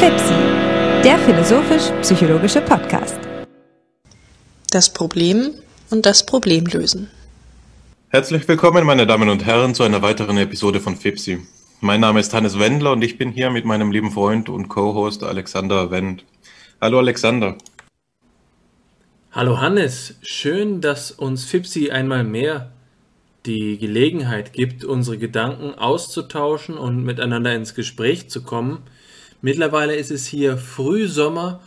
FIPSI, der philosophisch-psychologische Podcast. Das Problem und das Problem lösen. Herzlich willkommen, meine Damen und Herren, zu einer weiteren Episode von FIPSI. Mein Name ist Hannes Wendler und ich bin hier mit meinem lieben Freund und Co-Host Alexander Wendt. Hallo Alexander. Hallo Hannes, schön, dass uns FIPSI einmal mehr die Gelegenheit gibt, unsere Gedanken auszutauschen und miteinander ins Gespräch zu kommen. Mittlerweile ist es hier Frühsommer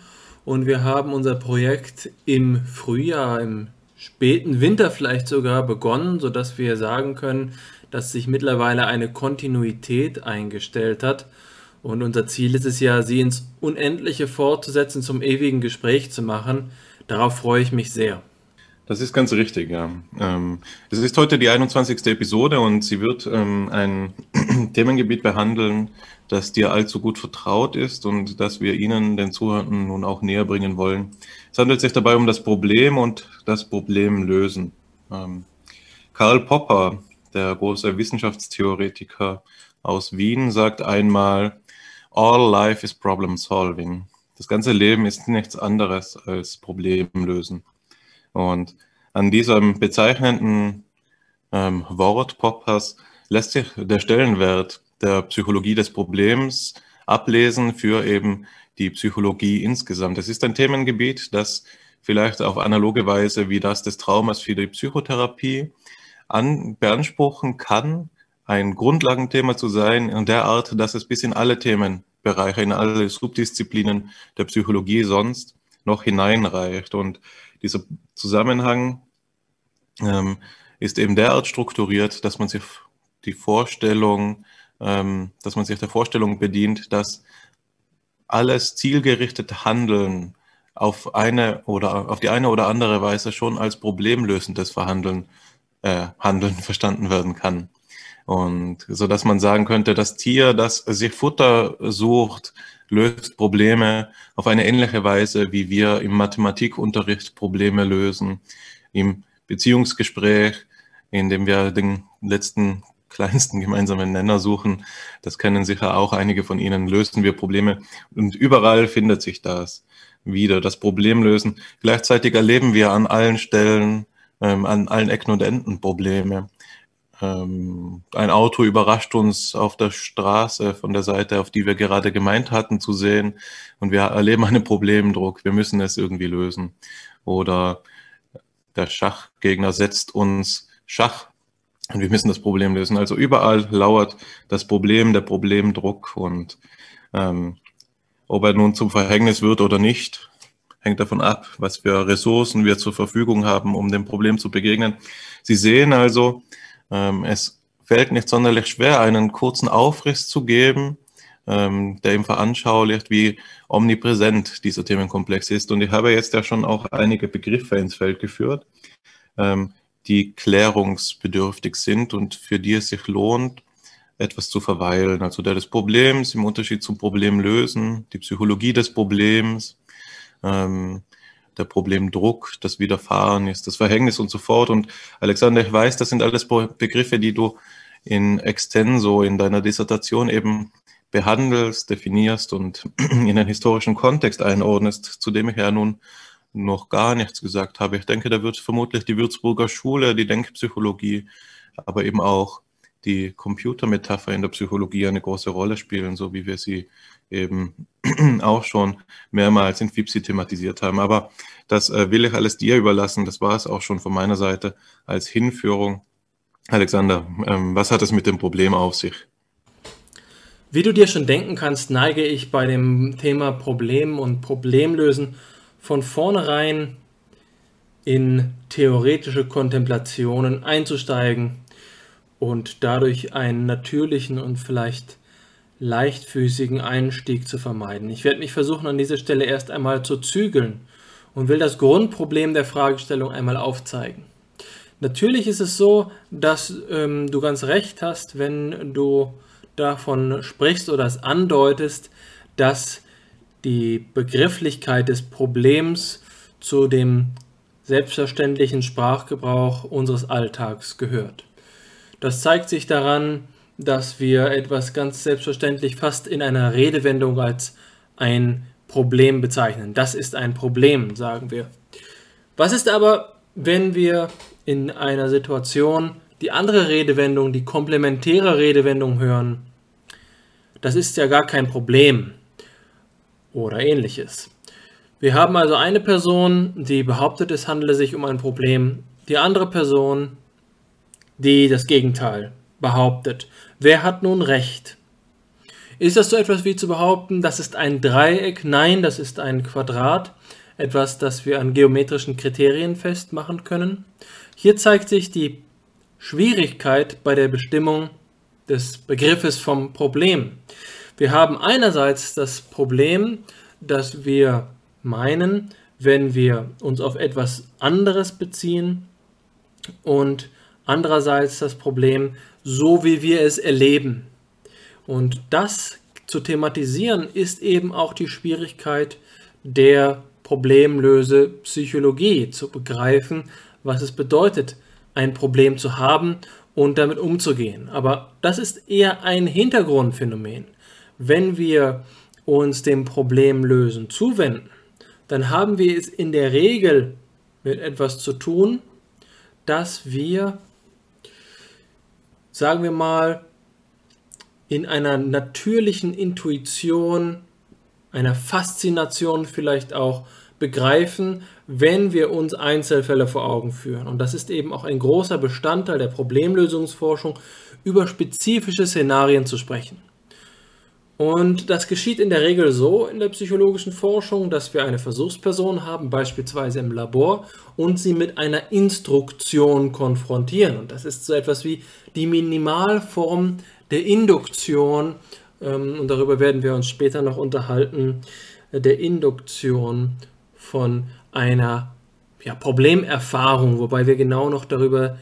und wir haben unser Projekt im Frühjahr, im späten Winter vielleicht sogar begonnen, sodass wir sagen können, dass sich mittlerweile eine Kontinuität eingestellt hat. Und unser Ziel ist es ja, sie ins Unendliche fortzusetzen, zum ewigen Gespräch zu machen. Darauf freue ich mich sehr. Das ist ganz richtig, ja. Ähm, es ist heute die 21. Episode und sie wird ähm, ein Themengebiet behandeln, das dir allzu gut vertraut ist und das wir Ihnen, den Zuhörern, nun auch näher bringen wollen. Es handelt sich dabei um das Problem und das Problem lösen. Ähm, Karl Popper, der große Wissenschaftstheoretiker aus Wien, sagt einmal, All life is problem solving. Das ganze Leben ist nichts anderes als Problemlösen. Und an diesem bezeichnenden ähm, Wort Poppers lässt sich der Stellenwert der Psychologie des Problems ablesen für eben die Psychologie insgesamt. Es ist ein Themengebiet, das vielleicht auf analoge Weise wie das des Traumas für die Psychotherapie an, beanspruchen kann, ein Grundlagenthema zu sein in der Art, dass es bis in alle Themenbereiche, in alle Subdisziplinen der Psychologie sonst noch hineinreicht. Und dieser Zusammenhang ähm, ist eben derart strukturiert, dass man sich die Vorstellung, ähm, dass man sich der Vorstellung bedient, dass alles zielgerichtete Handeln auf eine oder auf die eine oder andere Weise schon als problemlösendes Verhandeln äh, Handeln verstanden werden kann. Und so dass man sagen könnte, das Tier, das sich Futter sucht, löst Probleme auf eine ähnliche Weise, wie wir im Mathematikunterricht Probleme lösen, im Beziehungsgespräch, in dem wir den letzten kleinsten gemeinsamen Nenner suchen. Das kennen sicher auch einige von Ihnen. Lösen wir Probleme und überall findet sich das wieder, das Problem lösen. Gleichzeitig erleben wir an allen Stellen, ähm, an allen Ecken und Enden Probleme. Ähm, ein Auto überrascht uns auf der Straße von der Seite, auf die wir gerade gemeint hatten zu sehen. Und wir erleben einen Problemdruck. Wir müssen es irgendwie lösen. Oder der Schachgegner setzt uns Schach und wir müssen das Problem lösen. Also überall lauert das Problem, der Problemdruck. Und ähm, ob er nun zum Verhängnis wird oder nicht, hängt davon ab, was für Ressourcen wir zur Verfügung haben, um dem Problem zu begegnen. Sie sehen also, es fällt nicht sonderlich schwer, einen kurzen Aufriss zu geben, ähm, der ihm veranschaulicht, wie omnipräsent dieser Themenkomplex ist. Und ich habe jetzt ja schon auch einige Begriffe ins Feld geführt, ähm, die klärungsbedürftig sind und für die es sich lohnt, etwas zu verweilen. Also der des Problems im Unterschied zum Problem lösen, die Psychologie des Problems, ähm, der Problemdruck, das Widerfahren ist, das Verhängnis und so fort. Und Alexander, ich weiß, das sind alles Begriffe, die du in extenso in deiner Dissertation eben behandelst, definierst und in einen historischen Kontext einordnest, zu dem ich ja nun noch gar nichts gesagt habe. Ich denke, da wird vermutlich die Würzburger Schule, die Denkpsychologie, aber eben auch die Computermetapher in der Psychologie eine große Rolle spielen, so wie wir sie eben auch schon mehrmals in FIPSI thematisiert haben. Aber das äh, will ich alles dir überlassen. Das war es auch schon von meiner Seite als Hinführung. Alexander, ähm, was hat es mit dem Problem auf sich? Wie du dir schon denken kannst, neige ich bei dem Thema Problem und Problemlösen von vornherein in theoretische Kontemplationen einzusteigen und dadurch einen natürlichen und vielleicht leichtfüßigen Einstieg zu vermeiden. Ich werde mich versuchen, an dieser Stelle erst einmal zu zügeln und will das Grundproblem der Fragestellung einmal aufzeigen. Natürlich ist es so, dass ähm, du ganz recht hast, wenn du davon sprichst oder es andeutest, dass die Begrifflichkeit des Problems zu dem selbstverständlichen Sprachgebrauch unseres Alltags gehört. Das zeigt sich daran, dass wir etwas ganz selbstverständlich fast in einer Redewendung als ein Problem bezeichnen. Das ist ein Problem, sagen wir. Was ist aber, wenn wir in einer Situation die andere Redewendung, die komplementäre Redewendung hören? Das ist ja gar kein Problem oder ähnliches. Wir haben also eine Person, die behauptet, es handele sich um ein Problem, die andere Person, die das Gegenteil behauptet. Wer hat nun recht? Ist das so etwas wie zu behaupten, das ist ein Dreieck? Nein, das ist ein Quadrat. Etwas, das wir an geometrischen Kriterien festmachen können. Hier zeigt sich die Schwierigkeit bei der Bestimmung des Begriffes vom Problem. Wir haben einerseits das Problem, dass wir meinen, wenn wir uns auf etwas anderes beziehen und andererseits das Problem, so wie wir es erleben. Und das zu thematisieren ist eben auch die Schwierigkeit der Problemlöse Psychologie zu begreifen, was es bedeutet, ein Problem zu haben und damit umzugehen. Aber das ist eher ein Hintergrundphänomen. Wenn wir uns dem Problemlösen zuwenden, dann haben wir es in der Regel mit etwas zu tun, dass wir, sagen wir mal, in einer natürlichen Intuition, einer Faszination vielleicht auch begreifen, wenn wir uns Einzelfälle vor Augen führen. Und das ist eben auch ein großer Bestandteil der Problemlösungsforschung, über spezifische Szenarien zu sprechen. Und das geschieht in der Regel so in der psychologischen Forschung, dass wir eine Versuchsperson haben, beispielsweise im Labor, und sie mit einer Instruktion konfrontieren. Und das ist so etwas wie die Minimalform der Induktion, ähm, und darüber werden wir uns später noch unterhalten, äh, der Induktion von einer ja, Problemerfahrung, wobei wir genau noch darüber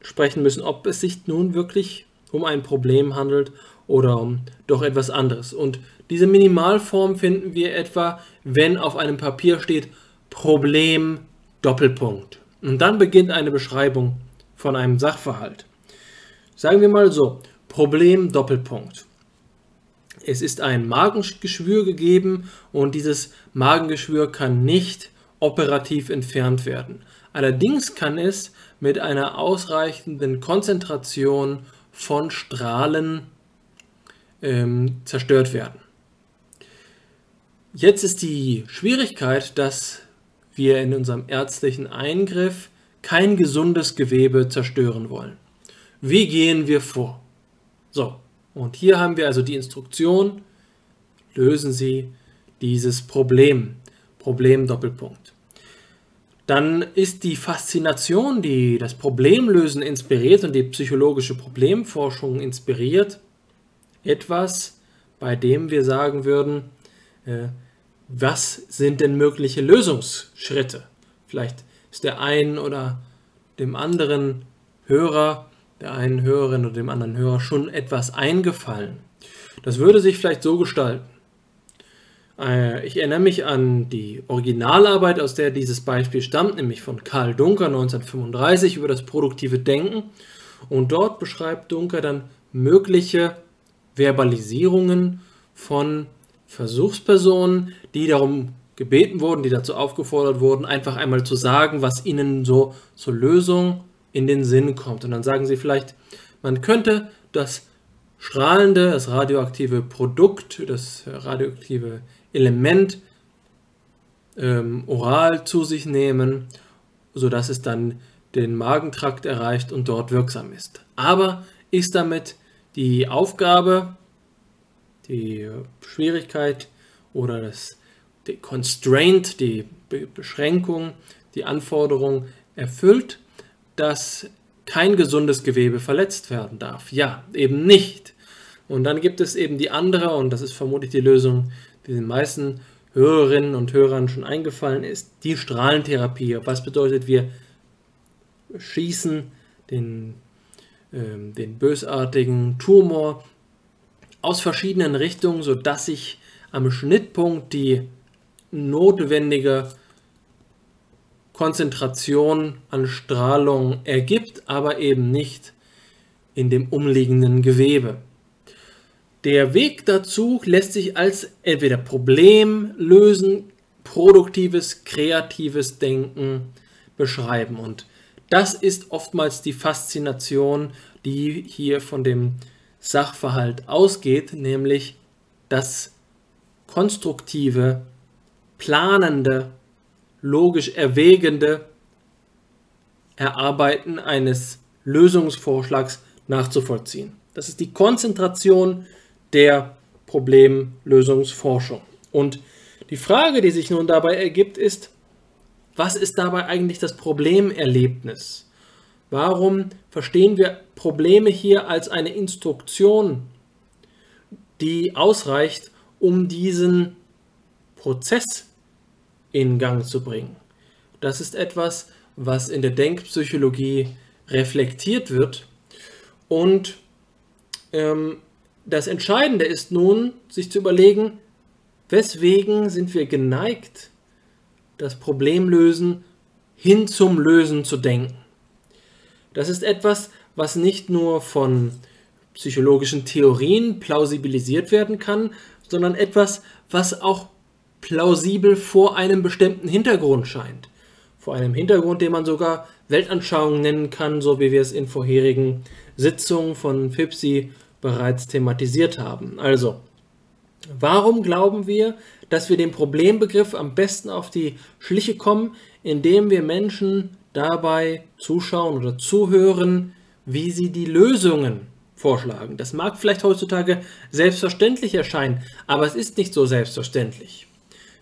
sprechen müssen, ob es sich nun wirklich um ein Problem handelt oder doch etwas anderes. Und diese Minimalform finden wir etwa, wenn auf einem Papier steht Problem Doppelpunkt. Und dann beginnt eine Beschreibung von einem Sachverhalt. Sagen wir mal so, Problem Doppelpunkt. Es ist ein Magengeschwür gegeben und dieses Magengeschwür kann nicht operativ entfernt werden. Allerdings kann es mit einer ausreichenden Konzentration von Strahlen ähm, zerstört werden. Jetzt ist die Schwierigkeit, dass wir in unserem ärztlichen Eingriff kein gesundes Gewebe zerstören wollen. Wie gehen wir vor? So, und hier haben wir also die Instruktion, lösen Sie dieses Problem, Problem Doppelpunkt. Dann ist die Faszination, die das Problemlösen inspiriert und die psychologische Problemforschung inspiriert, etwas, bei dem wir sagen würden, äh, was sind denn mögliche Lösungsschritte? Vielleicht ist der einen oder dem anderen Hörer, der einen Hörerin oder dem anderen Hörer schon etwas eingefallen. Das würde sich vielleicht so gestalten. Äh, ich erinnere mich an die Originalarbeit, aus der dieses Beispiel stammt, nämlich von Karl Dunker 1935 über das produktive Denken. Und dort beschreibt Dunker dann mögliche Verbalisierungen von Versuchspersonen, die darum gebeten wurden, die dazu aufgefordert wurden, einfach einmal zu sagen, was ihnen so zur Lösung in den Sinn kommt. Und dann sagen sie vielleicht, man könnte das strahlende, das radioaktive Produkt, das radioaktive Element ähm, oral zu sich nehmen, sodass es dann den Magentrakt erreicht und dort wirksam ist. Aber ist damit die Aufgabe, die Schwierigkeit oder das die Constraint, die Be Beschränkung, die Anforderung erfüllt, dass kein gesundes Gewebe verletzt werden darf. Ja, eben nicht. Und dann gibt es eben die andere, und das ist vermutlich die Lösung, die den meisten Hörerinnen und Hörern schon eingefallen ist, die Strahlentherapie. Was bedeutet, wir schießen den den bösartigen Tumor aus verschiedenen Richtungen, sodass sich am Schnittpunkt die notwendige Konzentration an Strahlung ergibt, aber eben nicht in dem umliegenden Gewebe. Der Weg dazu lässt sich als entweder Problem lösen, produktives, kreatives Denken beschreiben. Und das ist oftmals die Faszination, die hier von dem Sachverhalt ausgeht, nämlich das konstruktive, planende, logisch erwägende Erarbeiten eines Lösungsvorschlags nachzuvollziehen. Das ist die Konzentration der Problemlösungsforschung. Und die Frage, die sich nun dabei ergibt, ist, was ist dabei eigentlich das Problemerlebnis? Warum verstehen wir Probleme hier als eine Instruktion, die ausreicht, um diesen Prozess in Gang zu bringen? Das ist etwas, was in der Denkpsychologie reflektiert wird. Und ähm, das Entscheidende ist nun, sich zu überlegen, weswegen sind wir geneigt, das Problemlösen hin zum Lösen zu denken. Das ist etwas, was nicht nur von psychologischen Theorien plausibilisiert werden kann, sondern etwas, was auch plausibel vor einem bestimmten Hintergrund scheint vor einem Hintergrund, den man sogar Weltanschauung nennen kann, so wie wir es in vorherigen Sitzungen von FIPSI bereits thematisiert haben. Also, warum glauben wir, dass wir dem Problembegriff am besten auf die Schliche kommen, indem wir Menschen dabei zuschauen oder zuhören, wie sie die Lösungen vorschlagen. Das mag vielleicht heutzutage selbstverständlich erscheinen, aber es ist nicht so selbstverständlich.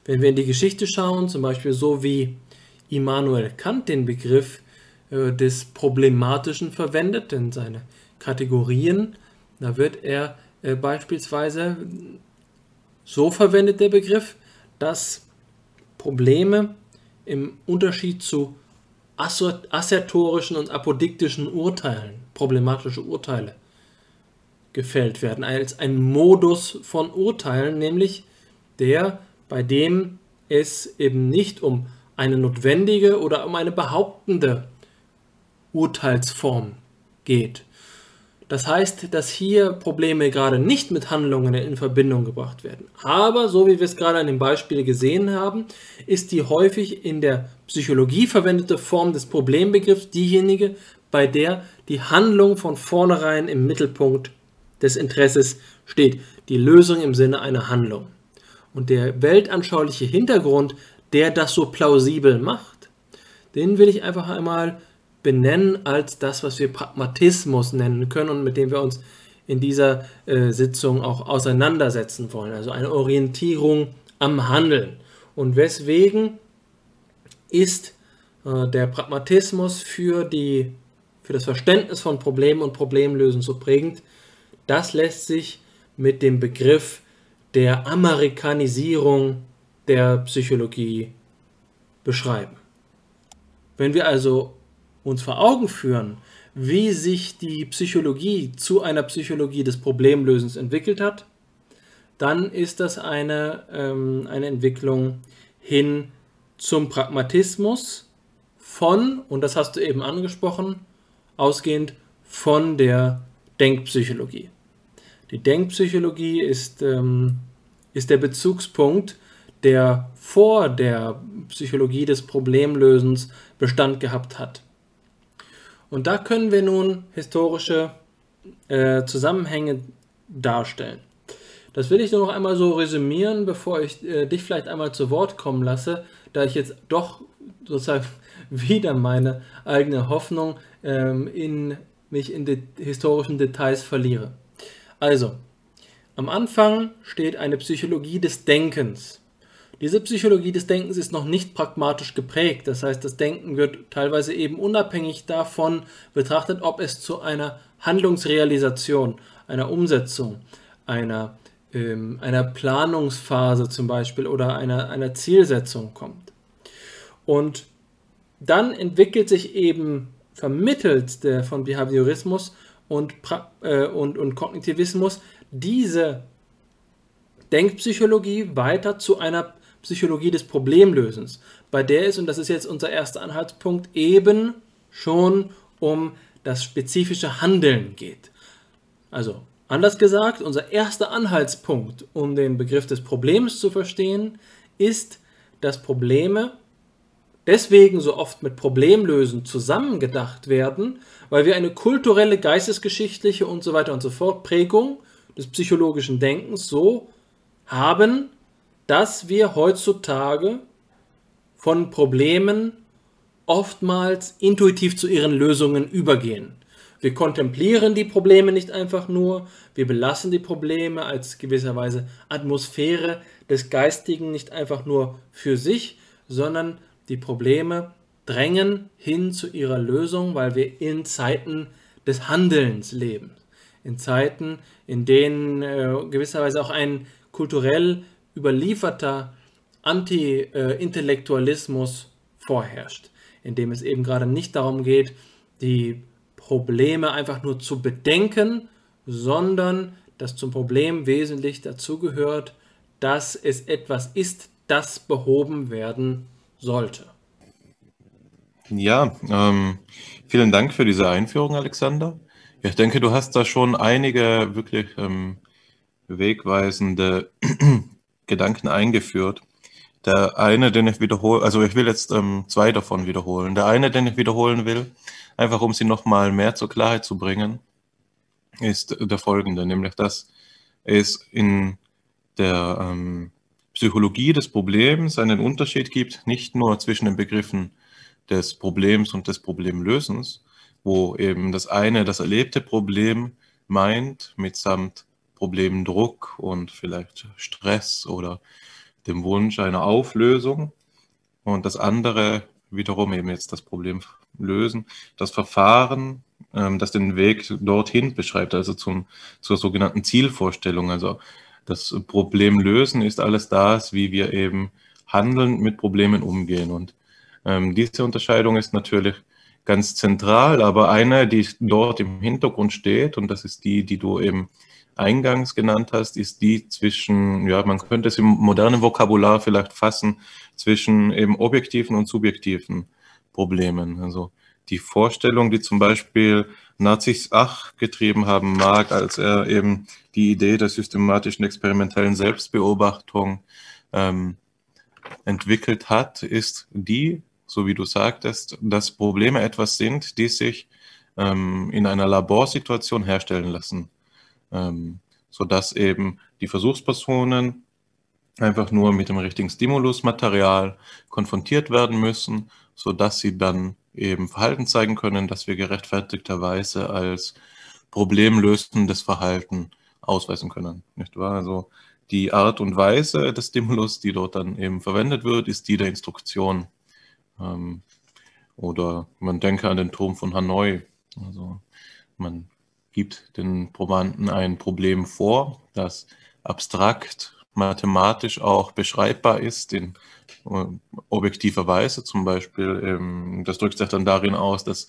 Wenn wir in die Geschichte schauen, zum Beispiel so wie Immanuel Kant den Begriff äh, des Problematischen verwendet in seine Kategorien. Da wird er äh, beispielsweise so verwendet, der Begriff, dass Probleme im Unterschied zu assertorischen und apodiktischen Urteilen, problematische Urteile, gefällt werden, als ein Modus von Urteilen, nämlich der, bei dem es eben nicht um eine notwendige oder um eine behauptende Urteilsform geht. Das heißt, dass hier Probleme gerade nicht mit Handlungen in Verbindung gebracht werden. Aber, so wie wir es gerade an dem Beispiel gesehen haben, ist die häufig in der Psychologie verwendete Form des Problembegriffs diejenige, bei der die Handlung von vornherein im Mittelpunkt des Interesses steht. Die Lösung im Sinne einer Handlung. Und der weltanschauliche Hintergrund der das so plausibel macht, den will ich einfach einmal benennen als das, was wir Pragmatismus nennen können und mit dem wir uns in dieser äh, Sitzung auch auseinandersetzen wollen. Also eine Orientierung am Handeln. Und weswegen ist äh, der Pragmatismus für, die, für das Verständnis von Problemen und Problemlösen so prägend? Das lässt sich mit dem Begriff der Amerikanisierung der Psychologie beschreiben. Wenn wir also uns vor Augen führen, wie sich die Psychologie zu einer Psychologie des Problemlösens entwickelt hat, dann ist das eine, ähm, eine Entwicklung hin zum Pragmatismus von, und das hast du eben angesprochen, ausgehend von der Denkpsychologie. Die Denkpsychologie ist, ähm, ist der Bezugspunkt der vor der Psychologie des Problemlösens Bestand gehabt hat. Und da können wir nun historische äh, Zusammenhänge darstellen. Das will ich nur noch einmal so resümieren, bevor ich äh, dich vielleicht einmal zu Wort kommen lasse, da ich jetzt doch sozusagen wieder meine eigene Hoffnung ähm, in mich in die historischen Details verliere. Also, am Anfang steht eine Psychologie des Denkens. Diese Psychologie des Denkens ist noch nicht pragmatisch geprägt. Das heißt, das Denken wird teilweise eben unabhängig davon betrachtet, ob es zu einer Handlungsrealisation, einer Umsetzung, einer, ähm, einer Planungsphase zum Beispiel oder einer, einer Zielsetzung kommt. Und dann entwickelt sich eben vermittelt der, von Behaviorismus und, äh, und, und Kognitivismus diese Denkpsychologie weiter zu einer Psychologie des Problemlösens, bei der es, und das ist jetzt unser erster Anhaltspunkt, eben schon um das spezifische Handeln geht. Also Anders gesagt, unser erster Anhaltspunkt, um den Begriff des Problems zu verstehen, ist, dass Probleme deswegen so oft mit Problemlösen zusammengedacht werden, weil wir eine kulturelle, geistesgeschichtliche und so weiter und so fort Prägung des psychologischen Denkens so haben, dass wir heutzutage von Problemen oftmals intuitiv zu ihren Lösungen übergehen. Wir kontemplieren die Probleme nicht einfach nur, wir belassen die Probleme als gewisserweise Atmosphäre des Geistigen nicht einfach nur für sich, sondern die Probleme drängen hin zu ihrer Lösung, weil wir in Zeiten des Handelns leben. In Zeiten, in denen äh, gewisserweise auch ein kulturell überlieferter Anti-Intellektualismus vorherrscht, in dem es eben gerade nicht darum geht, die Probleme einfach nur zu bedenken, sondern dass zum Problem wesentlich dazugehört, dass es etwas ist, das behoben werden sollte. Ja, ähm, vielen Dank für diese Einführung, Alexander. Ich denke, du hast da schon einige wirklich ähm, wegweisende Gedanken eingeführt. Der eine, den ich wiederhole, also ich will jetzt ähm, zwei davon wiederholen. Der eine, den ich wiederholen will, einfach um sie nochmal mehr zur Klarheit zu bringen, ist der folgende, nämlich dass es in der ähm, Psychologie des Problems einen Unterschied gibt, nicht nur zwischen den Begriffen des Problems und des Problemlösens, wo eben das eine das erlebte Problem meint, mitsamt Problemdruck und vielleicht Stress oder dem Wunsch einer Auflösung und das andere wiederum eben jetzt das Problem lösen, das Verfahren, ähm, das den Weg dorthin beschreibt, also zum, zur sogenannten Zielvorstellung. Also das Problem lösen ist alles das, wie wir eben handeln, mit Problemen umgehen. Und ähm, diese Unterscheidung ist natürlich ganz zentral, aber eine, die dort im Hintergrund steht, und das ist die, die du eben eingangs genannt hast, ist die zwischen, ja, man könnte es im modernen Vokabular vielleicht fassen, zwischen eben objektiven und subjektiven Problemen. Also die Vorstellung, die zum Beispiel Nazis Ach getrieben haben mag, als er eben die Idee der systematischen experimentellen Selbstbeobachtung ähm, entwickelt hat, ist die, so wie du sagtest, dass Probleme etwas sind, die sich ähm, in einer Laborsituation herstellen lassen ähm, sodass eben die Versuchspersonen einfach nur mit dem richtigen Stimulusmaterial konfrontiert werden müssen, sodass sie dann eben Verhalten zeigen können, das wir gerechtfertigterweise als problemlösendes Verhalten ausweisen können. Nicht wahr? Also die Art und Weise des Stimulus, die dort dann eben verwendet wird, ist die der Instruktion. Ähm, oder man denke an den Turm von Hanoi. Also man gibt den Probanden ein Problem vor, das abstrakt mathematisch auch beschreibbar ist in äh, objektiver Weise. Zum Beispiel, ähm, das drückt sich dann darin aus, dass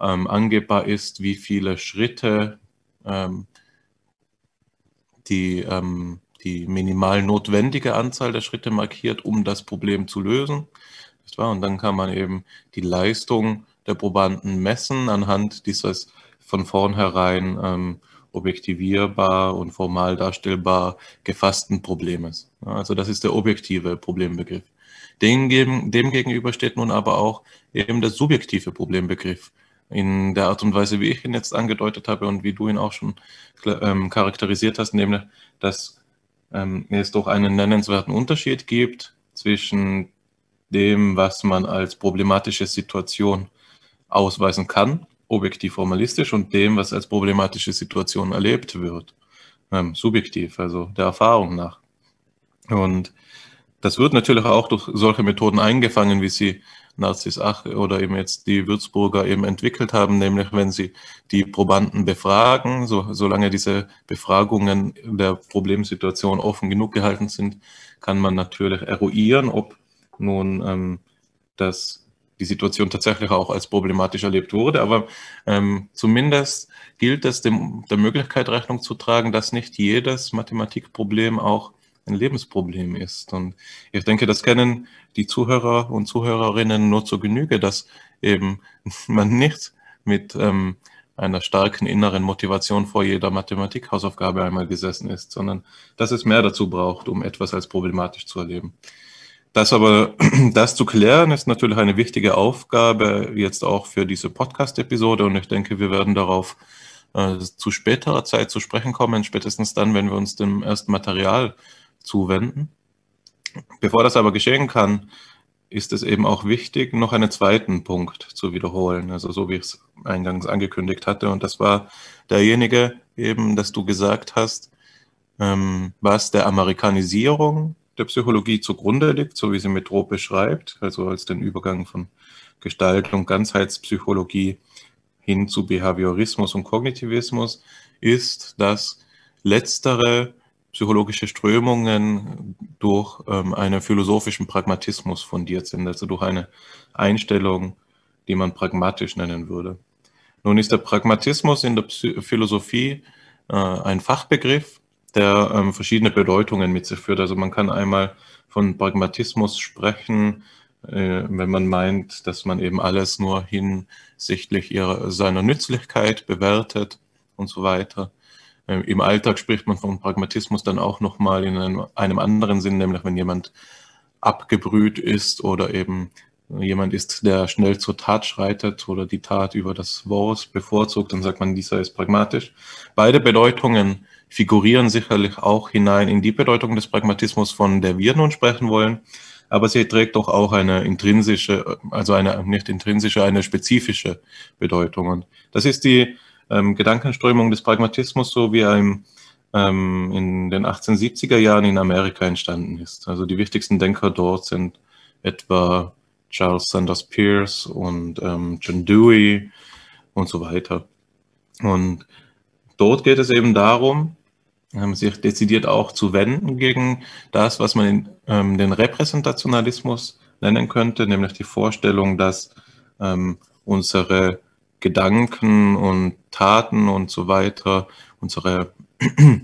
ähm, angebbar ist, wie viele Schritte ähm, die, die minimal notwendige Anzahl der Schritte markiert, um das Problem zu lösen. Und dann kann man eben die Leistung der Probanden messen anhand dieses von vornherein ähm, objektivierbar und formal darstellbar gefassten Problems. Also das ist der objektive Problembegriff. Dem, dem gegenüber steht nun aber auch eben der subjektive Problembegriff in der Art und Weise, wie ich ihn jetzt angedeutet habe und wie du ihn auch schon ähm, charakterisiert hast, nämlich, dass ähm, es doch einen nennenswerten Unterschied gibt zwischen dem, was man als problematische Situation ausweisen kann objektiv formalistisch und dem, was als problematische Situation erlebt wird, ähm, subjektiv, also der Erfahrung nach. Und das wird natürlich auch durch solche Methoden eingefangen, wie sie Narcis Ach oder eben jetzt die Würzburger eben entwickelt haben, nämlich wenn sie die Probanden befragen, so, solange diese Befragungen der Problemsituation offen genug gehalten sind, kann man natürlich eruieren, ob nun ähm, das die Situation tatsächlich auch als problematisch erlebt wurde. Aber ähm, zumindest gilt es, dem, der Möglichkeit Rechnung zu tragen, dass nicht jedes Mathematikproblem auch ein Lebensproblem ist. Und ich denke, das kennen die Zuhörer und Zuhörerinnen nur zur Genüge, dass eben man nicht mit ähm, einer starken inneren Motivation vor jeder Mathematikhausaufgabe einmal gesessen ist, sondern dass es mehr dazu braucht, um etwas als problematisch zu erleben. Das aber, das zu klären, ist natürlich eine wichtige Aufgabe jetzt auch für diese Podcast-Episode und ich denke, wir werden darauf äh, zu späterer Zeit zu sprechen kommen, spätestens dann, wenn wir uns dem ersten Material zuwenden. Bevor das aber geschehen kann, ist es eben auch wichtig, noch einen zweiten Punkt zu wiederholen, also so wie ich es eingangs angekündigt hatte. Und das war derjenige eben, dass du gesagt hast, ähm, was der Amerikanisierung der Psychologie zugrunde liegt, so wie sie Metro beschreibt, also als den Übergang von Gestaltung, Ganzheitspsychologie hin zu Behaviorismus und Kognitivismus, ist, dass letztere psychologische Strömungen durch ähm, einen philosophischen Pragmatismus fundiert sind, also durch eine Einstellung, die man pragmatisch nennen würde. Nun ist der Pragmatismus in der Psy Philosophie äh, ein Fachbegriff, der ähm, verschiedene Bedeutungen mit sich führt. Also man kann einmal von Pragmatismus sprechen, äh, wenn man meint, dass man eben alles nur hinsichtlich ihrer, seiner Nützlichkeit bewertet und so weiter. Ähm, Im Alltag spricht man von Pragmatismus dann auch nochmal in einem, einem anderen Sinn, nämlich wenn jemand abgebrüht ist oder eben jemand ist, der schnell zur Tat schreitet oder die Tat über das Wort bevorzugt, dann sagt man, dieser ist pragmatisch. Beide Bedeutungen figurieren sicherlich auch hinein in die Bedeutung des Pragmatismus, von der wir nun sprechen wollen, aber sie trägt doch auch eine intrinsische, also eine nicht intrinsische, eine spezifische Bedeutung. Und das ist die ähm, Gedankenströmung des Pragmatismus, so wie er im, ähm, in den 1870er Jahren in Amerika entstanden ist. Also die wichtigsten Denker dort sind etwa Charles Sanders Peirce und ähm, John Dewey und so weiter. Und dort geht es eben darum, ähm, sich dezidiert auch zu wenden gegen das, was man in, ähm, den Repräsentationalismus nennen könnte, nämlich die Vorstellung, dass ähm, unsere Gedanken und Taten und so weiter, unsere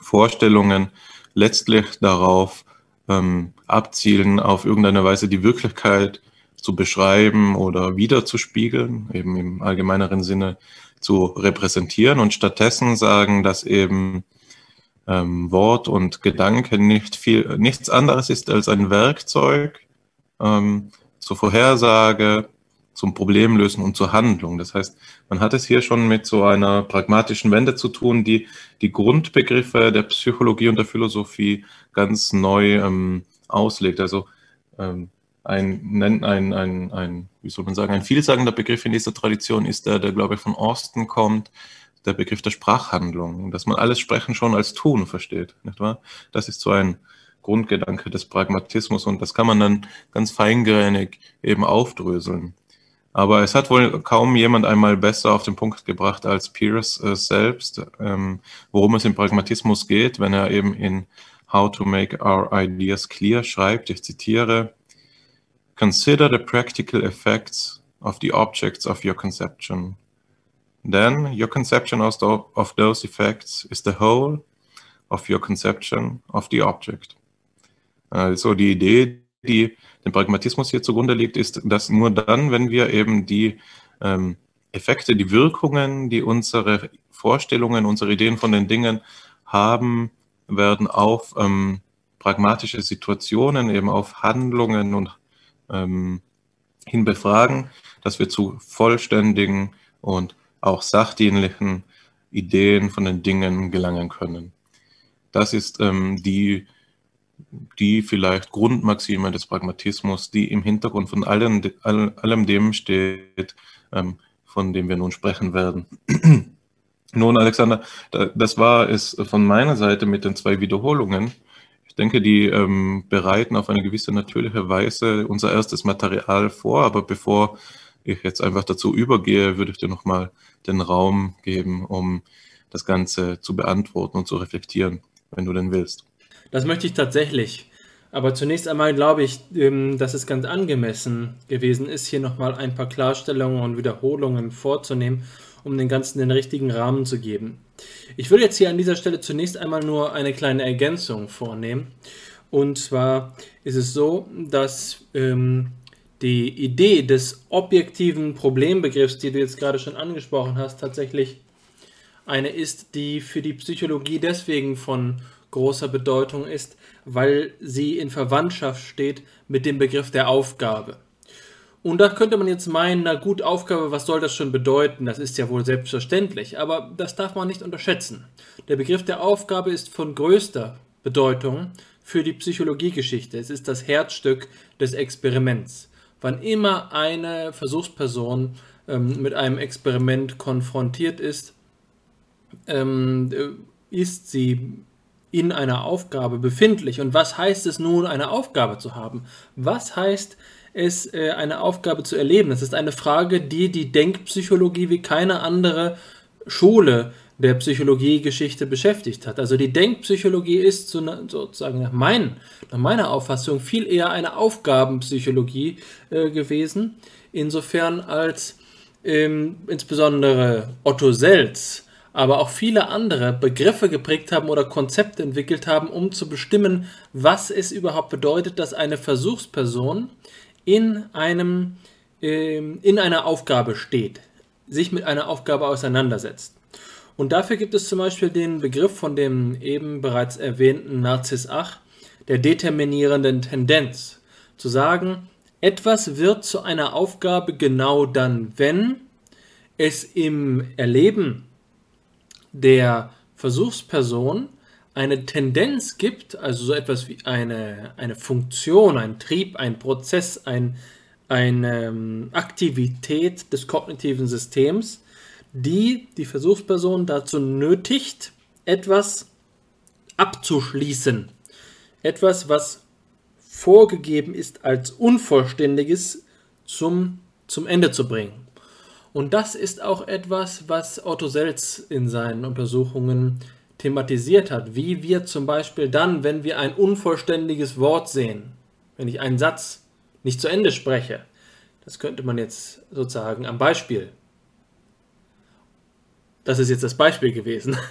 Vorstellungen letztlich darauf ähm, abzielen, auf irgendeine Weise die Wirklichkeit zu beschreiben oder wiederzuspiegeln, eben im allgemeineren Sinne zu repräsentieren und stattdessen sagen, dass eben ähm, Wort und Gedanke nicht viel, nichts anderes ist als ein Werkzeug ähm, zur Vorhersage, zum Problemlösen und zur Handlung. Das heißt, man hat es hier schon mit so einer pragmatischen Wende zu tun, die die Grundbegriffe der Psychologie und der Philosophie ganz neu ähm, auslegt. Also ähm, ein, ein, ein, ein, wie soll man sagen, ein vielsagender Begriff in dieser Tradition ist der, der glaube ich von Osten kommt, der Begriff der Sprachhandlung, dass man alles Sprechen schon als Tun versteht, nicht wahr? Das ist so ein Grundgedanke des Pragmatismus und das kann man dann ganz feingrainig eben aufdröseln. Aber es hat wohl kaum jemand einmal besser auf den Punkt gebracht als Pierce äh, selbst, ähm, worum es im Pragmatismus geht, wenn er eben in How to Make Our Ideas Clear schreibt, ich zitiere, Consider the practical effects of the objects of your conception. Then your conception of, those effects is the whole of your conception of the object. Also die Idee, die dem Pragmatismus hier zugrunde liegt, ist, dass nur dann, wenn wir eben die ähm, Effekte, die Wirkungen, die unsere Vorstellungen, unsere Ideen von den Dingen haben, werden auf ähm, pragmatische Situationen, eben auf Handlungen und ähm, hin befragen, dass wir zu vollständigen und auch sachdienlichen Ideen von den Dingen gelangen können. Das ist ähm, die die vielleicht Grundmaxime des Pragmatismus, die im Hintergrund von allem, allem dem steht, ähm, von dem wir nun sprechen werden. nun, Alexander, das war es von meiner Seite mit den zwei Wiederholungen. Ich denke, die ähm, bereiten auf eine gewisse natürliche Weise unser erstes Material vor, aber bevor ich jetzt einfach dazu übergehe, würde ich dir nochmal den Raum geben, um das Ganze zu beantworten und zu reflektieren, wenn du denn willst. Das möchte ich tatsächlich. Aber zunächst einmal glaube ich, ähm, dass es ganz angemessen gewesen ist, hier nochmal ein paar Klarstellungen und Wiederholungen vorzunehmen, um den Ganzen den richtigen Rahmen zu geben. Ich will jetzt hier an dieser Stelle zunächst einmal nur eine kleine Ergänzung vornehmen. Und zwar ist es so, dass ähm, die Idee des objektiven Problembegriffs, die du jetzt gerade schon angesprochen hast, tatsächlich eine ist, die für die Psychologie deswegen von großer Bedeutung ist, weil sie in Verwandtschaft steht mit dem Begriff der Aufgabe. Und da könnte man jetzt meinen, na gut, Aufgabe, was soll das schon bedeuten? Das ist ja wohl selbstverständlich, aber das darf man nicht unterschätzen. Der Begriff der Aufgabe ist von größter Bedeutung für die Psychologiegeschichte. Es ist das Herzstück des Experiments. Wann immer eine Versuchsperson ähm, mit einem Experiment konfrontiert ist, ähm, äh, ist sie in einer Aufgabe befindlich. Und was heißt es nun, eine Aufgabe zu haben? Was heißt es, äh, eine Aufgabe zu erleben? Das ist eine Frage, die die Denkpsychologie wie keine andere Schule der Psychologiegeschichte beschäftigt hat. Also die Denkpsychologie ist sozusagen nach, mein, nach meiner Auffassung viel eher eine Aufgabenpsychologie äh, gewesen, insofern als ähm, insbesondere Otto Selz aber auch viele andere Begriffe geprägt haben oder Konzepte entwickelt haben, um zu bestimmen, was es überhaupt bedeutet, dass eine Versuchsperson in einem ähm, in einer Aufgabe steht, sich mit einer Aufgabe auseinandersetzt. Und dafür gibt es zum Beispiel den Begriff von dem eben bereits erwähnten Narziss Ach, der determinierenden Tendenz, zu sagen, etwas wird zu einer Aufgabe genau dann, wenn es im Erleben der Versuchsperson eine Tendenz gibt, also so etwas wie eine, eine Funktion, ein Trieb, ein Prozess, ein, eine ähm, Aktivität des kognitiven Systems, die die Versuchsperson dazu nötigt, etwas abzuschließen. Etwas, was vorgegeben ist als Unvollständiges zum, zum Ende zu bringen. Und das ist auch etwas, was Otto Selz in seinen Untersuchungen thematisiert hat. Wie wir zum Beispiel dann, wenn wir ein unvollständiges Wort sehen, wenn ich einen Satz nicht zu Ende spreche, das könnte man jetzt sozusagen am Beispiel. Das ist jetzt das Beispiel gewesen.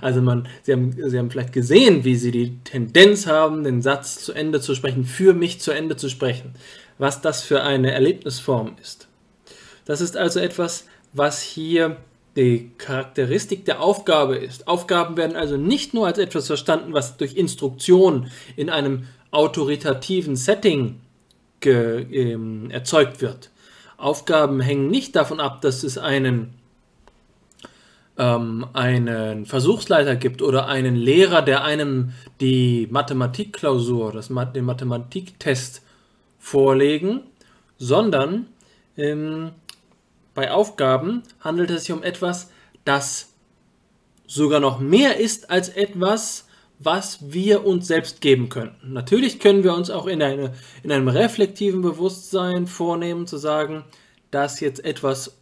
Also man, Sie haben, Sie haben vielleicht gesehen, wie Sie die Tendenz haben, den Satz zu Ende zu sprechen, für mich zu Ende zu sprechen. Was das für eine Erlebnisform ist. Das ist also etwas, was hier die Charakteristik der Aufgabe ist. Aufgaben werden also nicht nur als etwas verstanden, was durch Instruktion in einem autoritativen Setting ähm, erzeugt wird. Aufgaben hängen nicht davon ab, dass es einen, ähm, einen Versuchsleiter gibt oder einen Lehrer, der einem die Mathematikklausur, den Mathematiktest vorlegen, sondern ähm, bei Aufgaben handelt es sich um etwas, das sogar noch mehr ist als etwas, was wir uns selbst geben könnten. Natürlich können wir uns auch in, eine, in einem reflektiven Bewusstsein vornehmen, zu sagen, dass jetzt etwas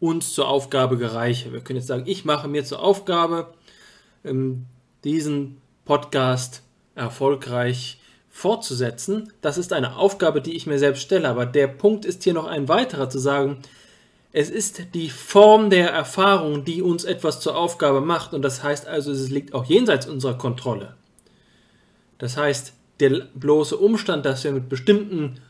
uns zur Aufgabe gereiche. Wir können jetzt sagen, ich mache mir zur Aufgabe, ähm, diesen Podcast erfolgreich fortzusetzen. Das ist eine Aufgabe, die ich mir selbst stelle. Aber der Punkt ist hier noch ein weiterer, zu sagen, es ist die Form der Erfahrung, die uns etwas zur Aufgabe macht. Und das heißt also, es liegt auch jenseits unserer Kontrolle. Das heißt, der bloße Umstand, dass wir mit bestimmten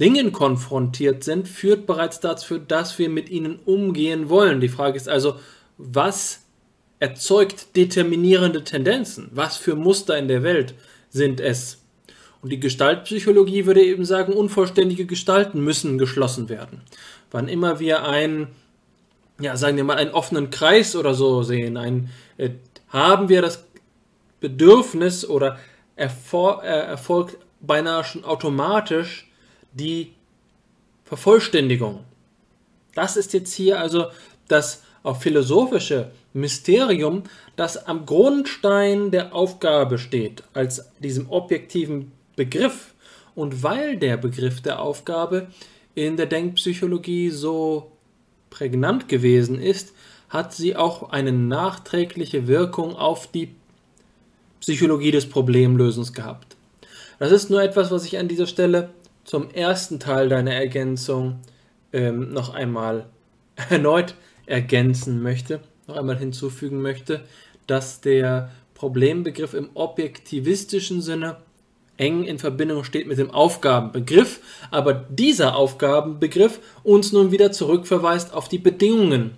Dingen konfrontiert sind, führt bereits dazu, dass wir mit ihnen umgehen wollen. Die Frage ist also, was erzeugt determinierende Tendenzen? Was für Muster in der Welt sind es? Und die Gestaltpsychologie würde eben sagen, unvollständige Gestalten müssen geschlossen werden wann immer wir einen, ja, sagen wir mal, einen offenen Kreis oder so sehen, ein, äh, haben wir das Bedürfnis oder erfor äh, erfolgt beinahe schon automatisch die Vervollständigung. Das ist jetzt hier also das auch philosophische Mysterium, das am Grundstein der Aufgabe steht, als diesem objektiven Begriff. Und weil der Begriff der Aufgabe in der Denkpsychologie so prägnant gewesen ist, hat sie auch eine nachträgliche Wirkung auf die Psychologie des Problemlösens gehabt. Das ist nur etwas, was ich an dieser Stelle zum ersten Teil deiner Ergänzung ähm, noch einmal erneut ergänzen möchte, noch einmal hinzufügen möchte, dass der Problembegriff im objektivistischen Sinne eng in Verbindung steht mit dem Aufgabenbegriff, aber dieser Aufgabenbegriff uns nun wieder zurückverweist auf die Bedingungen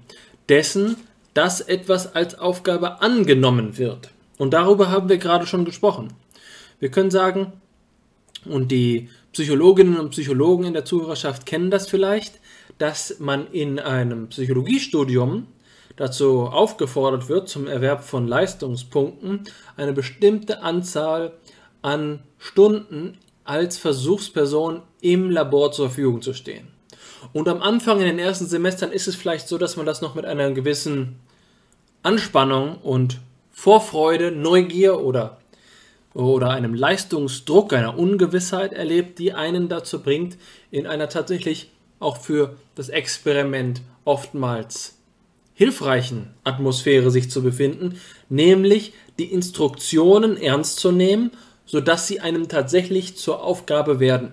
dessen, dass etwas als Aufgabe angenommen wird. Und darüber haben wir gerade schon gesprochen. Wir können sagen, und die Psychologinnen und Psychologen in der Zuhörerschaft kennen das vielleicht, dass man in einem Psychologiestudium dazu aufgefordert wird, zum Erwerb von Leistungspunkten eine bestimmte Anzahl an Stunden als Versuchsperson im Labor zur Verfügung zu stehen. Und am Anfang in den ersten Semestern ist es vielleicht so, dass man das noch mit einer gewissen Anspannung und Vorfreude, Neugier oder, oder einem Leistungsdruck, einer Ungewissheit erlebt, die einen dazu bringt, in einer tatsächlich auch für das Experiment oftmals hilfreichen Atmosphäre sich zu befinden, nämlich die Instruktionen ernst zu nehmen, sodass sie einem tatsächlich zur Aufgabe werden.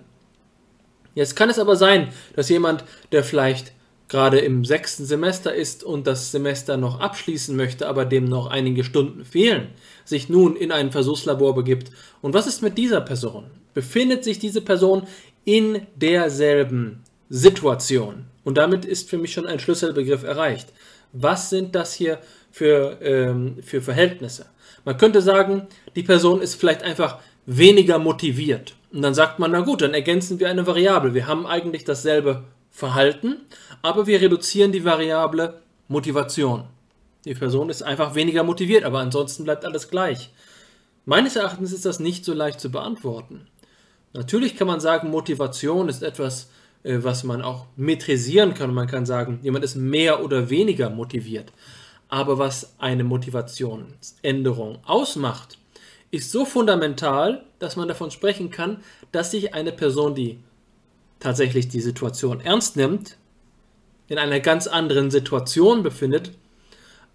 Jetzt kann es aber sein, dass jemand, der vielleicht gerade im sechsten Semester ist und das Semester noch abschließen möchte, aber dem noch einige Stunden fehlen, sich nun in ein Versuchslabor begibt. Und was ist mit dieser Person? Befindet sich diese Person in derselben Situation? Und damit ist für mich schon ein Schlüsselbegriff erreicht. Was sind das hier für, ähm, für Verhältnisse? Man könnte sagen, die Person ist vielleicht einfach weniger motiviert. Und dann sagt man, na gut, dann ergänzen wir eine Variable. Wir haben eigentlich dasselbe Verhalten, aber wir reduzieren die Variable Motivation. Die Person ist einfach weniger motiviert, aber ansonsten bleibt alles gleich. Meines Erachtens ist das nicht so leicht zu beantworten. Natürlich kann man sagen, Motivation ist etwas, äh, was man auch metrisieren kann. Man kann sagen, jemand ist mehr oder weniger motiviert. Aber was eine Motivationsänderung ausmacht, ist so fundamental, dass man davon sprechen kann, dass sich eine Person, die tatsächlich die Situation ernst nimmt, in einer ganz anderen Situation befindet,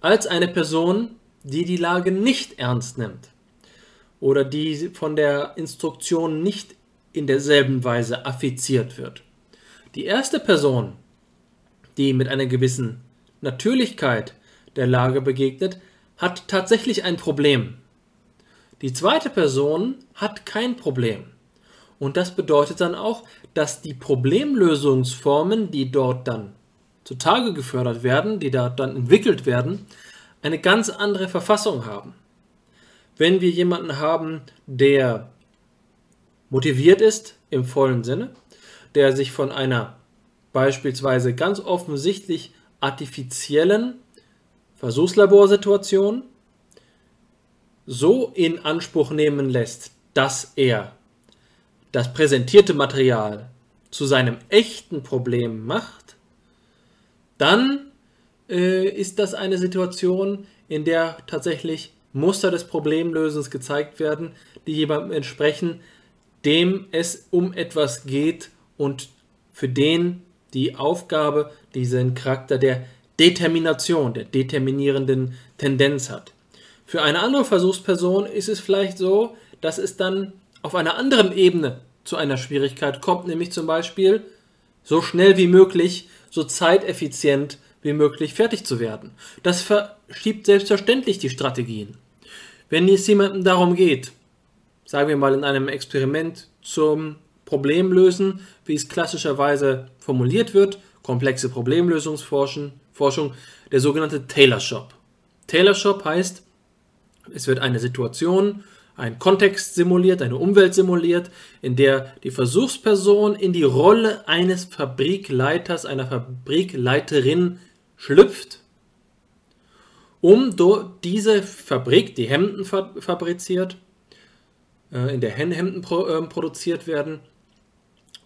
als eine Person, die die Lage nicht ernst nimmt oder die von der Instruktion nicht in derselben Weise affiziert wird. Die erste Person, die mit einer gewissen Natürlichkeit der Lage begegnet, hat tatsächlich ein Problem. Die zweite Person hat kein Problem. Und das bedeutet dann auch, dass die Problemlösungsformen, die dort dann zutage gefördert werden, die da dann entwickelt werden, eine ganz andere Verfassung haben. Wenn wir jemanden haben, der motiviert ist im vollen Sinne, der sich von einer beispielsweise ganz offensichtlich artifiziellen Versuchslaborsituation so in Anspruch nehmen lässt, dass er das präsentierte Material zu seinem echten Problem macht, dann äh, ist das eine Situation, in der tatsächlich Muster des Problemlösens gezeigt werden, die jemandem entsprechen, dem es um etwas geht und für den die Aufgabe diesen Charakter der Determination, der determinierenden Tendenz hat. Für eine andere Versuchsperson ist es vielleicht so, dass es dann auf einer anderen Ebene zu einer Schwierigkeit kommt, nämlich zum Beispiel so schnell wie möglich, so zeiteffizient wie möglich fertig zu werden. Das verschiebt selbstverständlich die Strategien. Wenn es jemandem darum geht, sagen wir mal in einem Experiment zum Problemlösen, wie es klassischerweise formuliert wird, komplexe Problemlösungsforschung, Forschung, der sogenannte Taylor Shop. Taylor Shop heißt, es wird eine Situation ein Kontext simuliert, eine Umwelt simuliert, in der die Versuchsperson in die Rolle eines Fabrikleiters, einer Fabrikleiterin schlüpft, um diese Fabrik, die Hemden fabriziert, äh, in der Hemden ähm, produziert werden,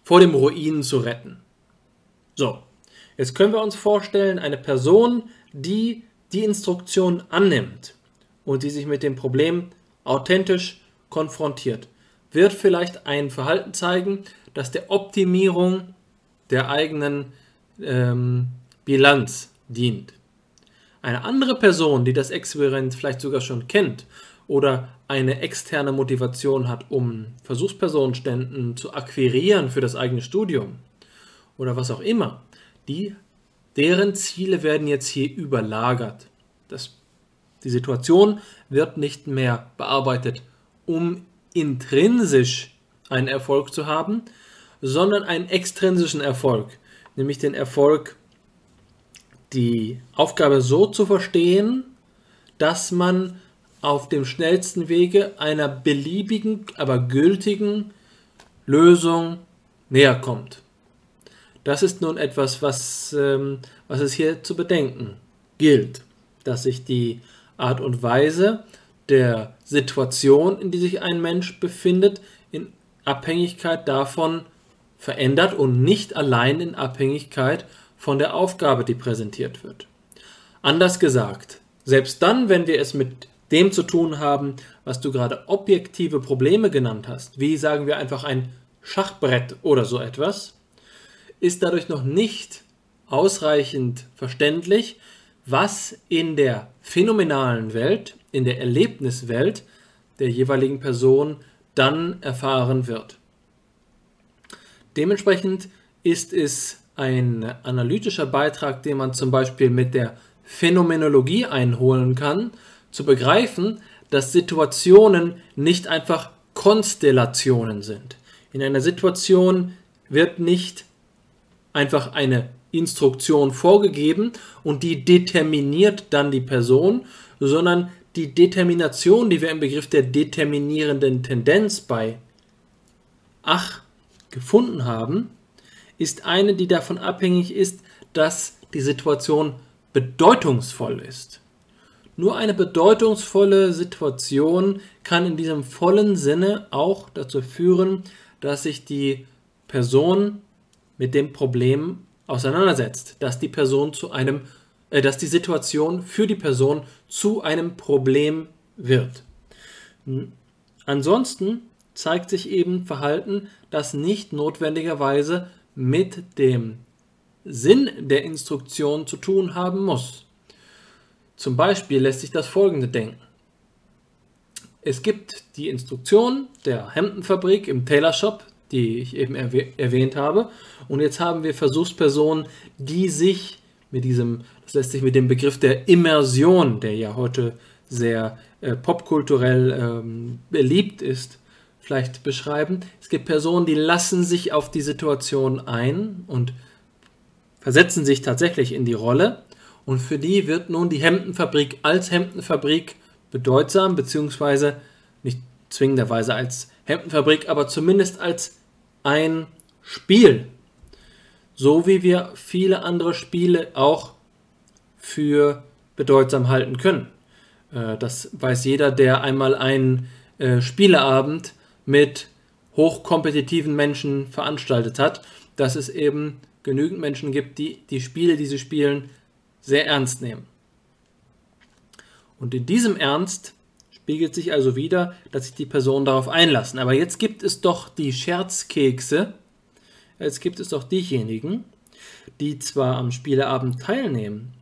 vor dem Ruin zu retten. So, jetzt können wir uns vorstellen, eine Person, die die Instruktion annimmt und die sich mit dem Problem authentisch konfrontiert, wird vielleicht ein Verhalten zeigen, das der Optimierung der eigenen ähm, Bilanz dient. Eine andere Person, die das Experiment vielleicht sogar schon kennt oder eine externe Motivation hat, um Versuchspersonenständen zu akquirieren für das eigene Studium oder was auch immer, die, deren Ziele werden jetzt hier überlagert. Das die Situation wird nicht mehr bearbeitet, um intrinsisch einen Erfolg zu haben, sondern einen extrinsischen Erfolg, nämlich den Erfolg, die Aufgabe so zu verstehen, dass man auf dem schnellsten Wege einer beliebigen, aber gültigen Lösung näher kommt. Das ist nun etwas, was, ähm, was es hier zu bedenken gilt, dass sich die Art und Weise der Situation, in die sich ein Mensch befindet, in Abhängigkeit davon verändert und nicht allein in Abhängigkeit von der Aufgabe, die präsentiert wird. Anders gesagt, selbst dann, wenn wir es mit dem zu tun haben, was du gerade objektive Probleme genannt hast, wie sagen wir einfach ein Schachbrett oder so etwas, ist dadurch noch nicht ausreichend verständlich, was in der phänomenalen Welt, in der Erlebniswelt der jeweiligen Person dann erfahren wird. Dementsprechend ist es ein analytischer Beitrag, den man zum Beispiel mit der Phänomenologie einholen kann, zu begreifen, dass Situationen nicht einfach Konstellationen sind. In einer Situation wird nicht einfach eine Instruktion vorgegeben und die determiniert dann die Person, sondern die Determination, die wir im Begriff der determinierenden Tendenz bei Ach gefunden haben, ist eine, die davon abhängig ist, dass die Situation bedeutungsvoll ist. Nur eine bedeutungsvolle Situation kann in diesem vollen Sinne auch dazu führen, dass sich die Person mit dem Problem auseinandersetzt, dass die Person zu einem, äh, dass die Situation für die Person zu einem Problem wird. Ansonsten zeigt sich eben Verhalten, das nicht notwendigerweise mit dem Sinn der Instruktion zu tun haben muss. Zum Beispiel lässt sich das folgende denken. Es gibt die Instruktion der Hemdenfabrik im Taylor Shop, die ich eben erwäh erwähnt habe. Und jetzt haben wir Versuchspersonen, die sich mit diesem, das lässt sich mit dem Begriff der Immersion, der ja heute sehr äh, popkulturell ähm, beliebt ist, vielleicht beschreiben. Es gibt Personen, die lassen sich auf die Situation ein und versetzen sich tatsächlich in die Rolle. Und für die wird nun die Hemdenfabrik als Hemdenfabrik bedeutsam, beziehungsweise nicht zwingenderweise als Hemdenfabrik, aber zumindest als ein Spiel. So wie wir viele andere Spiele auch für bedeutsam halten können. Äh, das weiß jeder, der einmal einen äh, Spieleabend mit hochkompetitiven Menschen veranstaltet hat, dass es eben genügend Menschen gibt, die die Spiele, die sie spielen, sehr ernst nehmen. Und in diesem Ernst spiegelt sich also wieder, dass sich die Personen darauf einlassen. Aber jetzt gibt es doch die Scherzkekse, jetzt gibt es doch diejenigen, die zwar am Spieleabend teilnehmen,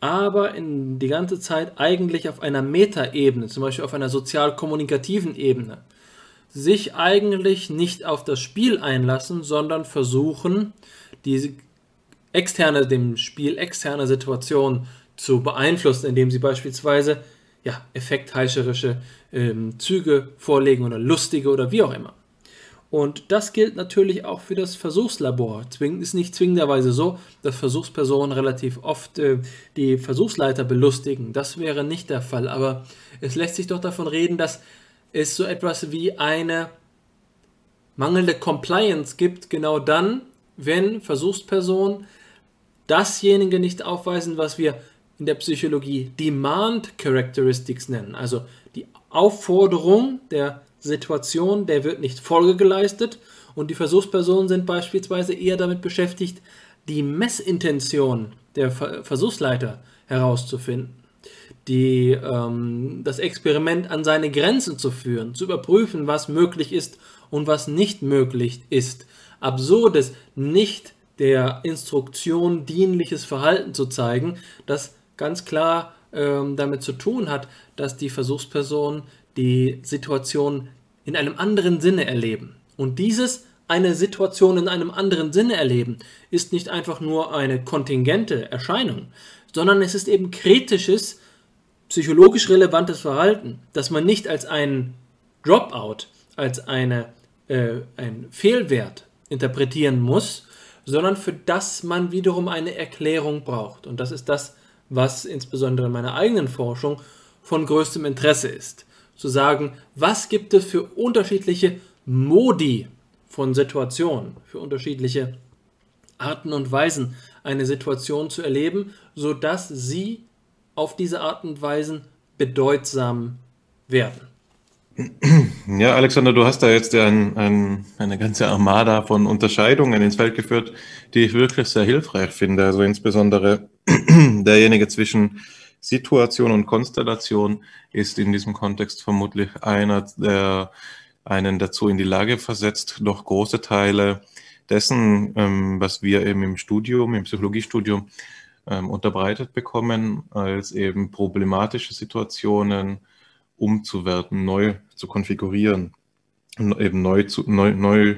aber in die ganze Zeit eigentlich auf einer Metaebene, zum Beispiel auf einer sozial-kommunikativen Ebene, sich eigentlich nicht auf das Spiel einlassen, sondern versuchen, diese externe, dem Spiel externe Situation zu beeinflussen, indem sie beispielsweise ja, effektheischerische ähm, Züge vorlegen oder lustige oder wie auch immer. Und das gilt natürlich auch für das Versuchslabor. Zwingend ist nicht zwingenderweise so, dass Versuchspersonen relativ oft äh, die Versuchsleiter belustigen. Das wäre nicht der Fall. Aber es lässt sich doch davon reden, dass es so etwas wie eine mangelnde Compliance gibt, genau dann, wenn Versuchspersonen dasjenige nicht aufweisen, was wir in der Psychologie Demand Characteristics nennen. Also die Aufforderung der Situation, der wird nicht Folge geleistet und die Versuchspersonen sind beispielsweise eher damit beschäftigt, die Messintention der Versuchsleiter herauszufinden die, ähm, das Experiment an seine Grenzen zu führen, zu überprüfen, was möglich ist und was nicht möglich ist. Absurdes, nicht der Instruktion dienliches Verhalten zu zeigen, das ganz klar ähm, damit zu tun hat, dass die Versuchspersonen die Situation in einem anderen Sinne erleben. Und dieses eine Situation in einem anderen Sinne erleben, ist nicht einfach nur eine kontingente Erscheinung, sondern es ist eben kritisches, psychologisch relevantes Verhalten, das man nicht als einen Dropout, als eine äh, ein Fehlwert interpretieren muss, sondern für das man wiederum eine Erklärung braucht. Und das ist das, was insbesondere in meiner eigenen Forschung von größtem Interesse ist. Zu sagen, was gibt es für unterschiedliche Modi von Situationen, für unterschiedliche Arten und Weisen, eine Situation zu erleben, sodass sie auf diese Art und Weise bedeutsam werden. Ja, Alexander, du hast da jetzt ein, ein, eine ganze Armada von Unterscheidungen ins Feld geführt, die ich wirklich sehr hilfreich finde. Also insbesondere derjenige zwischen Situation und Konstellation ist in diesem Kontext vermutlich einer, der einen dazu in die Lage versetzt, doch große Teile dessen, ähm, was wir eben im Studium, im Psychologiestudium ähm, unterbreitet bekommen, als eben problematische Situationen umzuwerten, neu zu konfigurieren, eben neu zu, neu, neu,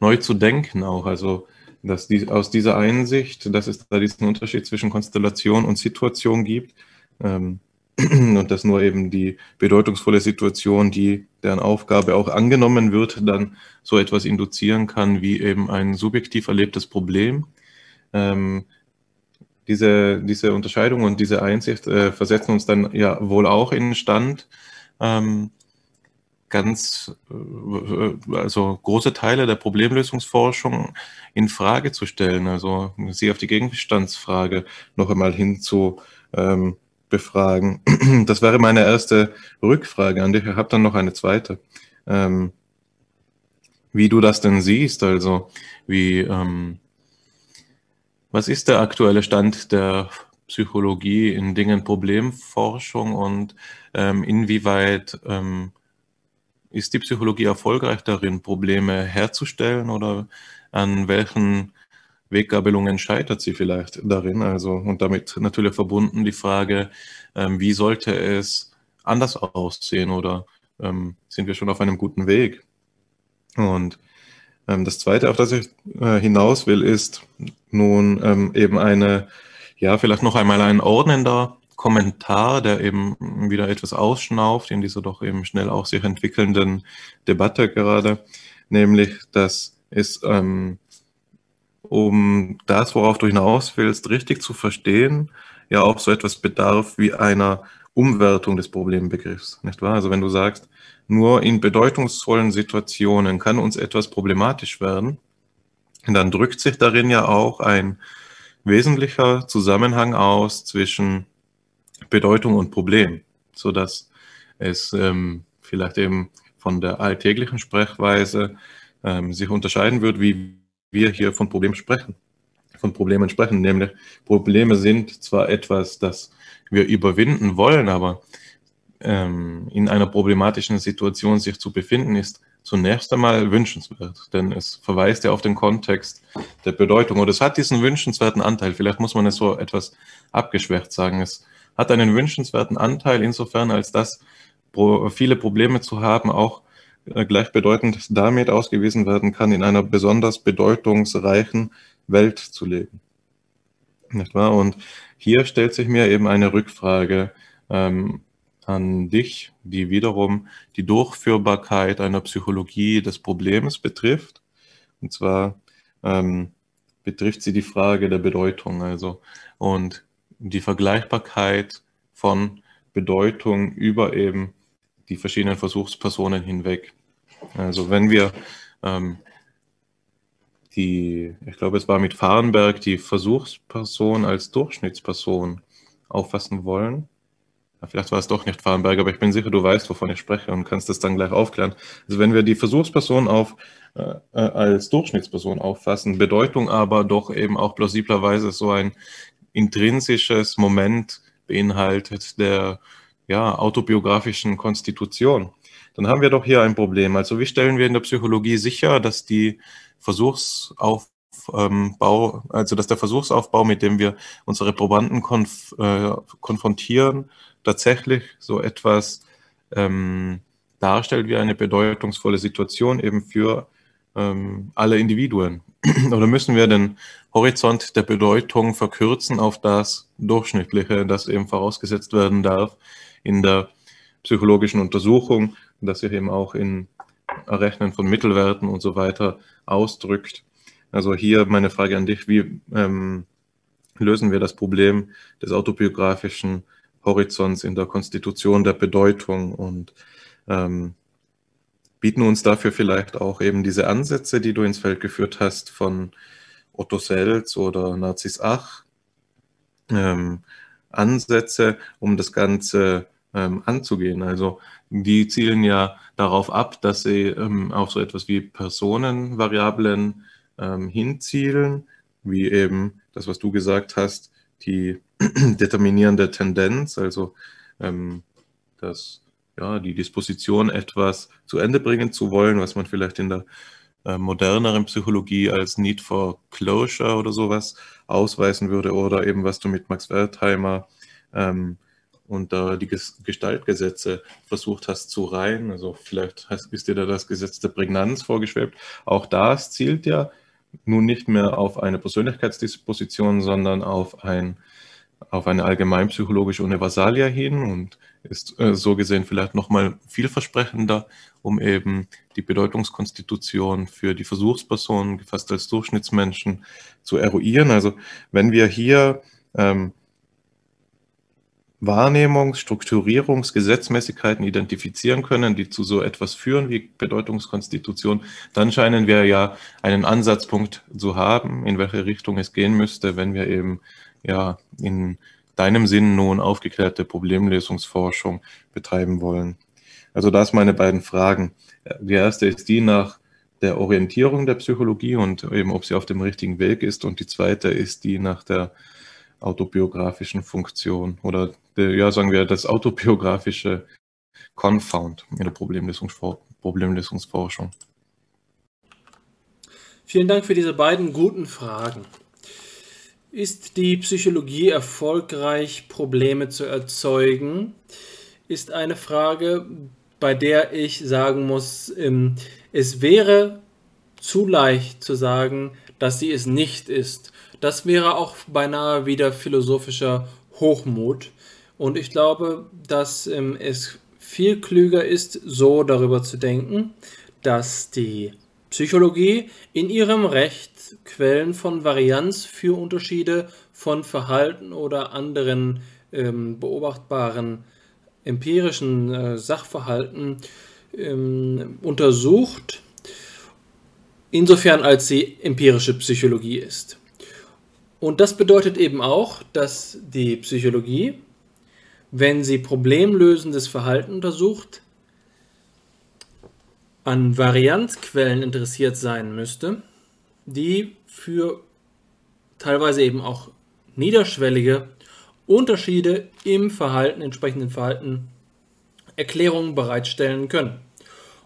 neu zu denken auch. Also dass die, aus dieser Einsicht, dass es da diesen Unterschied zwischen Konstellation und Situation gibt ähm, und dass nur eben die bedeutungsvolle Situation, die deren Aufgabe auch angenommen wird, dann so etwas induzieren kann wie eben ein subjektiv erlebtes Problem. Ähm, diese, diese Unterscheidung und diese Einsicht äh, versetzen uns dann ja wohl auch in den Stand, ähm, ganz, äh, also große Teile der Problemlösungsforschung in Frage zu stellen, also sie auf die Gegenstandsfrage noch einmal hin zu ähm, befragen. Das wäre meine erste Rückfrage an dich. Ich habe dann noch eine zweite. Ähm, wie du das denn siehst, also wie, ähm, was ist der aktuelle Stand der Psychologie in Dingen Problemforschung und ähm, inwieweit ähm, ist die Psychologie erfolgreich darin, Probleme herzustellen oder an welchen Weggabelungen scheitert sie vielleicht darin? Also, und damit natürlich verbunden die Frage, ähm, wie sollte es anders aussehen oder ähm, sind wir schon auf einem guten Weg? Und ähm, das Zweite, auf das ich äh, hinaus will, ist nun ähm, eben eine ja, vielleicht noch einmal ein ordnender Kommentar, der eben wieder etwas ausschnauft in dieser doch eben schnell auch sich entwickelnden Debatte gerade, nämlich, dass es ähm, um das, worauf du hinaus willst, richtig zu verstehen, ja auch so etwas bedarf wie einer Umwertung des Problembegriffs, nicht wahr? Also wenn du sagst, nur in bedeutungsvollen Situationen kann uns etwas problematisch werden, dann drückt sich darin ja auch ein wesentlicher Zusammenhang aus zwischen Bedeutung und Problem, so dass es ähm, vielleicht eben von der alltäglichen Sprechweise ähm, sich unterscheiden wird, wie wir hier von Problemen sprechen, von Problemen sprechen, nämlich Probleme sind zwar etwas, das wir überwinden wollen, aber ähm, in einer problematischen Situation sich zu befinden, ist zunächst einmal wünschenswert, denn es verweist ja auf den Kontext der Bedeutung und es hat diesen wünschenswerten Anteil. Vielleicht muss man es so etwas abgeschwächt sagen. Es hat einen wünschenswerten Anteil insofern, als dass viele Probleme zu haben auch äh, gleichbedeutend damit ausgewiesen werden kann, in einer besonders bedeutungsreichen Welt zu leben. Nicht wahr? Und hier stellt sich mir eben eine Rückfrage. Ähm, an dich, die wiederum die Durchführbarkeit einer Psychologie des Problems betrifft. Und zwar ähm, betrifft sie die Frage der Bedeutung, also und die Vergleichbarkeit von Bedeutung über eben die verschiedenen Versuchspersonen hinweg. Also wenn wir ähm, die, ich glaube, es war mit Fahrenberg, die Versuchsperson als Durchschnittsperson auffassen wollen, Vielleicht war es doch nicht Farnberg, aber ich bin sicher, du weißt, wovon ich spreche und kannst das dann gleich aufklären. Also wenn wir die Versuchsperson auf, äh, äh, als Durchschnittsperson auffassen, Bedeutung aber doch eben auch plausiblerweise so ein intrinsisches Moment beinhaltet der ja, autobiografischen Konstitution, dann haben wir doch hier ein Problem. Also wie stellen wir in der Psychologie sicher, dass die Versuchsauf Bau, also dass der Versuchsaufbau, mit dem wir unsere Probanden konf äh, konfrontieren, tatsächlich so etwas ähm, darstellt wie eine bedeutungsvolle Situation eben für ähm, alle Individuen? Oder müssen wir den Horizont der Bedeutung verkürzen auf das Durchschnittliche, das eben vorausgesetzt werden darf in der psychologischen Untersuchung, das sich eben auch in Errechnen von Mittelwerten und so weiter ausdrückt. Also hier meine Frage an dich, wie ähm, lösen wir das Problem des autobiografischen Horizonts in der Konstitution der Bedeutung und ähm, bieten uns dafür vielleicht auch eben diese Ansätze, die du ins Feld geführt hast, von Otto Selz oder Narziss Ach, ähm, Ansätze, um das Ganze ähm, anzugehen. Also die zielen ja darauf ab, dass sie ähm, auf so etwas wie Personenvariablen ähm, hinzielen, wie eben das, was du gesagt hast, die determinierende Tendenz, also ähm, das ja, die Disposition, etwas zu Ende bringen zu wollen, was man vielleicht in der äh, moderneren Psychologie als Need for Closure oder sowas ausweisen würde, oder eben was du mit Max Wertheimer ähm, unter die Gestaltgesetze versucht hast zu reihen. Also vielleicht hast, ist dir da das Gesetz der Prägnanz vorgeschwebt. Auch das zielt ja nun nicht mehr auf eine Persönlichkeitsdisposition, sondern auf ein auf eine allgemeinpsychologische Universalia hin und ist äh, so gesehen vielleicht nochmal vielversprechender, um eben die Bedeutungskonstitution für die Versuchspersonen, gefasst als Durchschnittsmenschen, zu eruieren. Also wenn wir hier ähm, Wahrnehmungs-, Strukturierungs-, Gesetzmäßigkeiten identifizieren können, die zu so etwas führen wie Bedeutungskonstitution, dann scheinen wir ja einen Ansatzpunkt zu haben, in welche Richtung es gehen müsste, wenn wir eben ja in deinem Sinn nun aufgeklärte Problemlösungsforschung betreiben wollen. Also das meine beiden Fragen. Die erste ist die nach der Orientierung der Psychologie und eben, ob sie auf dem richtigen Weg ist. Und die zweite ist die nach der autobiografischen Funktion oder der, ja, sagen wir, das autobiografische Confound in der Problemlösungsforschung. Vielen Dank für diese beiden guten Fragen. Ist die Psychologie erfolgreich, Probleme zu erzeugen? Ist eine Frage, bei der ich sagen muss, ähm, es wäre zu leicht zu sagen, dass sie es nicht ist. Das wäre auch beinahe wieder philosophischer Hochmut. Und ich glaube, dass ähm, es viel klüger ist, so darüber zu denken, dass die Psychologie in ihrem Recht Quellen von Varianz für Unterschiede von Verhalten oder anderen ähm, beobachtbaren empirischen äh, Sachverhalten ähm, untersucht, insofern als sie empirische Psychologie ist. Und das bedeutet eben auch, dass die Psychologie, wenn sie problemlösendes Verhalten untersucht, an Varianzquellen interessiert sein müsste, die für teilweise eben auch niederschwellige Unterschiede im Verhalten, entsprechenden Verhalten, Erklärungen bereitstellen können.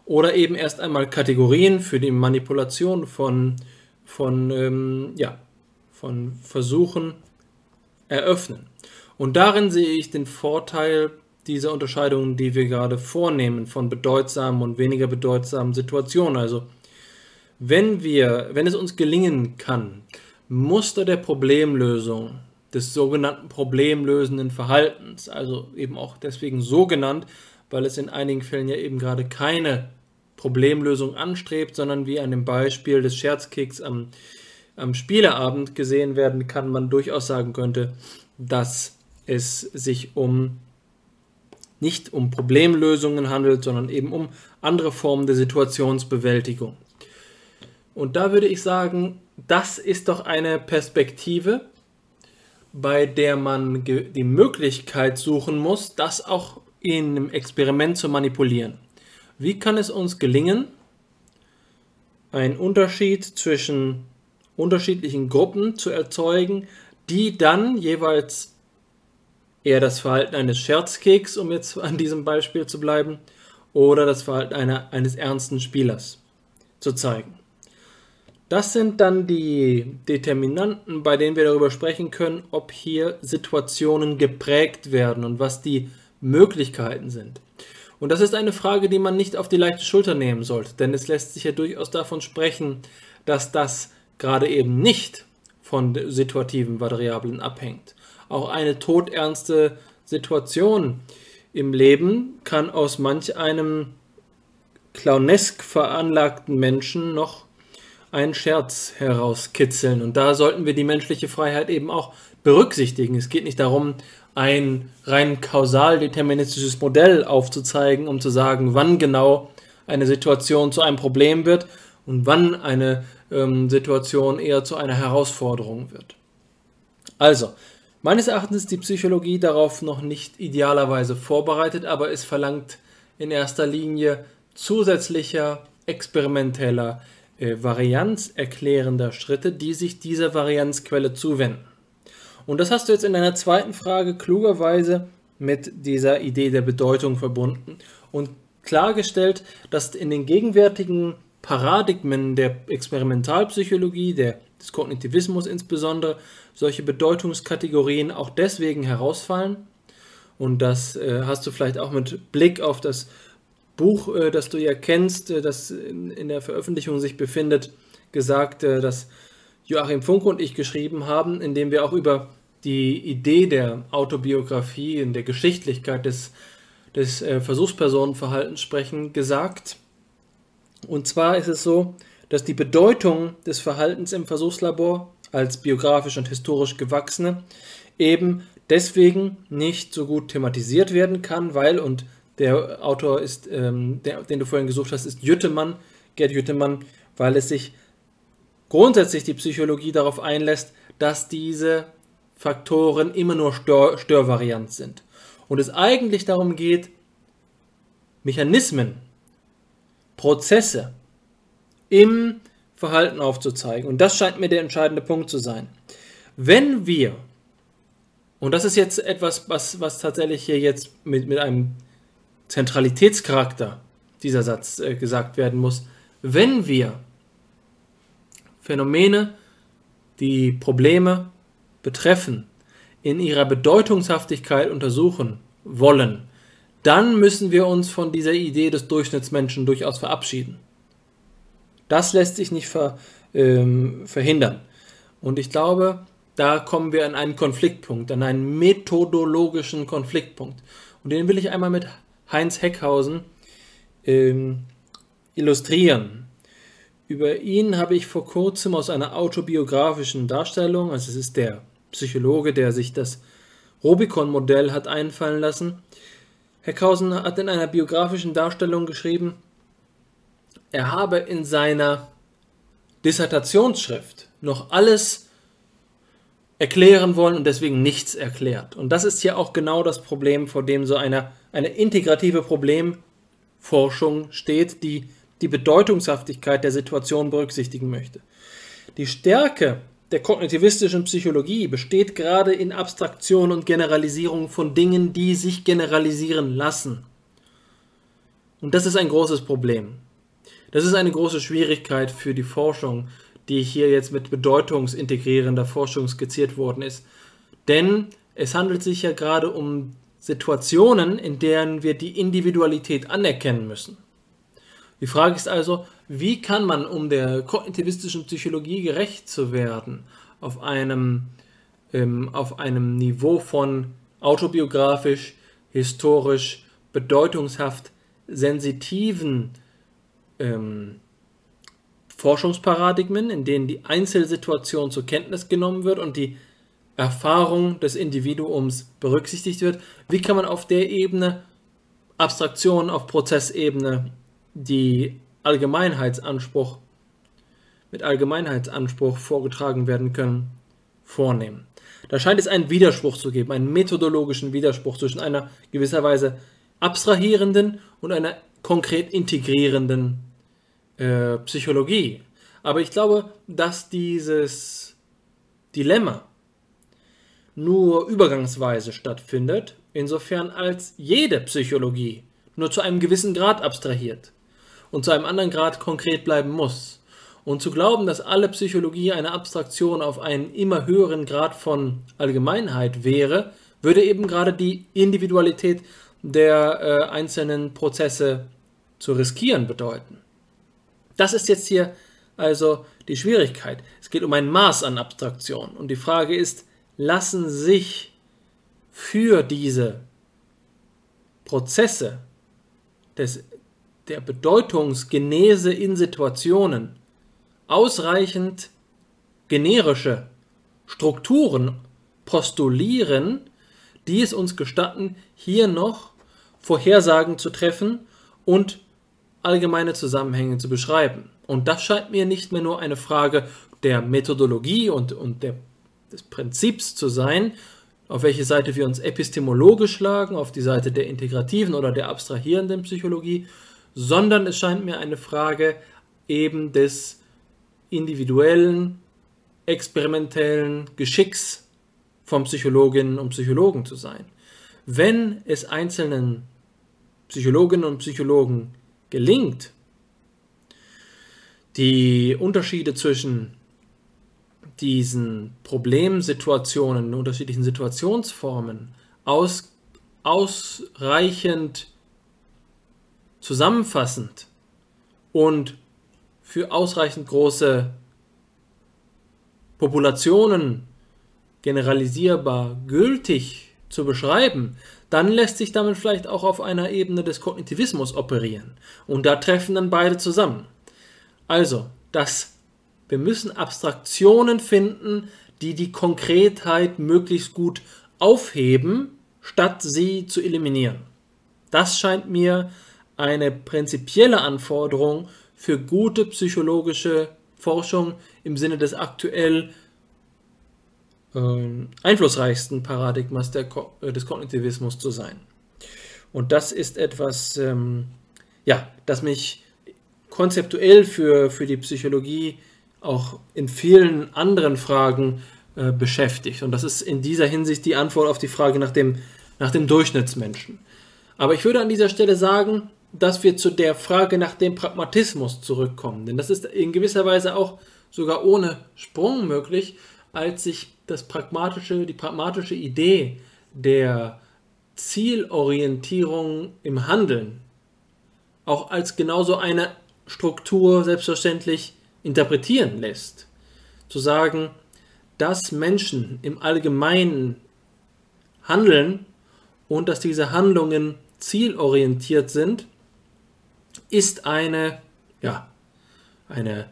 Oder eben erst einmal Kategorien für die Manipulation von, von, ähm, ja, von Versuchen eröffnen. Und darin sehe ich den Vorteil dieser Unterscheidungen, die wir gerade vornehmen, von bedeutsamen und weniger bedeutsamen Situationen. Also wenn wir, wenn es uns gelingen kann, Muster der Problemlösung, des sogenannten problemlösenden Verhaltens, also eben auch deswegen so genannt, weil es in einigen Fällen ja eben gerade keine Problemlösung anstrebt, sondern wie an dem Beispiel des Scherzkicks am, am Spieleabend gesehen werden kann, man durchaus sagen könnte, dass es sich um nicht um Problemlösungen handelt, sondern eben um andere Formen der Situationsbewältigung. Und da würde ich sagen, das ist doch eine Perspektive, bei der man die Möglichkeit suchen muss, das auch in einem Experiment zu manipulieren. Wie kann es uns gelingen, einen Unterschied zwischen unterschiedlichen Gruppen zu erzeugen, die dann jeweils eher das Verhalten eines Scherzkeks, um jetzt an diesem Beispiel zu bleiben, oder das Verhalten einer, eines ernsten Spielers zu zeigen. Das sind dann die Determinanten, bei denen wir darüber sprechen können, ob hier Situationen geprägt werden und was die Möglichkeiten sind. Und das ist eine Frage, die man nicht auf die leichte Schulter nehmen sollte, denn es lässt sich ja durchaus davon sprechen, dass das gerade eben nicht von situativen Variablen abhängt. Auch eine todernste Situation im Leben kann aus manch einem clownesk veranlagten Menschen noch einen Scherz herauskitzeln. Und da sollten wir die menschliche Freiheit eben auch berücksichtigen. Es geht nicht darum, ein rein kausal deterministisches Modell aufzuzeigen, um zu sagen, wann genau eine Situation zu einem Problem wird und wann eine ähm, Situation eher zu einer Herausforderung wird. Also, meines Erachtens ist die Psychologie darauf noch nicht idealerweise vorbereitet, aber es verlangt in erster Linie zusätzlicher experimenteller äh, varianzerklärender Schritte, die sich dieser Varianzquelle zuwenden. Und das hast du jetzt in deiner zweiten Frage klugerweise mit dieser Idee der Bedeutung verbunden und klargestellt, dass in den gegenwärtigen Paradigmen der Experimentalpsychologie, der, des Kognitivismus insbesondere, solche Bedeutungskategorien auch deswegen herausfallen. Und das äh, hast du vielleicht auch mit Blick auf das Buch, äh, das du ja kennst, äh, das in, in, der Veröffentlichung sich befindet, gesagt, äh, dass Joachim Funke und ich geschrieben haben, in dem wir auch über die Idee der Autobiografie in der Geschichtlichkeit des, des äh, Versuchspersonenverhaltens sprechen, gesagt. Und zwar ist es so, dass die Bedeutung des Verhaltens im Versuchslabor als biografisch und historisch gewachsene eben deswegen nicht so gut thematisiert werden kann, weil, und der Autor ist, ähm, der, den du vorhin gesucht hast, ist Jüttemann, Gerd Jüttemann, weil es sich grundsätzlich die Psychologie darauf einlässt, dass diese Faktoren immer nur Stör Störvariant sind. Und es eigentlich darum geht, Mechanismen, Prozesse im Verhalten aufzuzeigen. Und das scheint mir der entscheidende Punkt zu sein. Wenn wir, und das ist jetzt etwas, was, was tatsächlich hier jetzt mit, mit einem Zentralitätscharakter dieser Satz äh, gesagt werden muss, wenn wir Phänomene, die Probleme betreffen, in ihrer Bedeutungshaftigkeit untersuchen wollen, dann müssen wir uns von dieser Idee des Durchschnittsmenschen durchaus verabschieden. Das lässt sich nicht ver, ähm, verhindern. Und ich glaube, da kommen wir an einen Konfliktpunkt, an einen methodologischen Konfliktpunkt. Und den will ich einmal mit Heinz Heckhausen ähm, illustrieren. Über ihn habe ich vor kurzem aus einer autobiografischen Darstellung, also es ist der Psychologe, der sich das Rubicon-Modell hat einfallen lassen, Heckhausen hat in einer biografischen Darstellung geschrieben, er habe in seiner Dissertationsschrift noch alles erklären wollen und deswegen nichts erklärt. Und das ist hier auch genau das Problem, vor dem so eine, eine integrative Problemforschung steht, die die Bedeutungshaftigkeit der Situation berücksichtigen möchte. Die Stärke der kognitivistischen Psychologie besteht gerade in Abstraktion und Generalisierung von Dingen, die sich generalisieren lassen. Und das ist ein großes Problem. Das ist eine große Schwierigkeit für die Forschung, die hier jetzt mit bedeutungsintegrierender Forschung skizziert worden ist. Denn es handelt sich ja gerade um Situationen, in denen wir die Individualität anerkennen müssen. Die Frage ist also, wie kann man, um der kognitivistischen Psychologie gerecht zu werden, auf einem, ähm, auf einem Niveau von autobiografisch, historisch, bedeutungshaft sensitiven ähm, Forschungsparadigmen, in denen die Einzelsituation zur Kenntnis genommen wird und die Erfahrung des Individuums berücksichtigt wird, wie kann man auf der Ebene Abstraktion auf Prozessebene die Allgemeinheitsanspruch mit Allgemeinheitsanspruch vorgetragen werden können, vornehmen. Da scheint es einen Widerspruch zu geben, einen methodologischen Widerspruch zwischen einer gewisserweise abstrahierenden und einer konkret integrierenden äh, Psychologie. Aber ich glaube, dass dieses Dilemma nur übergangsweise stattfindet, insofern als jede Psychologie nur zu einem gewissen Grad abstrahiert und zu einem anderen Grad konkret bleiben muss. Und zu glauben, dass alle Psychologie eine Abstraktion auf einen immer höheren Grad von Allgemeinheit wäre, würde eben gerade die Individualität der äh, einzelnen Prozesse zu riskieren bedeuten. Das ist jetzt hier also die Schwierigkeit. Es geht um ein Maß an Abstraktion. Und die Frage ist, lassen sich für diese Prozesse des der Bedeutungsgenese in Situationen ausreichend generische Strukturen postulieren, die es uns gestatten, hier noch Vorhersagen zu treffen und allgemeine Zusammenhänge zu beschreiben. Und das scheint mir nicht mehr nur eine Frage der Methodologie und, und der, des Prinzips zu sein, auf welche Seite wir uns epistemologisch schlagen, auf die Seite der integrativen oder der abstrahierenden Psychologie, sondern es scheint mir eine Frage eben des individuellen, experimentellen Geschicks von Psychologinnen und Psychologen zu sein. Wenn es einzelnen Psychologinnen und Psychologen gelingt, die Unterschiede zwischen diesen Problemsituationen, unterschiedlichen Situationsformen aus, ausreichend zusammenfassend und für ausreichend große Populationen generalisierbar gültig zu beschreiben, dann lässt sich damit vielleicht auch auf einer Ebene des Kognitivismus operieren. Und da treffen dann beide zusammen. Also, das, wir müssen Abstraktionen finden, die die Konkretheit möglichst gut aufheben, statt sie zu eliminieren. Das scheint mir eine prinzipielle Anforderung für gute psychologische Forschung im Sinne des aktuell äh, einflussreichsten Paradigmas der, äh, des Kognitivismus zu sein. Und das ist etwas, ähm, ja, das mich konzeptuell für, für die Psychologie auch in vielen anderen Fragen äh, beschäftigt. Und das ist in dieser Hinsicht die Antwort auf die Frage nach dem, nach dem Durchschnittsmenschen. Aber ich würde an dieser Stelle sagen, dass wir zu der Frage nach dem Pragmatismus zurückkommen. Denn das ist in gewisser Weise auch sogar ohne Sprung möglich, als sich das pragmatische, die pragmatische Idee der Zielorientierung im Handeln auch als genauso eine Struktur selbstverständlich interpretieren lässt. Zu sagen, dass Menschen im Allgemeinen handeln und dass diese Handlungen zielorientiert sind, ist eine, ja, eine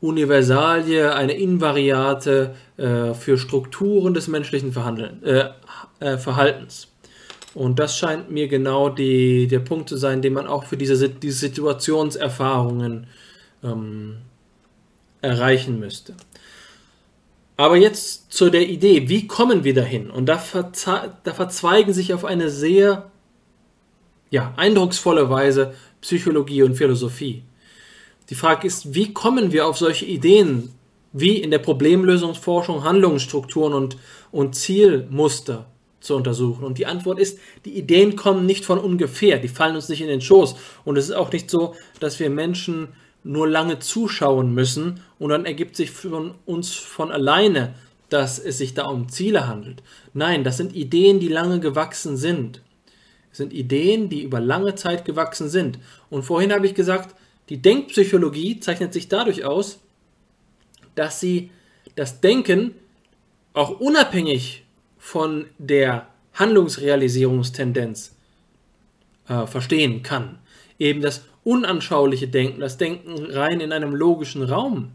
Universalie, eine Invariate äh, für Strukturen des menschlichen äh, äh, Verhaltens. Und das scheint mir genau die, der Punkt zu sein, den man auch für diese, diese Situationserfahrungen ähm, erreichen müsste. Aber jetzt zu der Idee, wie kommen wir dahin? Und da, da verzweigen sich auf eine sehr ja, eindrucksvolle Weise Psychologie und Philosophie. Die Frage ist, wie kommen wir auf solche Ideen, wie in der Problemlösungsforschung Handlungsstrukturen und, und Zielmuster zu untersuchen? Und die Antwort ist, die Ideen kommen nicht von ungefähr, die fallen uns nicht in den Schoß. Und es ist auch nicht so, dass wir Menschen nur lange zuschauen müssen und dann ergibt sich von uns von alleine, dass es sich da um Ziele handelt. Nein, das sind Ideen, die lange gewachsen sind. Es sind Ideen, die über lange Zeit gewachsen sind. Und vorhin habe ich gesagt, die Denkpsychologie zeichnet sich dadurch aus, dass sie das Denken auch unabhängig von der Handlungsrealisierungstendenz äh, verstehen kann. Eben das unanschauliche Denken, das Denken rein in einem logischen Raum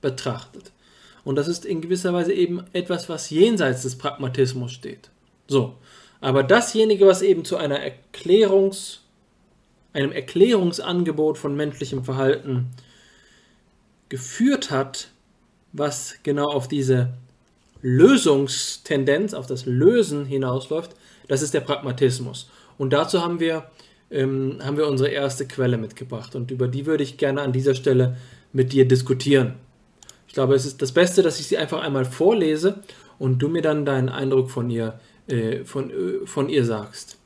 betrachtet. Und das ist in gewisser Weise eben etwas, was jenseits des Pragmatismus steht. So, aber dasjenige, was eben zu einer Erklärungs, einem Erklärungsangebot von menschlichem Verhalten geführt hat, was genau auf diese Lösungstendenz, auf das Lösen hinausläuft, das ist der Pragmatismus. Und dazu haben wir, ähm, haben wir unsere erste Quelle mitgebracht und über die würde ich gerne an dieser Stelle mit dir diskutieren. Ich glaube, es ist das Beste, dass ich sie einfach einmal vorlese und du mir dann deinen Eindruck von ihr äh, von, äh, von ihr sagst.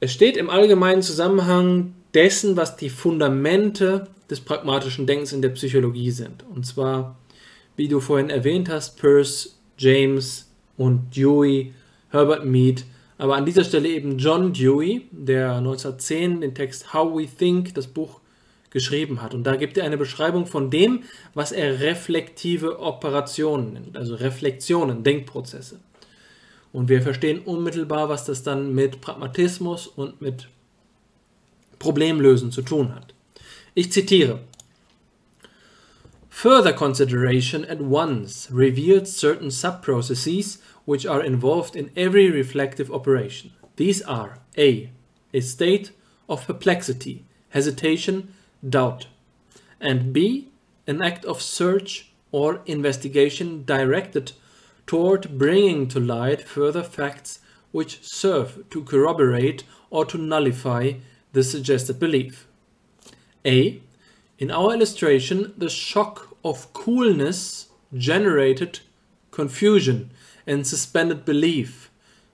Es steht im allgemeinen Zusammenhang dessen, was die Fundamente des pragmatischen Denkens in der Psychologie sind. Und zwar, wie du vorhin erwähnt hast, Peirce, James und Dewey, Herbert Mead, aber an dieser Stelle eben John Dewey, der 1910 den Text How We Think, das Buch, geschrieben hat. Und da gibt er eine Beschreibung von dem, was er reflektive Operationen nennt, also Reflexionen, Denkprozesse. Und wir verstehen unmittelbar, was das dann mit Pragmatismus und mit Problemlösen zu tun hat. Ich zitiere. Further consideration at once reveals certain subprocesses which are involved in every reflective operation. These are A. A state of perplexity, hesitation, doubt, and B. An act of search or investigation directed toward bringing to light further facts which serve to corroborate or to nullify the suggested belief. A. In our illustration, the shock of coolness generated confusion and suspended belief,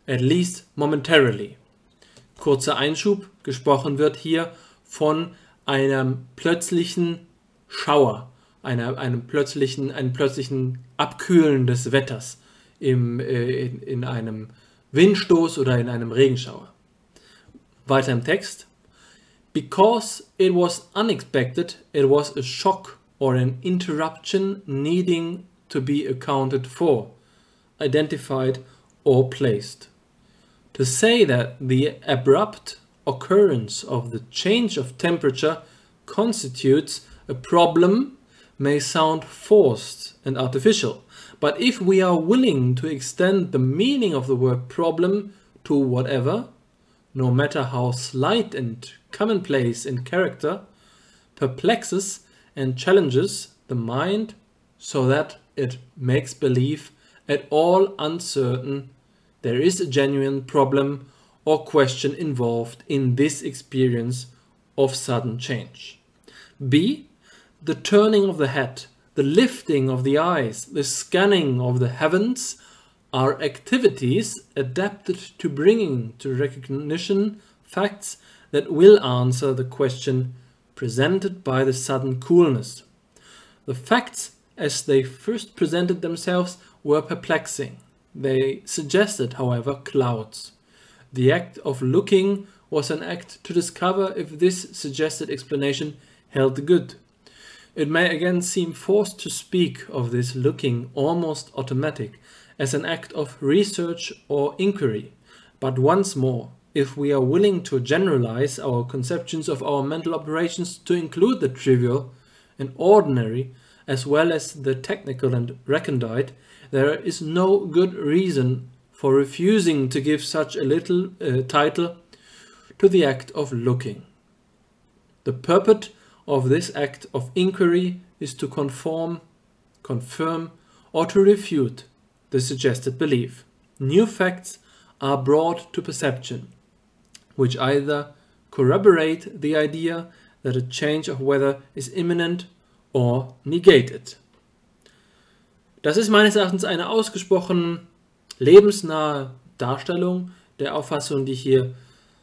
at least momentarily. Kurzer Einschub, gesprochen wird hier von einem plötzlichen Schauer, einer, einem plötzlichen, einem plötzlichen Abkühlen des Wetters im, äh, in, in einem Windstoß oder in einem Regenschauer. Weiter im Text. Because it was unexpected, it was a shock or an interruption needing to be accounted for, identified or placed. To say that the abrupt occurrence of the change of temperature constitutes a problem may sound forced and artificial, but if we are willing to extend the meaning of the word problem to whatever, no matter how slight and commonplace in character, perplexes and challenges the mind so that it makes believe at all uncertain there is a genuine problem or question involved in this experience of sudden change. B. The turning of the head, the lifting of the eyes, the scanning of the heavens are activities adapted to bringing to recognition facts that will answer the question presented by the sudden coolness. The facts, as they first presented themselves, were perplexing. They suggested, however, clouds. The act of looking was an act to discover if this suggested explanation held good. It may again seem forced to speak of this looking almost automatic as an act of research or inquiry, but once more, if we are willing to generalize our conceptions of our mental operations to include the trivial and ordinary as well as the technical and recondite, there is no good reason for refusing to give such a little uh, title to the act of looking. The purport of this act of inquiry is to conform, confirm, or to refute the suggested belief. New facts are brought to perception, which either corroborate the idea that a change of weather is imminent or negate it. Das ist meines Erachtens eine ausgesprochen lebensnahe Darstellung der Auffassung, die hier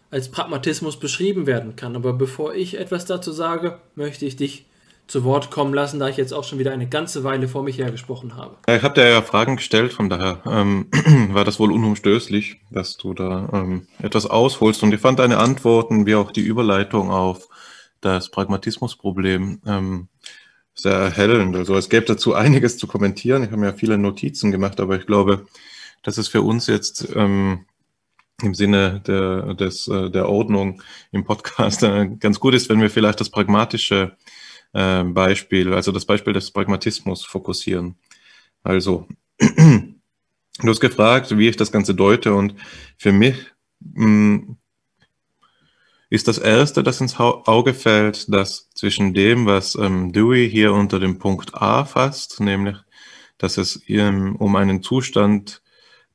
als Pragmatismus beschrieben werden kann. Aber bevor ich etwas dazu sage, möchte ich dich zu Wort kommen lassen, da ich jetzt auch schon wieder eine ganze Weile vor mich hergesprochen habe. Ich habe dir ja Fragen gestellt, von daher ähm, war das wohl unumstößlich, dass du da ähm, etwas ausholst. Und ich fand deine Antworten wie auch die Überleitung auf das Pragmatismusproblem ähm, sehr erhellend. Also es gäbe dazu einiges zu kommentieren. Ich habe ja viele Notizen gemacht, aber ich glaube, dass es für uns jetzt ähm, im Sinne der, des, äh, der Ordnung im Podcast äh, ganz gut ist, wenn wir vielleicht das pragmatische äh, Beispiel, also das Beispiel des Pragmatismus fokussieren. Also, du hast gefragt, wie ich das Ganze deute und für mich mh, mm, ist das Erste, das ins Auge fällt, dass zwischen dem, was ähm, Dewey hier unter dem Punkt A fasst, nämlich, dass es ähm, um einen Zustand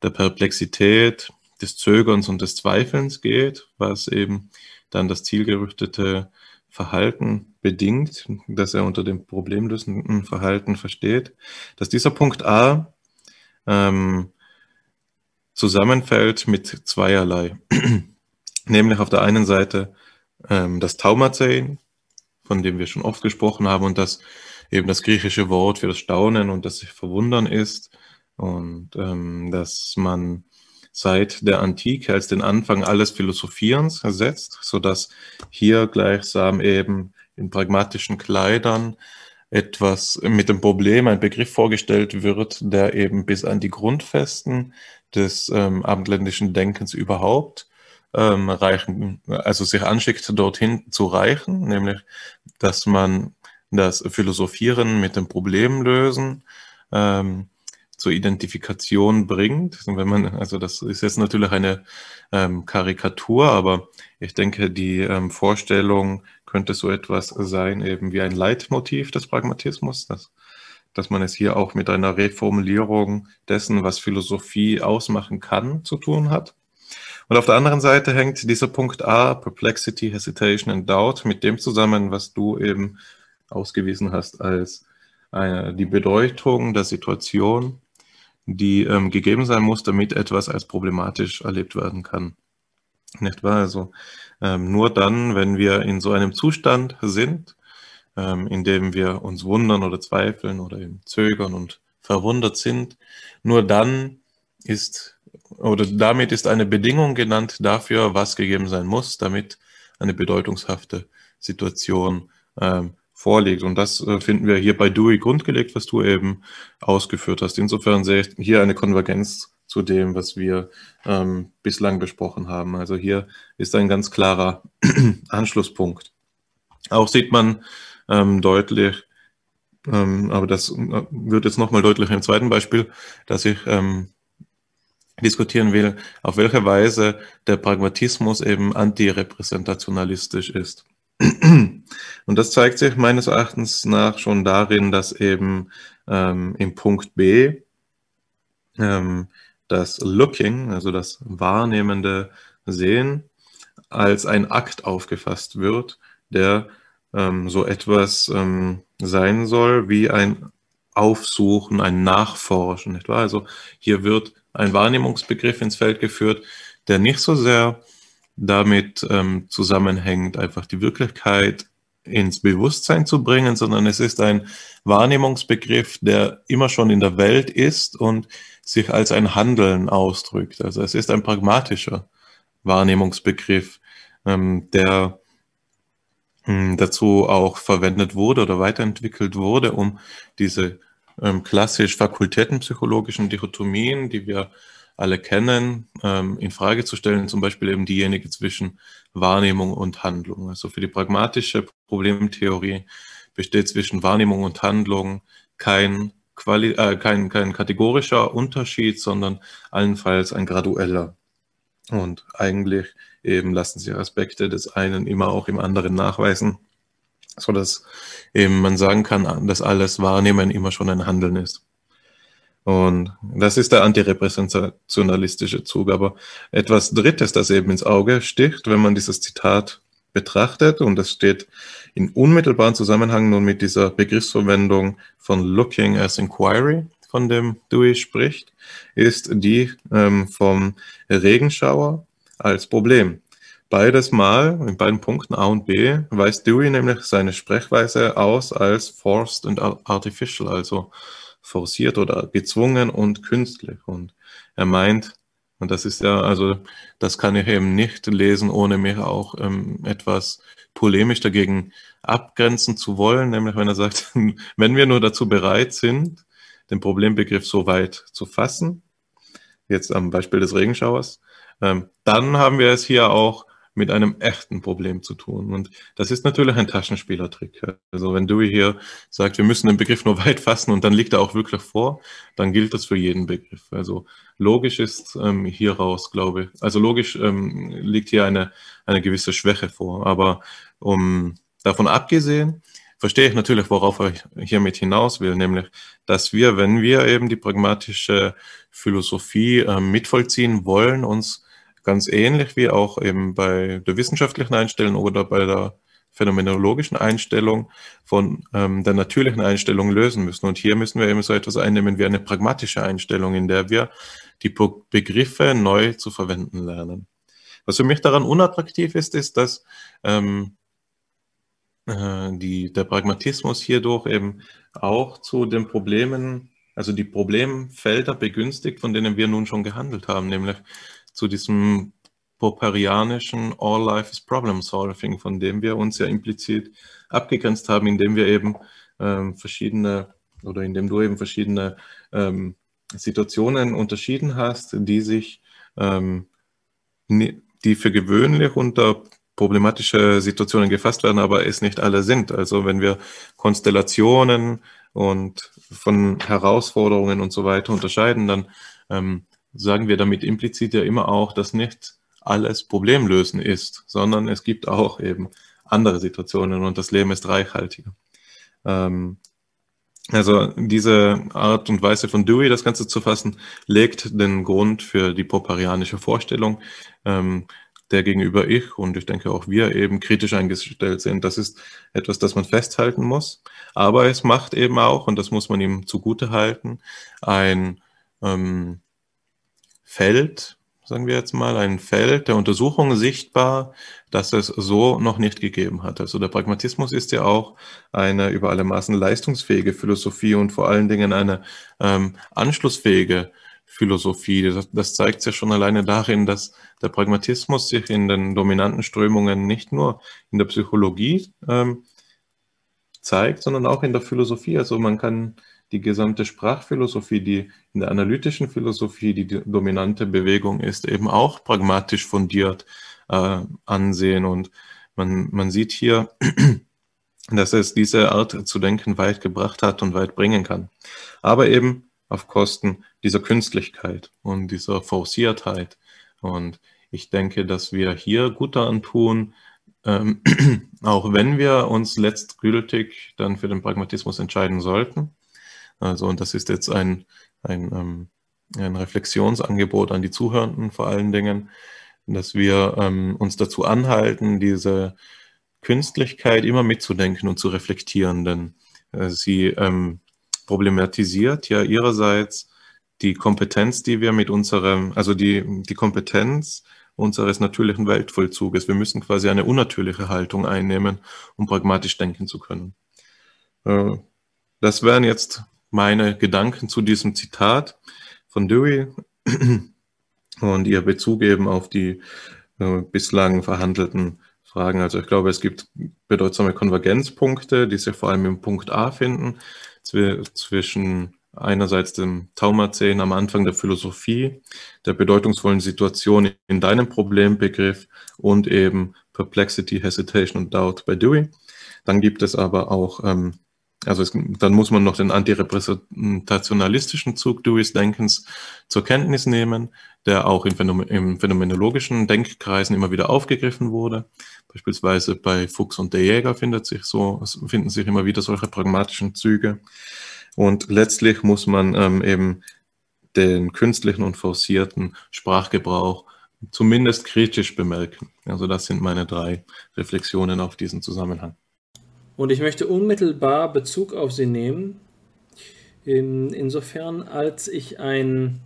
der Perplexität, des Zögerns und des Zweifelns geht, was eben dann das zielgerichtete Verhalten bedingt, das er unter dem problemlösenden Verhalten versteht, dass dieser Punkt A ähm, zusammenfällt mit zweierlei. Nämlich auf der einen Seite ähm, das Taumazein, von dem wir schon oft gesprochen haben und das eben das griechische Wort für das Staunen und das sich Verwundern ist. Und ähm, dass man seit der Antike als den Anfang alles Philosophierens ersetzt, so dass hier gleichsam eben in pragmatischen Kleidern etwas mit dem Problem, ein Begriff vorgestellt wird, der eben bis an die Grundfesten des ähm, abendländischen Denkens überhaupt ähm, reichen, also sich anschickt, dorthin zu reichen, nämlich, dass man das Philosophieren mit dem Problem lösen ähm, zur Identifikation bringt. Wenn man, also das ist jetzt natürlich eine ähm, Karikatur, aber ich denke, die ähm, Vorstellung könnte so etwas sein, eben wie ein Leitmotiv des Pragmatismus, dass, dass man es hier auch mit einer Reformulierung dessen, was Philosophie ausmachen kann, zu tun hat. Und auf der anderen Seite hängt dieser Punkt A, Perplexity, Hesitation and Doubt, mit dem zusammen, was du eben ausgewiesen hast als eine, die Bedeutung der Situation, die ähm, gegeben sein muss, damit etwas als problematisch erlebt werden kann. Nicht wahr? Also ähm, nur dann, wenn wir in so einem Zustand sind, ähm, in dem wir uns wundern oder zweifeln oder eben zögern und verwundert sind, nur dann ist oder damit ist eine Bedingung genannt dafür, was gegeben sein muss, damit eine bedeutungshafte Situation ähm, vorliegt. Und das äh, finden wir hier bei Dewey grundgelegt, was du eben ausgeführt hast. Insofern sehe ich hier eine Konvergenz zu dem, was wir ähm, bislang besprochen haben. Also hier ist ein ganz klarer Anschlusspunkt. Auch sieht man ähm, deutlich, ähm, aber das äh, wird jetzt nochmal deutlicher im zweiten Beispiel, dass ich ähm, diskutieren will, auf welche Weise der Pragmatismus eben antirepräsentationalistisch ist. Und das zeigt sich meines Erachtens nach schon darin, dass eben ähm, im Punkt B ähm, das Looking, also das wahrnehmende Sehen, als ein Akt aufgefasst wird, der ähm, so etwas ähm, sein soll wie ein Aufsuchen, ein Nachforschen. Nicht wahr? Also hier wird ein Wahrnehmungsbegriff ins Feld geführt, der nicht so sehr damit ähm, zusammenhängt, einfach die Wirklichkeit ins Bewusstsein zu bringen, sondern es ist ein Wahrnehmungsbegriff, der immer schon in der Welt ist und sich als ein Handeln ausdrückt. Also es ist ein pragmatischer Wahrnehmungsbegriff, ähm, der ähm, dazu auch verwendet wurde oder weiterentwickelt wurde, um diese ähm, klassisch fakultätenpsychologischen Dichotomien, die wir alle kennen, ähm, in Frage zu stellen, zum Beispiel eben diejenige zwischen Wahrnehmung und Handlung. Also für die pragmatische Problemtheorie besteht zwischen Wahrnehmung und Handlung kein, Quali äh, kein, kein kategorischer Unterschied, sondern allenfalls ein gradueller. Und eigentlich eben lassen sich Aspekte des einen immer auch im anderen nachweisen, so dass eben man sagen kann, dass alles Wahrnehmen immer schon ein Handeln ist. Und das ist der antirepräsentationalistische Zug. Aber etwas Drittes, das eben ins Auge sticht, wenn man dieses Zitat betrachtet, und das steht in unmittelbaren Zusammenhang nun mit dieser Begriffsverwendung von Looking as Inquiry, von dem Dewey spricht, ist die ähm, vom Regenschauer als Problem. Beides Mal, in beiden Punkten A und B, weist Dewey nämlich seine Sprechweise aus als forced and artificial, also forciert oder gezwungen und künstlich. Und er meint, und das ist ja, also das kann ich eben nicht lesen, ohne mich auch ähm, etwas polemisch dagegen abgrenzen zu wollen, nämlich wenn er sagt, wenn wir nur dazu bereit sind, den Problembegriff so weit zu fassen, jetzt am Beispiel des Regenschauers, ähm, dann haben wir es hier auch mit einem echten Problem zu tun. Und das ist natürlich ein Taschenspielertrick. Also wenn Dewey hier sagt, wir müssen den Begriff nur weit fassen und dann liegt er auch wirklich vor, dann gilt das für jeden Begriff. Also logisch ist ähm, hier raus, glaube ich. Also logisch ähm, liegt hier eine, eine gewisse Schwäche vor. Aber um davon abgesehen, verstehe ich natürlich, worauf ich hiermit hinaus will, nämlich, dass wir, wenn wir eben die pragmatische Philosophie äh, mitvollziehen wollen, uns ganz ähnlich wie auch eben bei der wissenschaftlichen Einstellung oder bei der phänomenologischen Einstellung von ähm, der natürlichen Einstellung lösen müssen. Und hier müssen wir eben so etwas einnehmen wie eine pragmatische Einstellung, in der wir die Begriffe neu zu verwenden lernen. Was für mich daran unattraktiv ist, ist, dass ähm, äh, die, der Pragmatismus hierdurch eben auch zu den Problemen, also die Problemfelder begünstigt, von denen wir nun schon gehandelt haben, nämlich zu diesem popperianischen All Life is Problem Solving, von dem wir uns ja implizit abgegrenzt haben, indem wir eben ähm, verschiedene oder indem du eben verschiedene ähm, Situationen unterschieden hast, die sich, ähm, die für gewöhnlich unter problematische Situationen gefasst werden, aber es nicht alle sind. Also wenn wir Konstellationen und von Herausforderungen und so weiter unterscheiden, dann ähm, sagen wir damit implizit ja immer auch, dass nicht alles Problemlösen ist, sondern es gibt auch eben andere Situationen und das Leben ist reichhaltiger. Ähm, also diese Art und Weise von Dewey, das Ganze zu fassen, legt den Grund für die poparianische Vorstellung, ähm, der gegenüber ich und ich denke auch wir eben kritisch eingestellt sind. Das ist etwas, das man festhalten muss. Aber es macht eben auch, und das muss man ihm zugute halten, ein ähm, Feld, sagen wir jetzt mal, ein Feld der Untersuchung sichtbar, dass es so noch nicht gegeben hat. Also der Pragmatismus ist ja auch eine über alle Maßen leistungsfähige Philosophie und vor allen Dingen eine ähm, anschlussfähige Philosophie. Das, das zeigt ja schon alleine darin, dass der Pragmatismus sich in den dominanten Strömungen nicht nur in der Psychologie ähm, zeigt, sondern auch in der Philosophie. Also man kann die gesamte Sprachphilosophie, die in der analytischen Philosophie die dominante Bewegung ist, eben auch pragmatisch fundiert äh, ansehen. Und man, man sieht hier, dass es diese Art zu denken weit gebracht hat und weit bringen kann. Aber eben auf Kosten dieser Künstlichkeit und dieser Forciertheit. Und ich denke, dass wir hier gut daran tun, ähm, auch wenn wir uns letztgültig dann für den Pragmatismus entscheiden sollten. Also, und das ist jetzt ein, ein, ähm, ein Reflexionsangebot an die Zuhörenden vor allen Dingen, dass wir ähm, uns dazu anhalten, diese Künstlichkeit immer mitzudenken und zu reflektieren, denn äh, sie ähm, problematisiert ja ihrerseits die Kompetenz, die wir mit unserem, also die, die Kompetenz unseres natürlichen Weltvollzuges. Wir müssen quasi eine unnatürliche Haltung einnehmen, um pragmatisch denken zu können. Äh, das wären jetzt meine Gedanken zu diesem Zitat von Dewey und ihr Bezug eben auf die äh, bislang verhandelten Fragen. Also ich glaube, es gibt bedeutsame Konvergenzpunkte, die sich vor allem im Punkt A finden, zwischen einerseits dem Taumazän am Anfang der Philosophie, der bedeutungsvollen Situation in deinem Problembegriff und eben Perplexity, Hesitation und Doubt bei Dewey. Dann gibt es aber auch ähm, also es, dann muss man noch den antirepräsentationalistischen Zug Deweys Denkens zur Kenntnis nehmen, der auch in Phänomen im phänomenologischen Denkkreisen immer wieder aufgegriffen wurde. Beispielsweise bei Fuchs und der Jäger findet sich so, finden sich immer wieder solche pragmatischen Züge. Und letztlich muss man ähm, eben den künstlichen und forcierten Sprachgebrauch zumindest kritisch bemerken. Also das sind meine drei Reflexionen auf diesen Zusammenhang. Und ich möchte unmittelbar Bezug auf sie nehmen, in, insofern als ich einen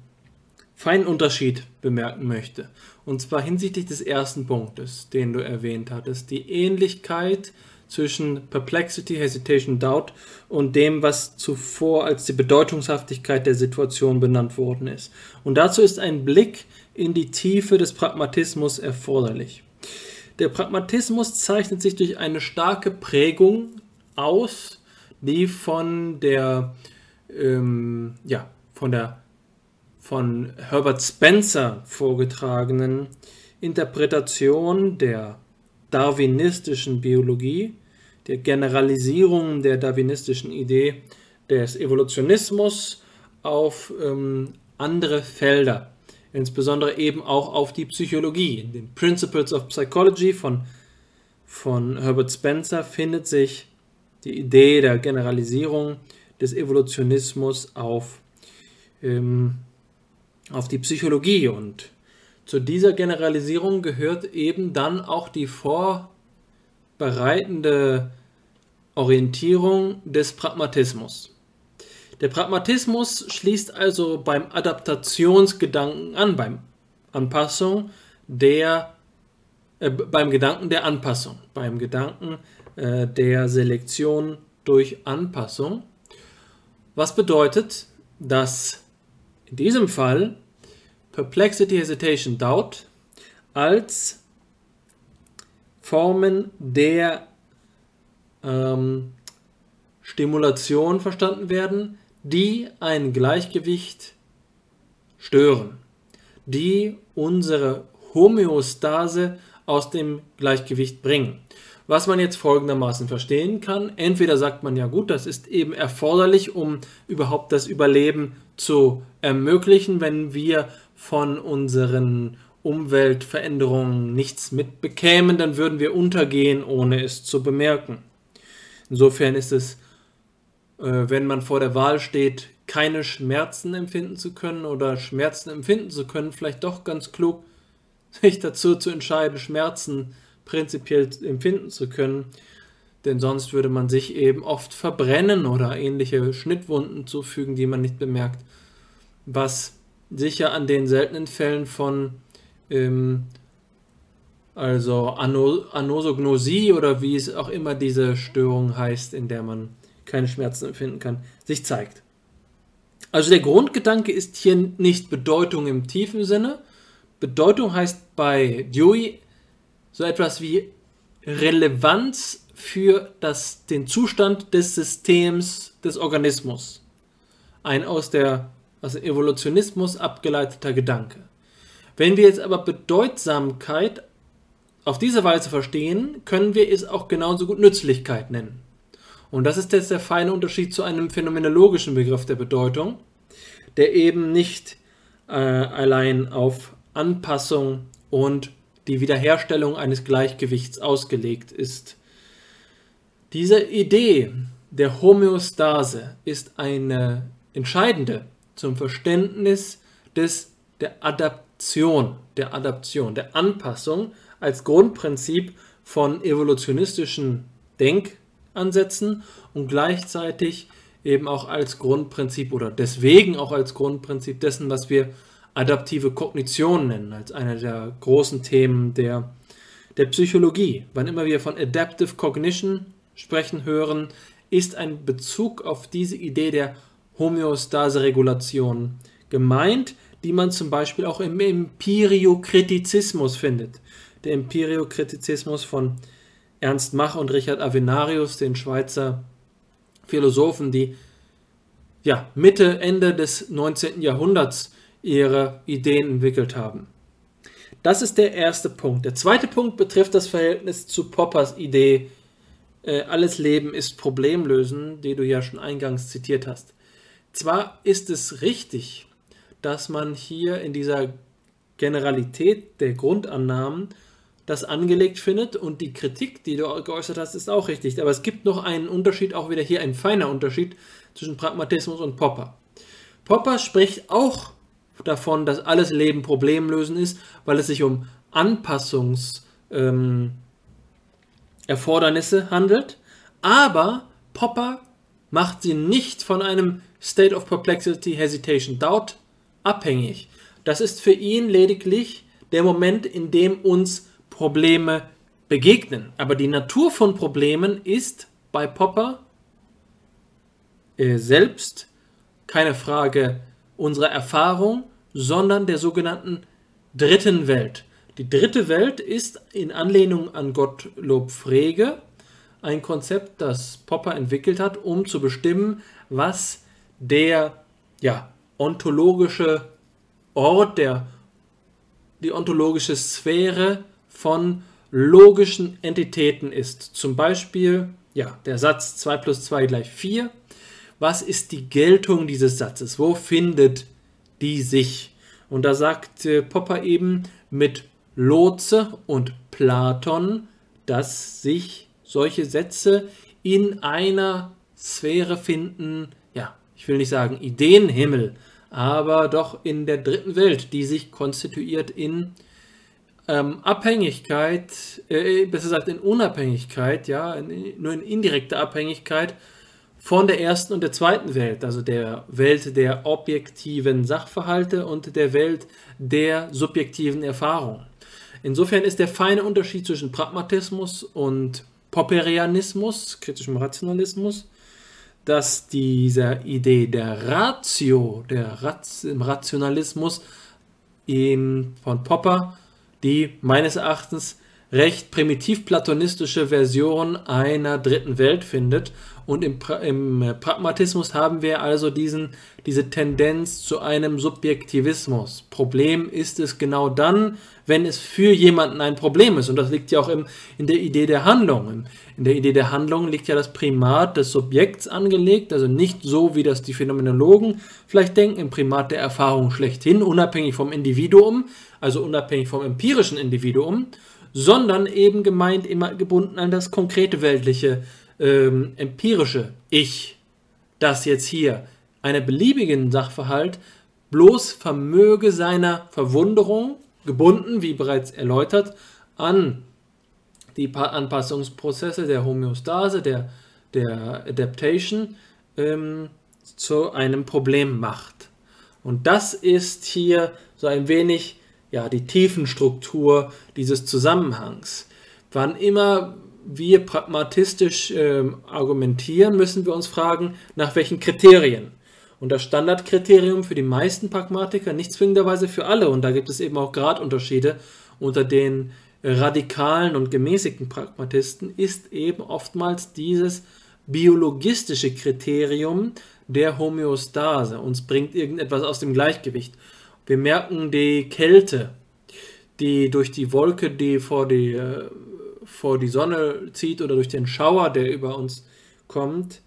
feinen Unterschied bemerken möchte. Und zwar hinsichtlich des ersten Punktes, den du erwähnt hattest, die Ähnlichkeit zwischen Perplexity, Hesitation, Doubt und dem, was zuvor als die Bedeutungshaftigkeit der Situation benannt worden ist. Und dazu ist ein Blick in die Tiefe des Pragmatismus erforderlich. Der Pragmatismus zeichnet sich durch eine starke Prägung aus, die von der, ähm, ja, von der von Herbert Spencer vorgetragenen Interpretation der darwinistischen Biologie, der Generalisierung der darwinistischen Idee des Evolutionismus auf ähm, andere Felder insbesondere eben auch auf die Psychologie. In den Principles of Psychology von, von Herbert Spencer findet sich die Idee der Generalisierung des Evolutionismus auf, ähm, auf die Psychologie. Und zu dieser Generalisierung gehört eben dann auch die vorbereitende Orientierung des Pragmatismus. Der Pragmatismus schließt also beim Adaptationsgedanken an, beim Anpassung der, äh, beim Gedanken der Anpassung, beim Gedanken äh, der Selektion durch Anpassung. Was bedeutet, dass in diesem Fall Perplexity, Hesitation, Doubt als Formen der ähm, Stimulation verstanden werden, die ein Gleichgewicht stören, die unsere Homöostase aus dem Gleichgewicht bringen. Was man jetzt folgendermaßen verstehen kann, entweder sagt man ja gut, das ist eben erforderlich, um überhaupt das Überleben zu ermöglichen, wenn wir von unseren Umweltveränderungen nichts mitbekämen, dann würden wir untergehen, ohne es zu bemerken. Insofern ist es, wenn man vor der Wahl steht, keine Schmerzen empfinden zu können oder Schmerzen empfinden zu können, vielleicht doch ganz klug, sich dazu zu entscheiden, Schmerzen prinzipiell empfinden zu können. Denn sonst würde man sich eben oft verbrennen oder ähnliche Schnittwunden zufügen, die man nicht bemerkt. Was sicher an den seltenen Fällen von ähm, also Anosognosie oder wie es auch immer diese Störung heißt, in der man keine Schmerzen empfinden kann, sich zeigt. Also der Grundgedanke ist hier nicht Bedeutung im tiefen Sinne. Bedeutung heißt bei Dewey so etwas wie Relevanz für das, den Zustand des Systems des Organismus. Ein aus der aus dem Evolutionismus abgeleiteter Gedanke. Wenn wir jetzt aber Bedeutsamkeit auf diese Weise verstehen, können wir es auch genauso gut Nützlichkeit nennen. Und das ist jetzt der feine Unterschied zu einem phänomenologischen Begriff der Bedeutung, der eben nicht äh, allein auf Anpassung und die Wiederherstellung eines Gleichgewichts ausgelegt ist. Diese Idee der Homöostase ist eine entscheidende zum Verständnis des, der Adaption, der Adaption, der Anpassung als Grundprinzip von evolutionistischen Denkansätzen und gleichzeitig eben auch als Grundprinzip oder deswegen auch als Grundprinzip dessen, was wir adaptive Kognition nennen, als einer der großen Themen der, der Psychologie. Wann immer wir von Adaptive Cognition sprechen hören, ist ein Bezug auf diese Idee der Homöostase-Regulation gemeint, die man zum Beispiel auch im Empiriokritizismus findet. Der Empiriokritizismus von Ernst Mach und Richard Avenarius, den Schweizer Philosophen, die ja, Mitte, Ende des 19. Jahrhunderts ihre Ideen entwickelt haben. Das ist der erste Punkt. Der zweite Punkt betrifft das Verhältnis zu Poppers Idee, äh, alles Leben ist Problemlösen, die du ja schon eingangs zitiert hast. Zwar ist es richtig, dass man hier in dieser Generalität der Grundannahmen das angelegt findet und die Kritik, die du geäußert hast, ist auch richtig. Aber es gibt noch einen Unterschied, auch wieder hier ein feiner Unterschied zwischen Pragmatismus und Popper. Popper spricht auch davon, dass alles Leben Problemlösen ist, weil es sich um Anpassungserfordernisse ähm, handelt. Aber Popper macht sie nicht von einem State of Perplexity, Hesitation, Doubt abhängig. Das ist für ihn lediglich der Moment, in dem uns Probleme begegnen. Aber die Natur von Problemen ist bei Popper äh, selbst keine Frage unserer Erfahrung, sondern der sogenannten dritten Welt. Die dritte Welt ist in Anlehnung an Gottlob Frege ein Konzept, das Popper entwickelt hat, um zu bestimmen, was der ja, ontologische Ort, der, die ontologische Sphäre von logischen Entitäten ist. Zum Beispiel ja, der Satz 2 plus 2 gleich 4. Was ist die Geltung dieses Satzes? Wo findet die sich? Und da sagt äh, Popper eben mit Lotze und Platon, dass sich solche Sätze in einer Sphäre finden, ja, ich will nicht sagen Ideenhimmel, aber doch in der dritten Welt, die sich konstituiert in ähm, Abhängigkeit, äh, besser gesagt in Unabhängigkeit, ja, in, nur in indirekter Abhängigkeit von der ersten und der zweiten Welt, also der Welt der objektiven Sachverhalte und der Welt der subjektiven Erfahrung. Insofern ist der feine Unterschied zwischen Pragmatismus und Popperianismus, kritischem Rationalismus, dass diese Idee der Ratio, der Rationalismus von Popper, die meines Erachtens recht primitiv-platonistische Version einer dritten Welt findet. Und im, pra im Pragmatismus haben wir also diesen, diese Tendenz zu einem Subjektivismus. Problem ist es genau dann, wenn es für jemanden ein Problem ist. Und das liegt ja auch im, in der Idee der Handlung. In der Idee der Handlung liegt ja das Primat des Subjekts angelegt, also nicht so, wie das die Phänomenologen vielleicht denken, im Primat der Erfahrung schlechthin, unabhängig vom Individuum, also unabhängig vom empirischen Individuum, sondern eben gemeint immer gebunden an das konkrete weltliche, ähm, empirische Ich, das jetzt hier einen beliebigen Sachverhalt bloß vermöge seiner Verwunderung, gebunden, wie bereits erläutert, an die Anpassungsprozesse der Homöostase, der, der Adaptation, ähm, zu einem Problem macht. Und das ist hier so ein wenig ja, die Tiefenstruktur dieses Zusammenhangs. Wann immer wir pragmatistisch äh, argumentieren, müssen wir uns fragen, nach welchen Kriterien. Und das Standardkriterium für die meisten Pragmatiker, nicht zwingenderweise für alle, und da gibt es eben auch Gradunterschiede unter den radikalen und gemäßigten Pragmatisten, ist eben oftmals dieses biologistische Kriterium der Homöostase. Uns bringt irgendetwas aus dem Gleichgewicht. Wir merken die Kälte, die durch die Wolke, die vor die, äh, vor die Sonne zieht oder durch den Schauer, der über uns kommt.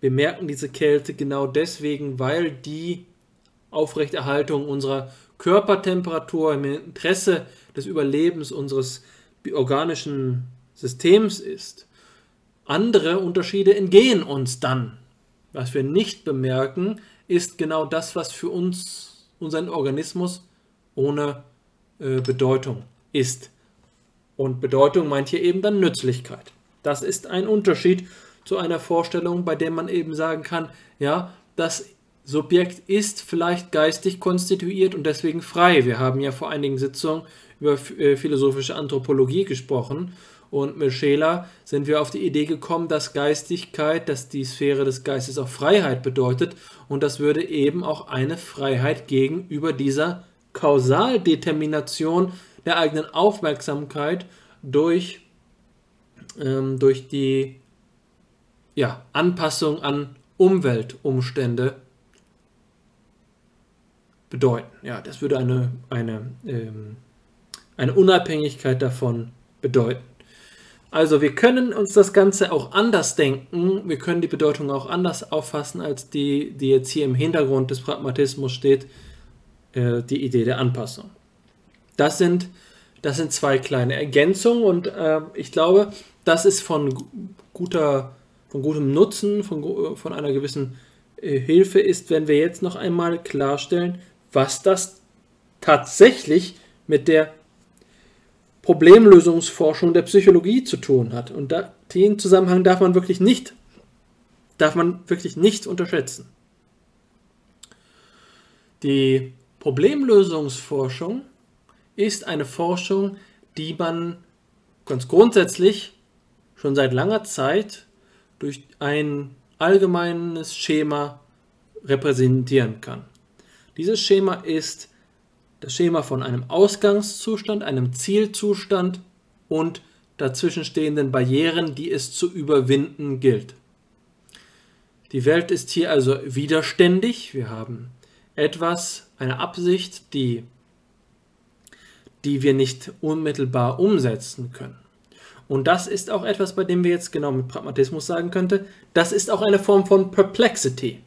Wir merken diese Kälte genau deswegen, weil die Aufrechterhaltung unserer Körpertemperatur im Interesse des Überlebens unseres organischen Systems ist. Andere Unterschiede entgehen uns dann. Was wir nicht bemerken, ist genau das, was für uns unseren Organismus ohne äh, Bedeutung ist. Und Bedeutung meint hier eben dann Nützlichkeit. Das ist ein Unterschied zu einer Vorstellung, bei der man eben sagen kann, ja, das Subjekt ist vielleicht geistig konstituiert und deswegen frei. Wir haben ja vor einigen Sitzungen über äh, philosophische Anthropologie gesprochen und mit Scheler sind wir auf die Idee gekommen, dass Geistigkeit, dass die Sphäre des Geistes auch Freiheit bedeutet. Und das würde eben auch eine Freiheit gegenüber dieser Kausaldetermination der eigenen Aufmerksamkeit durch, ähm, durch die ja, Anpassung an Umweltumstände bedeuten. Ja, das würde eine, eine, ähm, eine Unabhängigkeit davon bedeuten. Also wir können uns das Ganze auch anders denken, wir können die Bedeutung auch anders auffassen, als die, die jetzt hier im Hintergrund des Pragmatismus steht, äh, die Idee der Anpassung. Das sind, das sind zwei kleine Ergänzungen und äh, ich glaube, das ist von guter, von gutem Nutzen, von, von einer gewissen äh, Hilfe ist, wenn wir jetzt noch einmal klarstellen, was das tatsächlich mit der Problemlösungsforschung der Psychologie zu tun hat. Und da, den Zusammenhang darf man wirklich nicht, darf man wirklich nicht unterschätzen. Die Problemlösungsforschung ist eine Forschung, die man ganz grundsätzlich schon seit langer Zeit durch ein allgemeines Schema repräsentieren kann. Dieses Schema ist das Schema von einem Ausgangszustand, einem Zielzustand und dazwischenstehenden Barrieren, die es zu überwinden gilt. Die Welt ist hier also widerständig. Wir haben etwas, eine Absicht, die, die wir nicht unmittelbar umsetzen können. Und das ist auch etwas, bei dem wir jetzt genau mit Pragmatismus sagen könnte, das ist auch eine Form von Perplexity.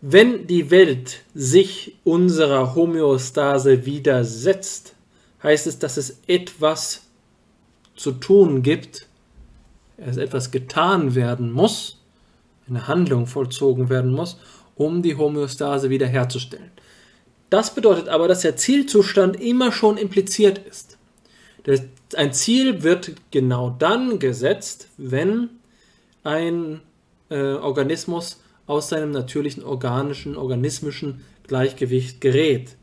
Wenn die Welt sich unserer Homöostase widersetzt, heißt es, dass es etwas zu tun gibt, dass etwas getan werden muss, eine Handlung vollzogen werden muss, um die Homöostase wiederherzustellen. Das bedeutet aber, dass der Zielzustand immer schon impliziert ist. Ein Ziel wird genau dann gesetzt, wenn ein äh, Organismus aus seinem natürlichen organischen, organismischen Gleichgewicht gerät.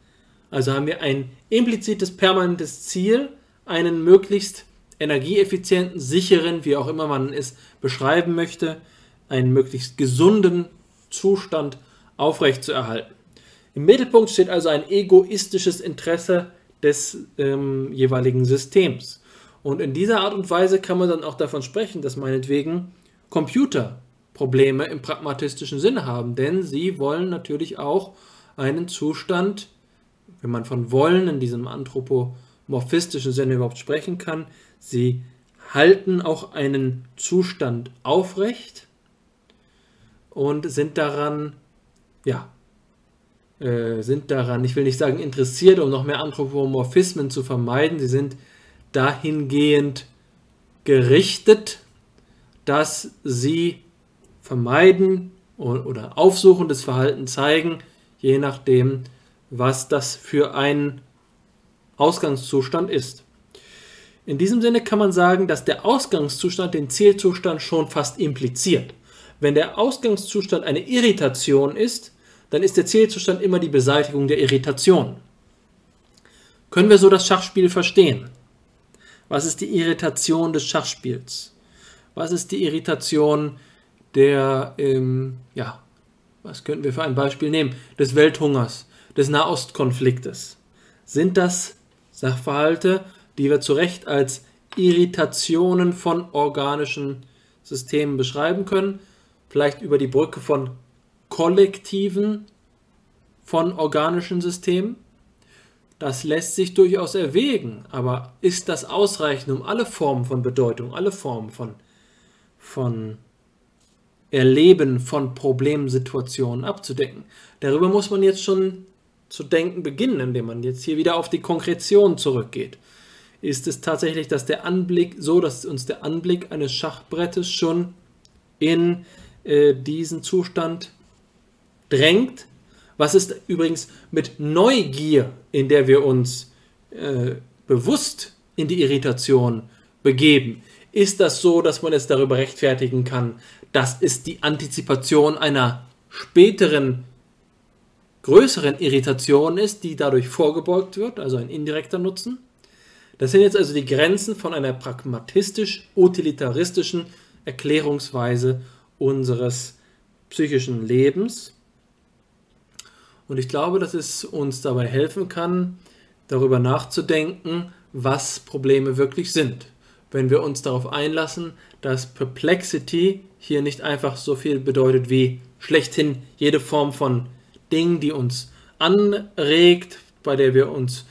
Also haben wir ein implizites permanentes Ziel, einen möglichst energieeffizienten, sicheren, wie auch immer man es beschreiben möchte, einen möglichst gesunden Zustand aufrechtzuerhalten. Im Mittelpunkt steht also ein egoistisches Interesse des ähm, jeweiligen Systems. Und in dieser Art und Weise kann man dann auch davon sprechen, dass meinetwegen Computer Probleme im pragmatistischen Sinne haben, denn sie wollen natürlich auch einen Zustand, wenn man von wollen in diesem anthropomorphistischen Sinne überhaupt sprechen kann, sie halten auch einen Zustand aufrecht und sind daran, ja, äh, sind daran, ich will nicht sagen interessiert, um noch mehr Anthropomorphismen zu vermeiden, sie sind dahingehend gerichtet, dass sie vermeiden oder aufsuchendes Verhalten zeigen, je nachdem, was das für ein Ausgangszustand ist. In diesem Sinne kann man sagen, dass der Ausgangszustand den Zielzustand schon fast impliziert. Wenn der Ausgangszustand eine Irritation ist, dann ist der Zielzustand immer die Beseitigung der Irritation. Können wir so das Schachspiel verstehen? Was ist die Irritation des Schachspiels? Was ist die Irritation der, ähm, ja, was könnten wir für ein Beispiel nehmen? Des Welthungers, des Nahostkonfliktes. Sind das Sachverhalte, die wir zu Recht als Irritationen von organischen Systemen beschreiben können? Vielleicht über die Brücke von Kollektiven von organischen Systemen? Das lässt sich durchaus erwägen, aber ist das ausreichend, um alle Formen von Bedeutung, alle Formen von, von Erleben von Problemsituationen abzudecken? Darüber muss man jetzt schon zu denken beginnen, indem man jetzt hier wieder auf die Konkretion zurückgeht. Ist es tatsächlich, dass der Anblick so, dass uns der Anblick eines Schachbrettes schon in äh, diesen Zustand drängt? Was ist übrigens mit Neugier, in der wir uns äh, bewusst in die Irritation begeben? Ist das so, dass man es darüber rechtfertigen kann, dass es die Antizipation einer späteren größeren Irritation ist, die dadurch vorgebeugt wird, also ein indirekter Nutzen. Das sind jetzt also die Grenzen von einer pragmatistisch-utilitaristischen Erklärungsweise unseres psychischen Lebens. Und ich glaube, dass es uns dabei helfen kann, darüber nachzudenken, was Probleme wirklich sind. Wenn wir uns darauf einlassen, dass Perplexity hier nicht einfach so viel bedeutet wie schlechthin jede Form von Ding, die uns anregt, bei der wir uns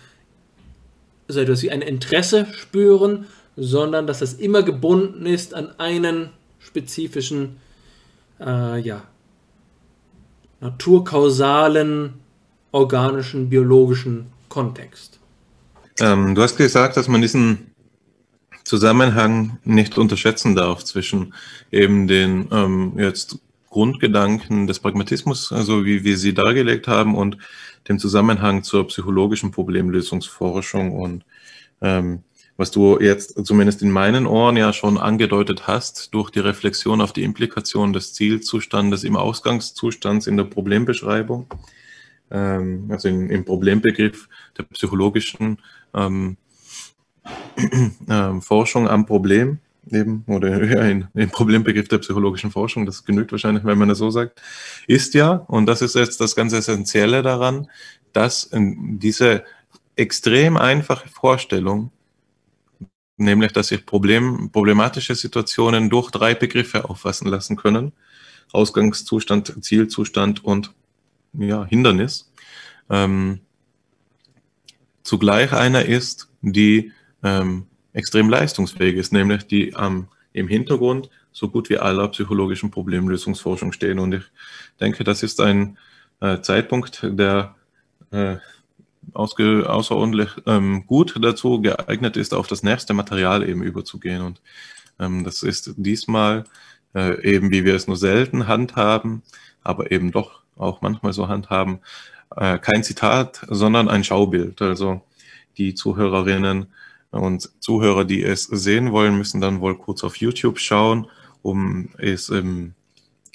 so etwas wie ein Interesse spüren, sondern dass das immer gebunden ist an einen spezifischen, äh, ja, naturkausalen, organischen, biologischen Kontext. Ähm, du hast gesagt, dass man diesen Zusammenhang nicht unterschätzen darf zwischen eben den ähm, jetzt Grundgedanken des Pragmatismus, also wie wir sie dargelegt haben, und dem Zusammenhang zur psychologischen Problemlösungsforschung und ähm, was du jetzt zumindest in meinen Ohren ja schon angedeutet hast, durch die Reflexion auf die Implikation des Zielzustandes im Ausgangszustand in der Problembeschreibung, ähm, also in, im Problembegriff der psychologischen ähm, äh, Forschung am Problem eben, oder ja, in, im Problembegriff der psychologischen Forschung, das genügt wahrscheinlich, wenn man das so sagt, ist ja, und das ist jetzt das ganz Essentielle daran, dass diese extrem einfache Vorstellung, nämlich dass sich Problem, problematische Situationen durch drei Begriffe auffassen lassen können, Ausgangszustand, Zielzustand und ja, Hindernis, ähm, zugleich einer ist, die ähm, extrem leistungsfähig ist, nämlich die ähm, im Hintergrund so gut wie aller psychologischen Problemlösungsforschung stehen. Und ich denke, das ist ein äh, Zeitpunkt, der äh, außerordentlich ähm, gut dazu geeignet ist, auf das nächste Material eben überzugehen. Und ähm, das ist diesmal äh, eben, wie wir es nur selten handhaben, aber eben doch auch manchmal so handhaben, äh, kein Zitat, sondern ein Schaubild. Also die Zuhörerinnen und Zuhörer, die es sehen wollen, müssen dann wohl kurz auf YouTube schauen, um es ähm,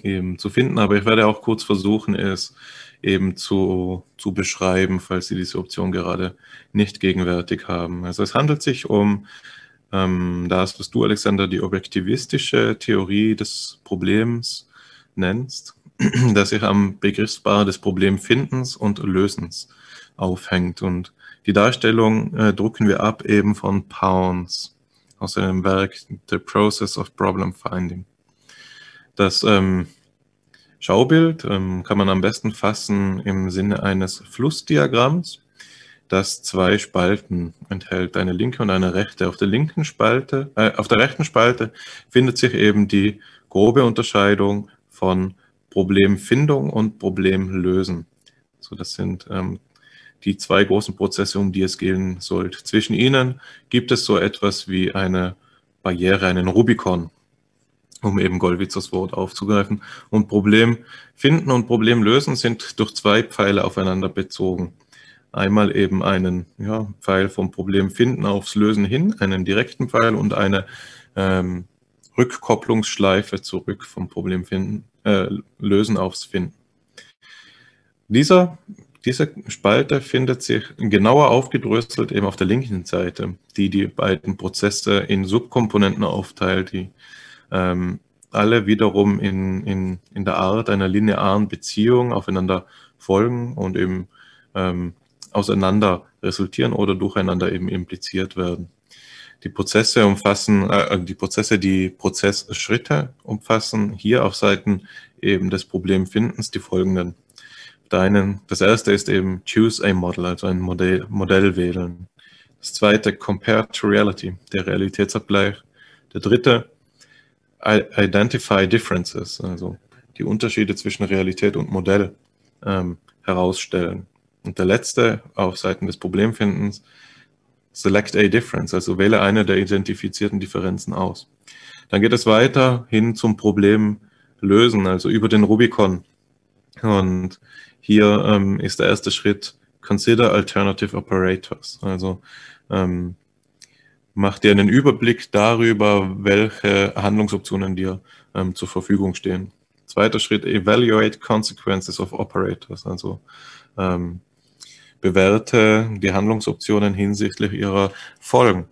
eben zu finden. Aber ich werde auch kurz versuchen, es eben zu, zu beschreiben, falls Sie diese Option gerade nicht gegenwärtig haben. Also es handelt sich um ähm, das, was du, Alexander, die objektivistische Theorie des Problems nennst, das sich am Begriffspaar des Problemfindens und Lösens aufhängt. Und die Darstellung äh, drucken wir ab eben von Pounds. aus seinem Werk The Process of Problem Finding. Das ähm, Schaubild ähm, kann man am besten fassen im Sinne eines Flussdiagramms, das zwei Spalten enthält, eine linke und eine rechte. Auf der linken Spalte, äh, auf der rechten Spalte findet sich eben die grobe Unterscheidung von Problemfindung und Problemlösen. So, das sind ähm, die zwei großen Prozesse, um die es gehen sollte. Zwischen ihnen gibt es so etwas wie eine Barriere, einen Rubikon um eben Gollwitzers Wort aufzugreifen. Und Problem finden und Problem lösen sind durch zwei Pfeile aufeinander bezogen. Einmal eben einen ja, Pfeil vom Problem finden aufs Lösen hin, einen direkten Pfeil und eine ähm, Rückkopplungsschleife zurück vom Problem finden, äh, lösen aufs Finden. Dieser, diese Spalte findet sich genauer aufgedröselt eben auf der linken Seite, die die beiden Prozesse in Subkomponenten aufteilt, die ähm, alle wiederum in, in, in der Art einer linearen Beziehung aufeinander folgen und eben ähm, auseinander resultieren oder durcheinander eben impliziert werden. Die Prozesse umfassen, äh, die Prozesse, die Prozessschritte umfassen hier auf Seiten eben des Problemfindens die folgenden. Deinen, das erste ist eben Choose a Model, also ein Modell, Modell wählen. Das zweite Compare to Reality, der Realitätsabgleich. Der dritte Identify Differences, also die Unterschiede zwischen Realität und Modell ähm, herausstellen. Und der letzte auf Seiten des Problemfindens, Select a Difference, also wähle eine der identifizierten Differenzen aus. Dann geht es weiter hin zum Problem lösen, also über den Rubicon. Und hier ähm, ist der erste Schritt Consider Alternative Operators, also ähm, macht dir einen Überblick darüber, welche Handlungsoptionen dir ähm, zur Verfügung stehen. Zweiter Schritt, evaluate consequences of operators, also ähm, bewerte die Handlungsoptionen hinsichtlich ihrer Folgen.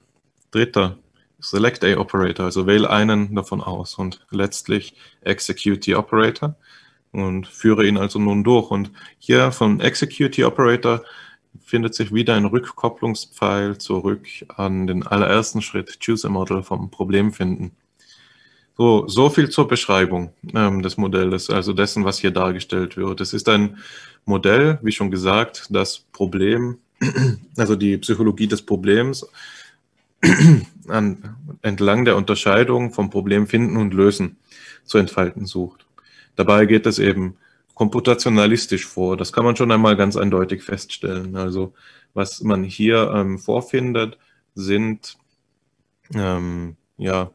Dritter, select a operator, also wähle einen davon aus. Und letztlich execute the operator und führe ihn also nun durch. Und hier von execute the operator findet sich wieder ein Rückkopplungspfeil zurück an den allerersten Schritt, Choose a Model vom Problem finden. So, so viel zur Beschreibung ähm, des Modells, also dessen, was hier dargestellt wird. Es ist ein Modell, wie schon gesagt, das Problem, also die Psychologie des Problems an, entlang der Unterscheidung vom Problem finden und lösen zu entfalten sucht. Dabei geht es eben komputationalistisch vor. Das kann man schon einmal ganz eindeutig feststellen. Also was man hier ähm, vorfindet, sind ähm, ja,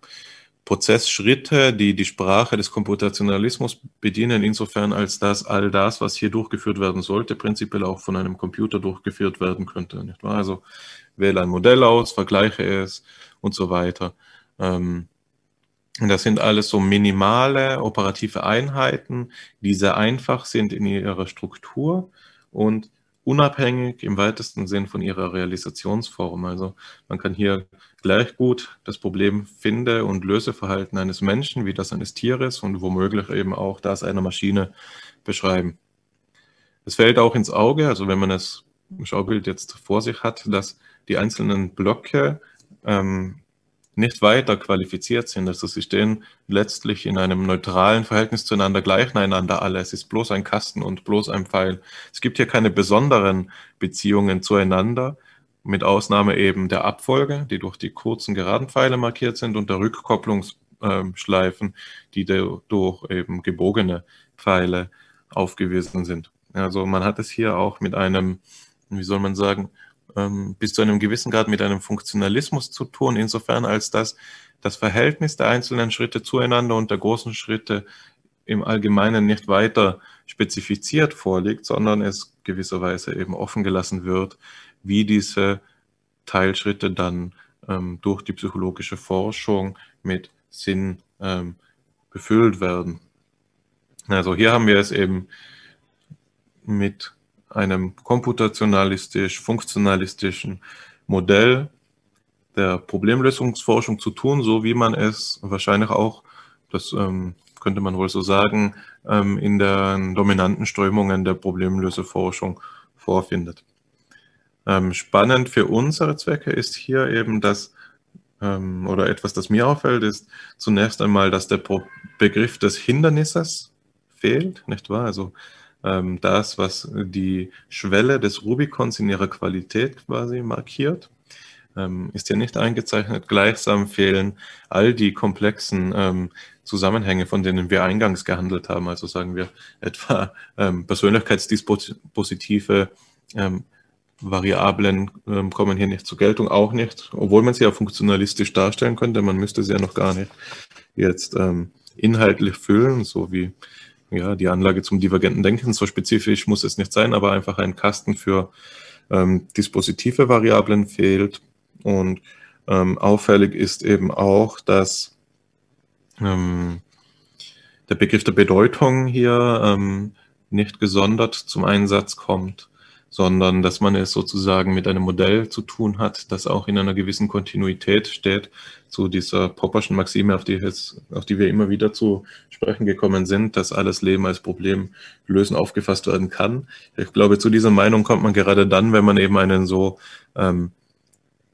Prozessschritte, die die Sprache des Komputationalismus bedienen, insofern als dass all das, was hier durchgeführt werden sollte, prinzipiell auch von einem Computer durchgeführt werden könnte. Nicht wahr? Also wähle ein Modell aus, vergleiche es und so weiter. Ähm, das sind alles so minimale operative Einheiten, die sehr einfach sind in ihrer Struktur und unabhängig im weitesten Sinn von ihrer Realisationsform. Also man kann hier gleich gut das Problem finde- und Löseverhalten eines Menschen wie das eines Tieres und womöglich eben auch das einer Maschine beschreiben. Es fällt auch ins Auge, also wenn man das Schaubild jetzt vor sich hat, dass die einzelnen Blöcke ähm, nicht weiter qualifiziert sind. Also sie stehen letztlich in einem neutralen Verhältnis zueinander gleich einander alle. Es ist bloß ein Kasten und bloß ein Pfeil. Es gibt hier keine besonderen Beziehungen zueinander, mit Ausnahme eben der Abfolge, die durch die kurzen geraden Pfeile markiert sind und der Rückkopplungsschleifen, die durch eben gebogene Pfeile aufgewiesen sind. Also man hat es hier auch mit einem, wie soll man sagen, ähm, bis zu einem gewissen Grad mit einem Funktionalismus zu tun, insofern als dass das Verhältnis der einzelnen Schritte zueinander und der großen Schritte im Allgemeinen nicht weiter spezifiziert vorliegt, sondern es gewisserweise eben offen gelassen wird, wie diese Teilschritte dann ähm, durch die psychologische Forschung mit Sinn ähm, befüllt werden. Also hier haben wir es eben mit einem komputationalistisch-funktionalistischen Modell der Problemlösungsforschung zu tun, so wie man es wahrscheinlich auch, das ähm, könnte man wohl so sagen, ähm, in den dominanten Strömungen der Problemlöseforschung vorfindet. Ähm, spannend für unsere Zwecke ist hier eben, dass ähm, oder etwas, das mir auffällt, ist zunächst einmal, dass der Begriff des Hindernisses fehlt, nicht wahr? Also ähm, das, was die Schwelle des Rubikons in ihrer Qualität quasi markiert, ähm, ist hier nicht eingezeichnet. Gleichsam fehlen all die komplexen ähm, Zusammenhänge, von denen wir eingangs gehandelt haben. Also sagen wir etwa ähm, Persönlichkeitsdispositive, ähm, Variablen ähm, kommen hier nicht zur Geltung, auch nicht, obwohl man sie ja funktionalistisch darstellen könnte. Man müsste sie ja noch gar nicht jetzt ähm, inhaltlich füllen, so wie ja, die Anlage zum divergenten Denken. So spezifisch muss es nicht sein, aber einfach ein Kasten für ähm, dispositive Variablen fehlt. Und ähm, auffällig ist eben auch, dass ähm, der Begriff der Bedeutung hier ähm, nicht gesondert zum Einsatz kommt sondern dass man es sozusagen mit einem Modell zu tun hat, das auch in einer gewissen Kontinuität steht zu dieser Popperschen Maxime, auf die, jetzt, auf die wir immer wieder zu sprechen gekommen sind, dass alles Leben als Problem lösen aufgefasst werden kann. Ich glaube, zu dieser Meinung kommt man gerade dann, wenn man eben einen so ähm,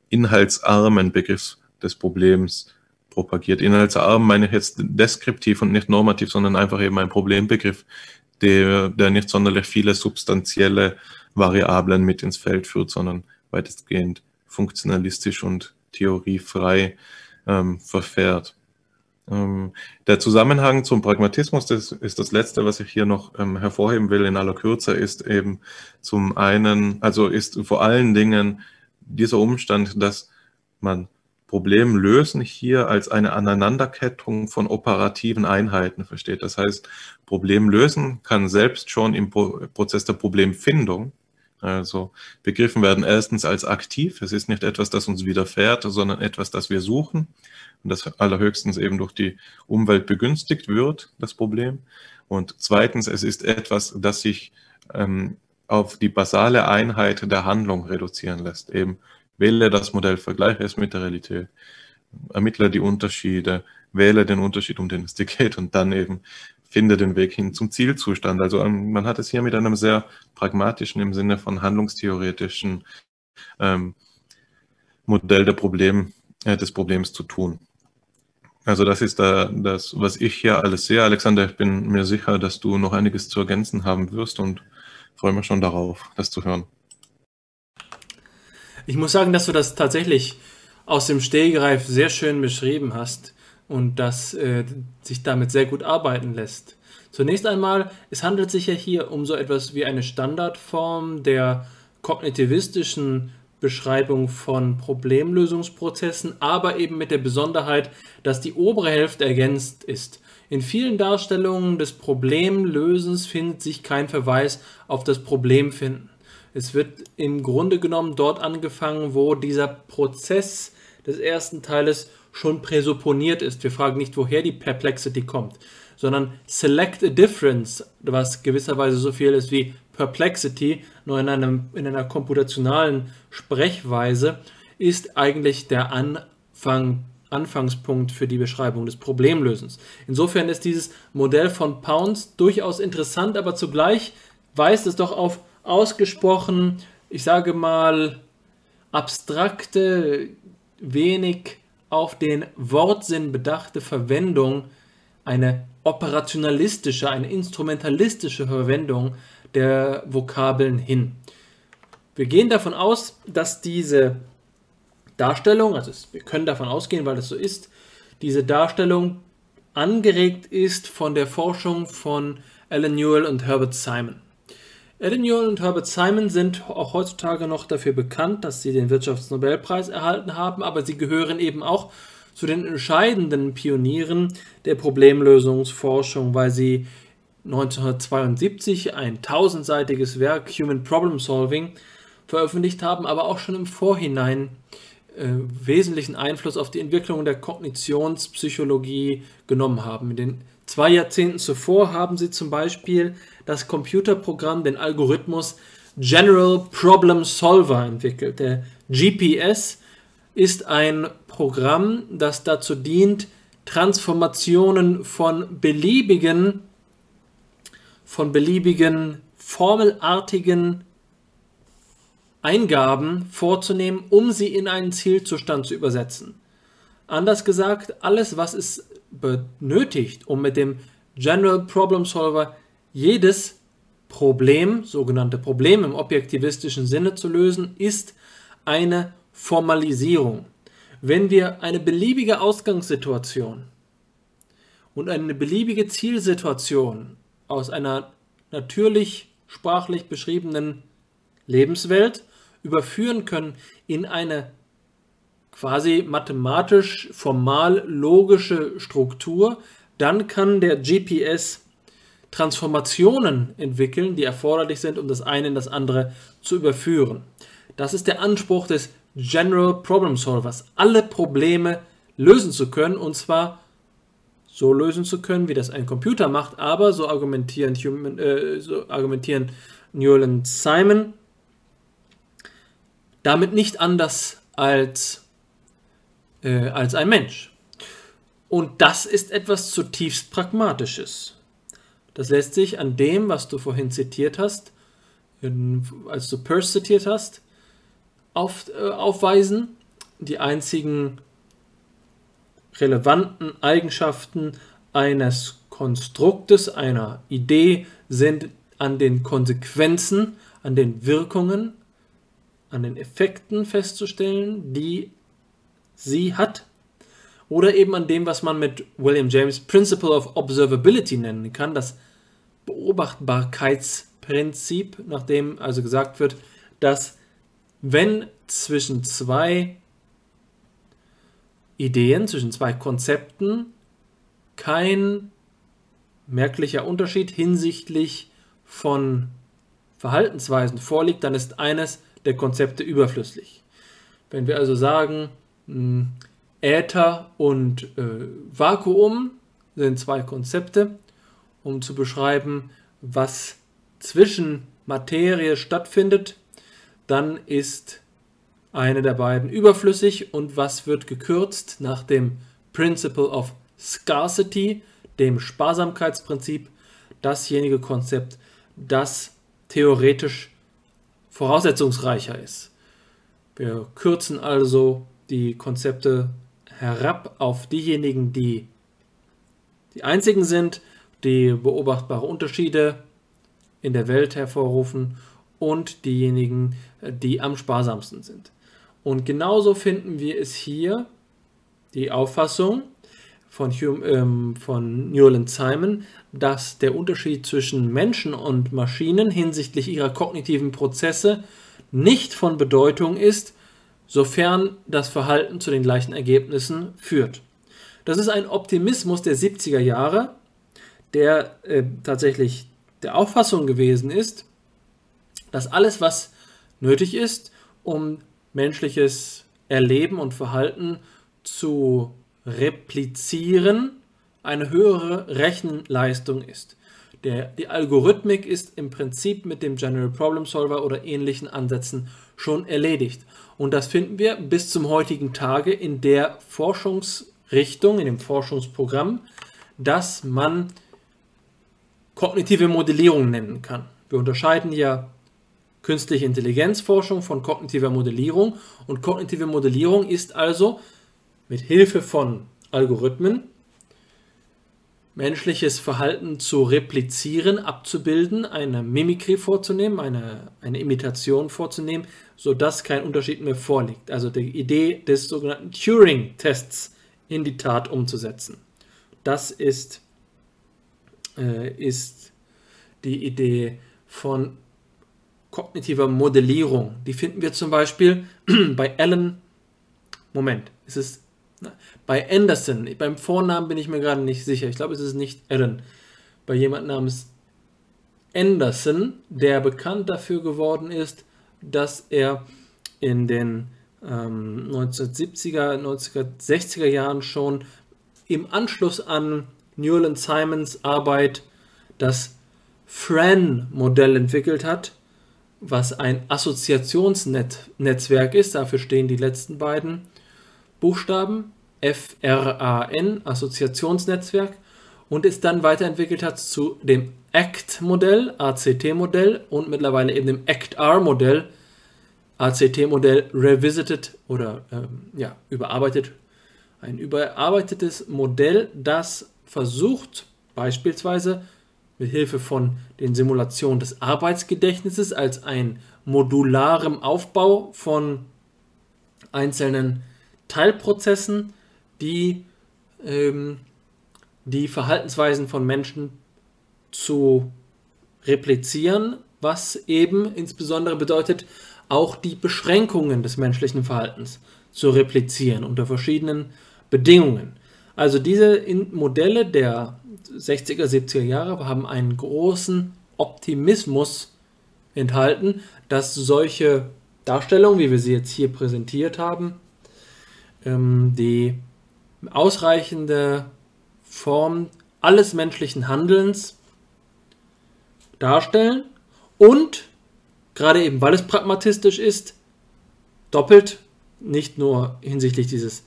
inhaltsarmen Begriff des Problems propagiert. Inhaltsarm meine ich jetzt deskriptiv und nicht normativ, sondern einfach eben ein Problembegriff, der, der nicht sonderlich viele substanzielle Variablen mit ins Feld führt, sondern weitestgehend funktionalistisch und theoriefrei ähm, verfährt. Ähm, der Zusammenhang zum Pragmatismus, das ist das Letzte, was ich hier noch ähm, hervorheben will in aller Kürze, ist eben zum einen, also ist vor allen Dingen dieser Umstand, dass man Problemlösen hier als eine Aneinanderkettung von operativen Einheiten versteht. Das heißt, Problemlösen kann selbst schon im Prozess der Problemfindung also begriffen werden erstens als aktiv. Es ist nicht etwas, das uns widerfährt, sondern etwas, das wir suchen und das allerhöchstens eben durch die Umwelt begünstigt wird, das Problem. Und zweitens, es ist etwas, das sich ähm, auf die basale Einheit der Handlung reduzieren lässt. Eben wähle das Modell, vergleiche es mit der Realität, ermittle die Unterschiede, wähle den Unterschied, um den es dir geht und dann eben finde den Weg hin zum Zielzustand. Also ähm, man hat es hier mit einem sehr pragmatischen im Sinne von handlungstheoretischen ähm, Modell der Problem, äh, des Problems zu tun. Also das ist da das, was ich hier alles sehe. Alexander, ich bin mir sicher, dass du noch einiges zu ergänzen haben wirst und freue mich schon darauf, das zu hören. Ich muss sagen, dass du das tatsächlich aus dem Stehgreif sehr schön beschrieben hast und dass äh, sich damit sehr gut arbeiten lässt. Zunächst einmal, es handelt sich ja hier um so etwas wie eine Standardform der kognitivistischen Beschreibung von Problemlösungsprozessen, aber eben mit der Besonderheit, dass die obere Hälfte ergänzt ist. In vielen Darstellungen des Problemlösens findet sich kein Verweis auf das Problemfinden. Es wird im Grunde genommen dort angefangen, wo dieser Prozess des ersten Teiles schon präsupponiert ist. Wir fragen nicht, woher die Perplexity kommt, sondern select a difference, was gewisserweise so viel ist wie Perplexity, nur in, einem, in einer computationalen Sprechweise, ist eigentlich der Anfang, Anfangspunkt für die Beschreibung des Problemlösens. Insofern ist dieses Modell von Pounds durchaus interessant, aber zugleich weist es doch auf ausgesprochen, ich sage mal, abstrakte, wenig auf den Wortsinn bedachte Verwendung, eine operationalistische, eine instrumentalistische Verwendung der Vokabeln hin. Wir gehen davon aus, dass diese Darstellung, also wir können davon ausgehen, weil es so ist, diese Darstellung angeregt ist von der Forschung von Alan Newell und Herbert Simon. Alan Newell und Herbert Simon sind auch heutzutage noch dafür bekannt, dass sie den Wirtschaftsnobelpreis erhalten haben, aber sie gehören eben auch zu den entscheidenden Pionieren der Problemlösungsforschung, weil sie 1972 ein tausendseitiges Werk Human Problem Solving veröffentlicht haben, aber auch schon im Vorhinein äh, wesentlichen Einfluss auf die Entwicklung der Kognitionspsychologie genommen haben. In den zwei Jahrzehnten zuvor haben sie zum Beispiel das Computerprogramm, den Algorithmus General Problem Solver entwickelt. Der GPS ist ein Programm, das dazu dient, Transformationen von beliebigen, von beliebigen formelartigen Eingaben vorzunehmen, um sie in einen Zielzustand zu übersetzen. Anders gesagt, alles, was es benötigt, um mit dem General Problem Solver jedes Problem, sogenannte Problem im objektivistischen Sinne zu lösen, ist eine Formalisierung. Wenn wir eine beliebige Ausgangssituation und eine beliebige Zielsituation aus einer natürlich sprachlich beschriebenen Lebenswelt überführen können in eine quasi mathematisch formal logische Struktur, dann kann der GPS Transformationen entwickeln, die erforderlich sind, um das eine in das andere zu überführen. Das ist der Anspruch des General Problem Solvers, alle Probleme lösen zu können und zwar so lösen zu können, wie das ein Computer macht, aber so argumentieren, Human, äh, so argumentieren Newell und Simon, damit nicht anders als, äh, als ein Mensch. Und das ist etwas zutiefst Pragmatisches. Das lässt sich an dem, was du vorhin zitiert hast, als du Peirce zitiert hast, auf, äh, aufweisen. Die einzigen relevanten Eigenschaften eines Konstruktes, einer Idee sind an den Konsequenzen, an den Wirkungen, an den Effekten festzustellen, die sie hat. Oder eben an dem, was man mit William James Principle of Observability nennen kann, das Beobachtbarkeitsprinzip, nachdem also gesagt wird, dass wenn zwischen zwei Ideen, zwischen zwei Konzepten kein merklicher Unterschied hinsichtlich von Verhaltensweisen vorliegt, dann ist eines der Konzepte überflüssig. Wenn wir also sagen, hm, Äther und äh, Vakuum sind zwei Konzepte, um zu beschreiben, was zwischen Materie stattfindet, dann ist eine der beiden überflüssig und was wird gekürzt nach dem Principle of Scarcity, dem Sparsamkeitsprinzip, dasjenige Konzept, das theoretisch voraussetzungsreicher ist. Wir kürzen also die Konzepte herab auf diejenigen, die die einzigen sind, die beobachtbare Unterschiede in der Welt hervorrufen und diejenigen, die am sparsamsten sind. Und genauso finden wir es hier, die Auffassung von, Hume, ähm, von Newland Simon, dass der Unterschied zwischen Menschen und Maschinen hinsichtlich ihrer kognitiven Prozesse nicht von Bedeutung ist, sofern das Verhalten zu den gleichen Ergebnissen führt. Das ist ein Optimismus der 70er Jahre, der äh, tatsächlich der Auffassung gewesen ist, dass alles, was nötig ist, um menschliches Erleben und Verhalten zu replizieren, eine höhere Rechenleistung ist. Der, die Algorithmik ist im Prinzip mit dem General Problem Solver oder ähnlichen Ansätzen schon erledigt. Und das finden wir bis zum heutigen Tage in der Forschungsrichtung, in dem Forschungsprogramm, dass man kognitive Modellierung nennen kann. Wir unterscheiden ja künstliche Intelligenzforschung von kognitiver Modellierung und kognitive Modellierung ist also mit Hilfe von Algorithmen menschliches Verhalten zu replizieren, abzubilden, eine Mimikrie vorzunehmen, eine, eine Imitation vorzunehmen, sodass kein Unterschied mehr vorliegt. Also die Idee des sogenannten Turing-Tests in die Tat umzusetzen. Das ist, äh, ist die Idee von kognitiver Modellierung. Die finden wir zum Beispiel bei Alan. Moment, ist es bei Anderson, beim Vornamen bin ich mir gerade nicht sicher. Ich glaube, es ist nicht Alan. Bei jemand namens Anderson, der bekannt dafür geworden ist, dass er in den ähm, 1970er, 1960er Jahren schon im Anschluss an Newland Simons Arbeit das FRAN-Modell entwickelt hat, was ein Assoziationsnetzwerk ist. Dafür stehen die letzten beiden Buchstaben FRAN, Assoziationsnetzwerk, und es dann weiterentwickelt hat zu dem ACT-Modell, ACT-Modell und mittlerweile eben dem ACT-R-Modell, ACT-Modell revisited oder ähm, ja, überarbeitet Ein überarbeitetes Modell, das versucht, beispielsweise mit Hilfe von den Simulationen des Arbeitsgedächtnisses als ein modularem Aufbau von einzelnen Teilprozessen, die ähm, die Verhaltensweisen von Menschen zu replizieren, was eben insbesondere bedeutet, auch die Beschränkungen des menschlichen Verhaltens zu replizieren unter verschiedenen Bedingungen. Also diese Modelle der 60er, 70er Jahre haben einen großen Optimismus enthalten, dass solche Darstellungen, wie wir sie jetzt hier präsentiert haben, ähm, die ausreichende Form alles menschlichen Handelns darstellen und gerade eben weil es pragmatistisch ist, doppelt, nicht nur hinsichtlich dieses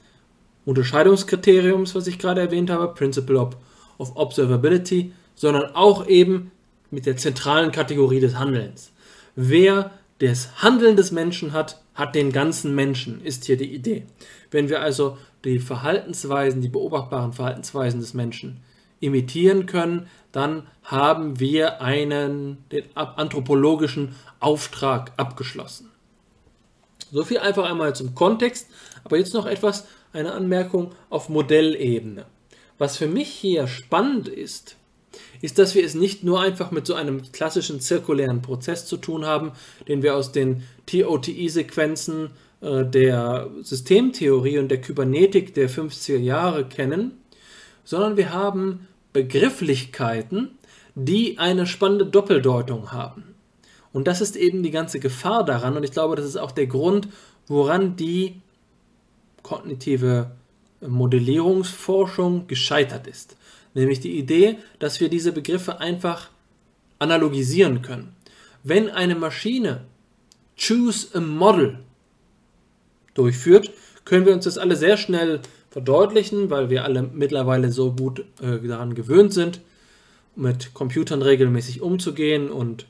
Unterscheidungskriteriums, was ich gerade erwähnt habe, Principle of, Observability, sondern auch eben mit der zentralen Kategorie des Handelns. Wer das Handeln des Menschen hat, hat den ganzen Menschen, ist hier die Idee. Wenn wir also die Verhaltensweisen, die beobachtbaren Verhaltensweisen des Menschen imitieren können, dann haben wir einen den anthropologischen Auftrag abgeschlossen. So viel einfach einmal zum Kontext, aber jetzt noch etwas, eine Anmerkung auf Modellebene. Was für mich hier spannend ist, ist, dass wir es nicht nur einfach mit so einem klassischen zirkulären Prozess zu tun haben, den wir aus den TOTI-Sequenzen äh, der Systemtheorie und der Kybernetik der 50er Jahre kennen, sondern wir haben Begrifflichkeiten, die eine spannende Doppeldeutung haben. Und das ist eben die ganze Gefahr daran und ich glaube, das ist auch der Grund, woran die kognitive Modellierungsforschung gescheitert ist. Nämlich die Idee, dass wir diese Begriffe einfach analogisieren können. Wenn eine Maschine Choose a Model durchführt, können wir uns das alle sehr schnell verdeutlichen, weil wir alle mittlerweile so gut äh, daran gewöhnt sind, mit Computern regelmäßig umzugehen und,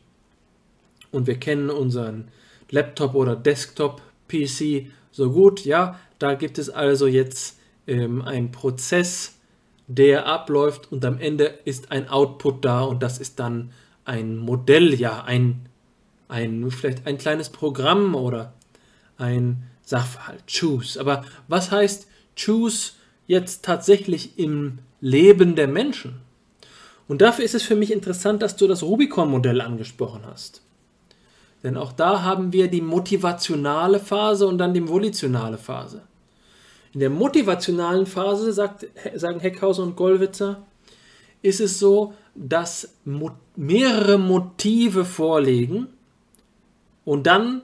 und wir kennen unseren Laptop oder Desktop-PC so gut. Ja, da gibt es also jetzt ähm, einen Prozess, der abläuft und am Ende ist ein Output da und das ist dann ein Modell, ja, ein, ein vielleicht ein kleines Programm oder ein Sachverhalt. Choose. Aber was heißt Choose jetzt tatsächlich im Leben der Menschen? Und dafür ist es für mich interessant, dass du das Rubicon-Modell angesprochen hast. Denn auch da haben wir die motivationale Phase und dann die volitionale Phase. In der motivationalen Phase, sagt, sagen Heckhauser und Gollwitzer, ist es so, dass mehrere Motive vorliegen und dann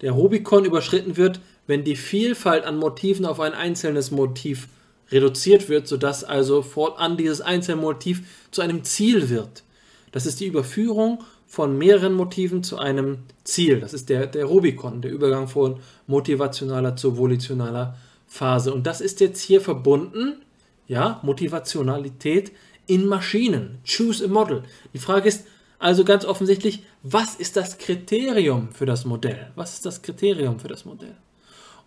der Rubikon überschritten wird, wenn die Vielfalt an Motiven auf ein einzelnes Motiv reduziert wird, sodass also fortan dieses einzelne Motiv zu einem Ziel wird. Das ist die Überführung von mehreren Motiven zu einem Ziel. Das ist der, der Rubikon, der Übergang von motivationaler zu volitionaler Phase. Und das ist jetzt hier verbunden, ja, Motivationalität in Maschinen. Choose a model. Die Frage ist also ganz offensichtlich, was ist das Kriterium für das Modell? Was ist das Kriterium für das Modell?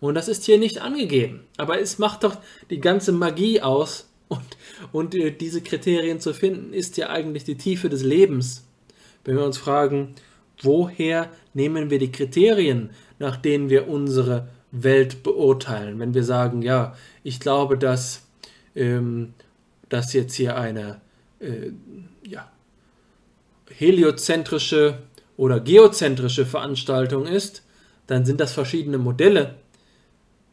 Und das ist hier nicht angegeben. Aber es macht doch die ganze Magie aus. Und, und äh, diese Kriterien zu finden, ist ja eigentlich die Tiefe des Lebens. Wenn wir uns fragen, woher nehmen wir die Kriterien, nach denen wir unsere Welt beurteilen? Wenn wir sagen, ja, ich glaube, dass ähm, das jetzt hier eine äh, ja, heliozentrische oder geozentrische Veranstaltung ist, dann sind das verschiedene Modelle,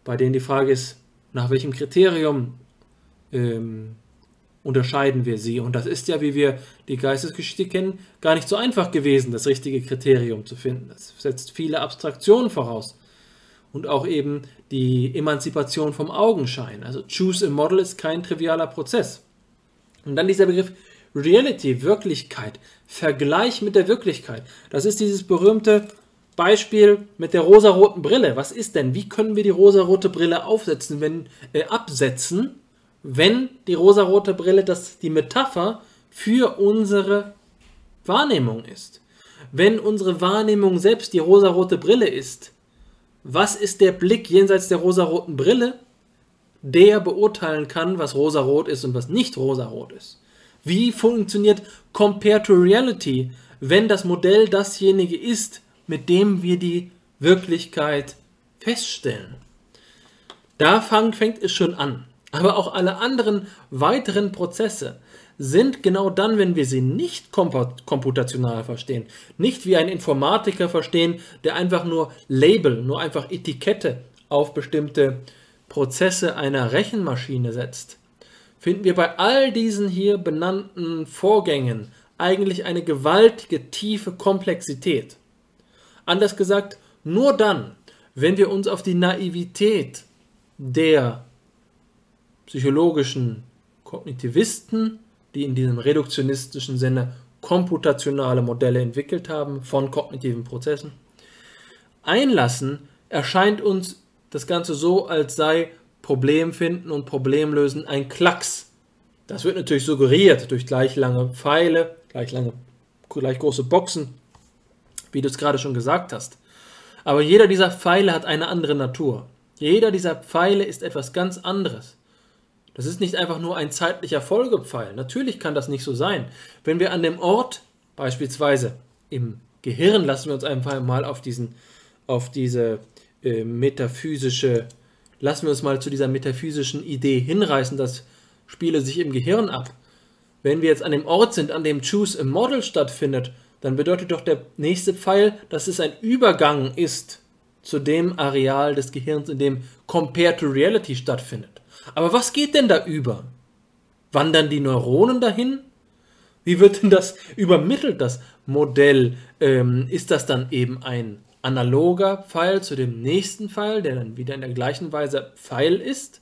bei denen die Frage ist, nach welchem Kriterium ähm, unterscheiden wir sie. Und das ist ja, wie wir die Geistesgeschichte kennen, gar nicht so einfach gewesen, das richtige Kriterium zu finden. Das setzt viele Abstraktionen voraus. Und auch eben die Emanzipation vom Augenschein. Also choose a model ist kein trivialer Prozess. Und dann dieser Begriff Reality, Wirklichkeit, Vergleich mit der Wirklichkeit. Das ist dieses berühmte Beispiel mit der rosaroten Brille. Was ist denn? Wie können wir die rosarote Brille aufsetzen, wenn äh, absetzen, wenn die rosarote Brille das die Metapher für unsere Wahrnehmung ist? Wenn unsere Wahrnehmung selbst die rosarote Brille ist, was ist der Blick jenseits der rosaroten Brille? der beurteilen kann, was rosarot ist und was nicht rosarot ist? Wie funktioniert Compare to Reality, wenn das Modell dasjenige ist, mit dem wir die Wirklichkeit feststellen? Da fängt es schon an. Aber auch alle anderen weiteren Prozesse sind genau dann, wenn wir sie nicht komputational verstehen, nicht wie ein Informatiker verstehen, der einfach nur Label, nur einfach Etikette auf bestimmte Prozesse einer Rechenmaschine setzt, finden wir bei all diesen hier benannten Vorgängen eigentlich eine gewaltige tiefe Komplexität. Anders gesagt, nur dann, wenn wir uns auf die Naivität der psychologischen Kognitivisten, die in diesem reduktionistischen Sinne komputationale Modelle entwickelt haben von kognitiven Prozessen, einlassen, erscheint uns das Ganze so, als sei Problemfinden und Problemlösen ein Klacks. Das wird natürlich suggeriert durch gleich lange Pfeile, gleich lange, gleich große Boxen, wie du es gerade schon gesagt hast. Aber jeder dieser Pfeile hat eine andere Natur. Jeder dieser Pfeile ist etwas ganz anderes. Das ist nicht einfach nur ein zeitlicher Folgepfeil. Natürlich kann das nicht so sein. Wenn wir an dem Ort, beispielsweise im Gehirn, lassen wir uns einfach mal auf, diesen, auf diese äh, metaphysische, lassen wir uns mal zu dieser metaphysischen Idee hinreißen, das spiele sich im Gehirn ab. Wenn wir jetzt an dem Ort sind, an dem Choose a Model stattfindet, dann bedeutet doch der nächste Pfeil, dass es ein Übergang ist zu dem Areal des Gehirns, in dem Compare to Reality stattfindet. Aber was geht denn da über? Wandern die Neuronen dahin? Wie wird denn das übermittelt, das Modell? Ähm, ist das dann eben ein analoger Pfeil zu dem nächsten Pfeil, der dann wieder in der gleichen Weise Pfeil ist?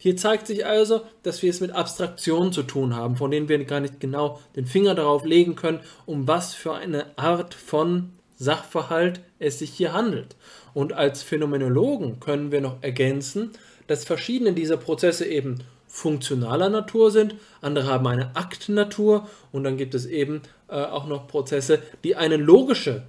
Hier zeigt sich also, dass wir es mit Abstraktionen zu tun haben, von denen wir gar nicht genau den Finger darauf legen können, um was für eine Art von Sachverhalt es sich hier handelt. Und als Phänomenologen können wir noch ergänzen, dass verschiedene dieser Prozesse eben funktionaler Natur sind, andere haben eine Aktnatur und dann gibt es eben äh, auch noch Prozesse, die eine logische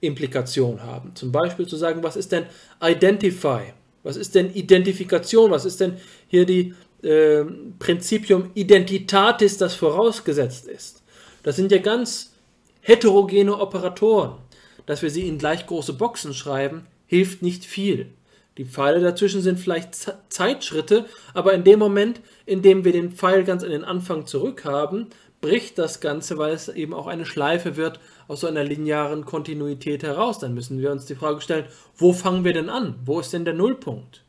Implikation haben. Zum Beispiel zu sagen, was ist denn Identify? Was ist denn Identifikation? Was ist denn hier die äh, Prinzipium Identitatis, das vorausgesetzt ist? Das sind ja ganz heterogene Operatoren. Dass wir sie in gleich große Boxen schreiben, hilft nicht viel. Die Pfeile dazwischen sind vielleicht Zeitschritte, aber in dem Moment, in dem wir den Pfeil ganz an den Anfang zurück haben, bricht das Ganze, weil es eben auch eine Schleife wird aus so einer linearen Kontinuität heraus. Dann müssen wir uns die Frage stellen, wo fangen wir denn an? Wo ist denn der Nullpunkt?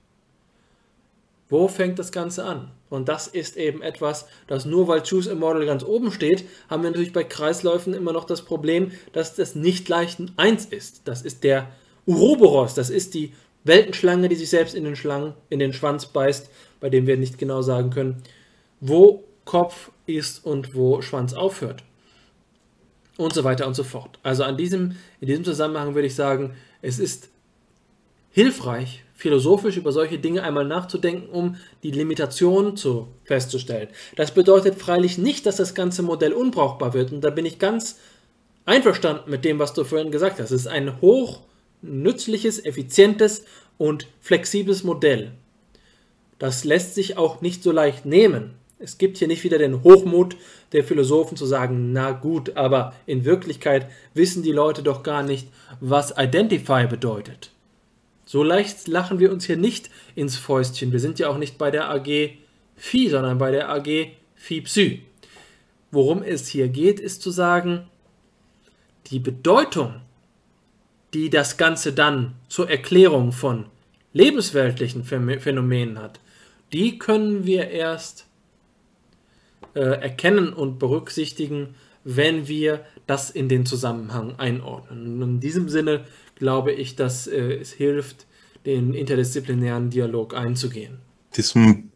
Wo fängt das Ganze an? Und das ist eben etwas, das nur weil Choose Model ganz oben steht, haben wir natürlich bei Kreisläufen immer noch das Problem, dass das nicht leicht ein 1 ist. Das ist der Uroboros, das ist die Weltenschlange, die sich selbst in den, Schlangen, in den Schwanz beißt, bei dem wir nicht genau sagen können, wo Kopf ist und wo Schwanz aufhört. Und so weiter und so fort. Also an diesem, in diesem Zusammenhang würde ich sagen, es ist hilfreich, philosophisch über solche Dinge einmal nachzudenken, um die Limitation zu festzustellen. Das bedeutet freilich nicht, dass das ganze Modell unbrauchbar wird. Und da bin ich ganz einverstanden mit dem, was du vorhin gesagt hast. Es ist ein hoch nützliches, effizientes und flexibles Modell. Das lässt sich auch nicht so leicht nehmen. Es gibt hier nicht wieder den Hochmut der Philosophen zu sagen, na gut, aber in Wirklichkeit wissen die Leute doch gar nicht, was Identify bedeutet. So leicht lachen wir uns hier nicht ins Fäustchen. Wir sind ja auch nicht bei der AG Phi, sondern bei der AG Phi Psy. Worum es hier geht, ist zu sagen, die Bedeutung die das Ganze dann zur Erklärung von lebensweltlichen Phänomenen hat, die können wir erst äh, erkennen und berücksichtigen, wenn wir das in den Zusammenhang einordnen. Und in diesem Sinne glaube ich, dass äh, es hilft, den interdisziplinären Dialog einzugehen. Diesem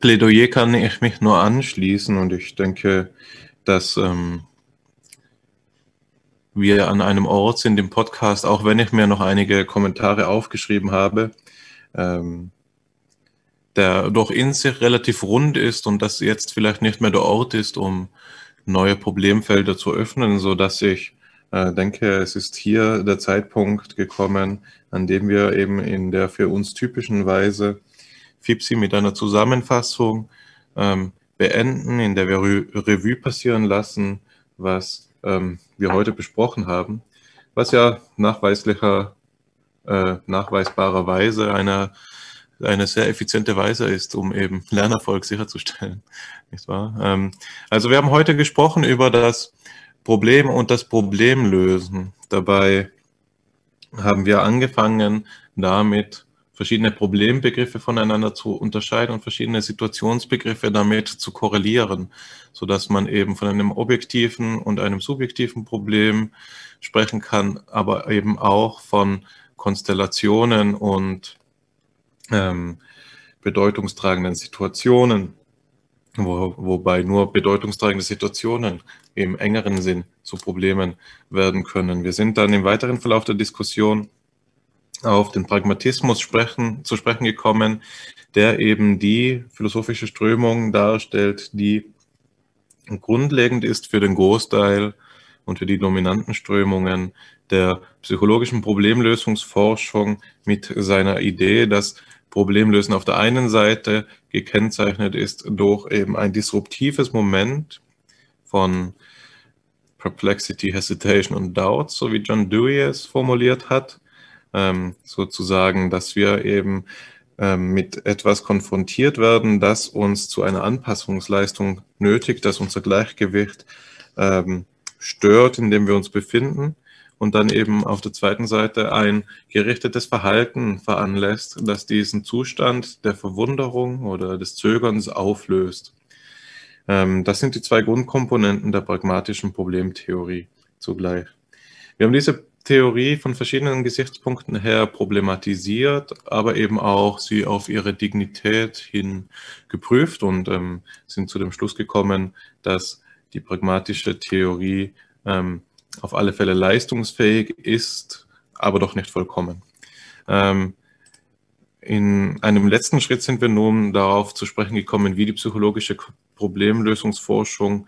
Plädoyer kann ich mich nur anschließen und ich denke, dass ähm, wir an einem Ort sind im Podcast, auch wenn ich mir noch einige Kommentare aufgeschrieben habe, ähm, der doch in sich relativ rund ist und das jetzt vielleicht nicht mehr der Ort ist, um neue Problemfelder zu öffnen, so dass ich äh, denke, es ist hier der Zeitpunkt gekommen, an dem wir eben in der für uns typischen Weise FIPSI mit einer Zusammenfassung ähm, beenden, in der wir Re Revue passieren lassen, was ähm, wir heute besprochen haben, was ja nachweislicher, äh, nachweisbarerweise eine, eine sehr effiziente Weise ist, um eben Lernerfolg sicherzustellen. Nicht wahr? Ähm, also wir haben heute gesprochen über das Problem und das Problemlösen. Dabei haben wir angefangen damit, verschiedene Problembegriffe voneinander zu unterscheiden und verschiedene Situationsbegriffe damit zu korrelieren, so dass man eben von einem objektiven und einem subjektiven Problem sprechen kann, aber eben auch von Konstellationen und ähm, bedeutungstragenden Situationen, wo, wobei nur bedeutungstragende Situationen im engeren Sinn zu Problemen werden können. Wir sind dann im weiteren Verlauf der Diskussion auf den Pragmatismus sprechen, zu sprechen gekommen, der eben die philosophische Strömung darstellt, die grundlegend ist für den Großteil und für die dominanten Strömungen der psychologischen Problemlösungsforschung mit seiner Idee, dass Problemlösen auf der einen Seite gekennzeichnet ist durch eben ein disruptives Moment von Perplexity, Hesitation und Doubt, so wie John Dewey es formuliert hat, ähm, sozusagen, dass wir eben ähm, mit etwas konfrontiert werden, das uns zu einer Anpassungsleistung nötigt, das unser Gleichgewicht ähm, stört, in dem wir uns befinden und dann eben auf der zweiten Seite ein gerichtetes Verhalten veranlässt, das diesen Zustand der Verwunderung oder des Zögerns auflöst. Ähm, das sind die zwei Grundkomponenten der pragmatischen Problemtheorie zugleich. Wir haben diese Theorie von verschiedenen Gesichtspunkten her problematisiert, aber eben auch sie auf ihre Dignität hin geprüft und ähm, sind zu dem Schluss gekommen, dass die pragmatische Theorie ähm, auf alle Fälle leistungsfähig ist, aber doch nicht vollkommen. Ähm, in einem letzten Schritt sind wir nun darauf zu sprechen gekommen, wie die psychologische Problemlösungsforschung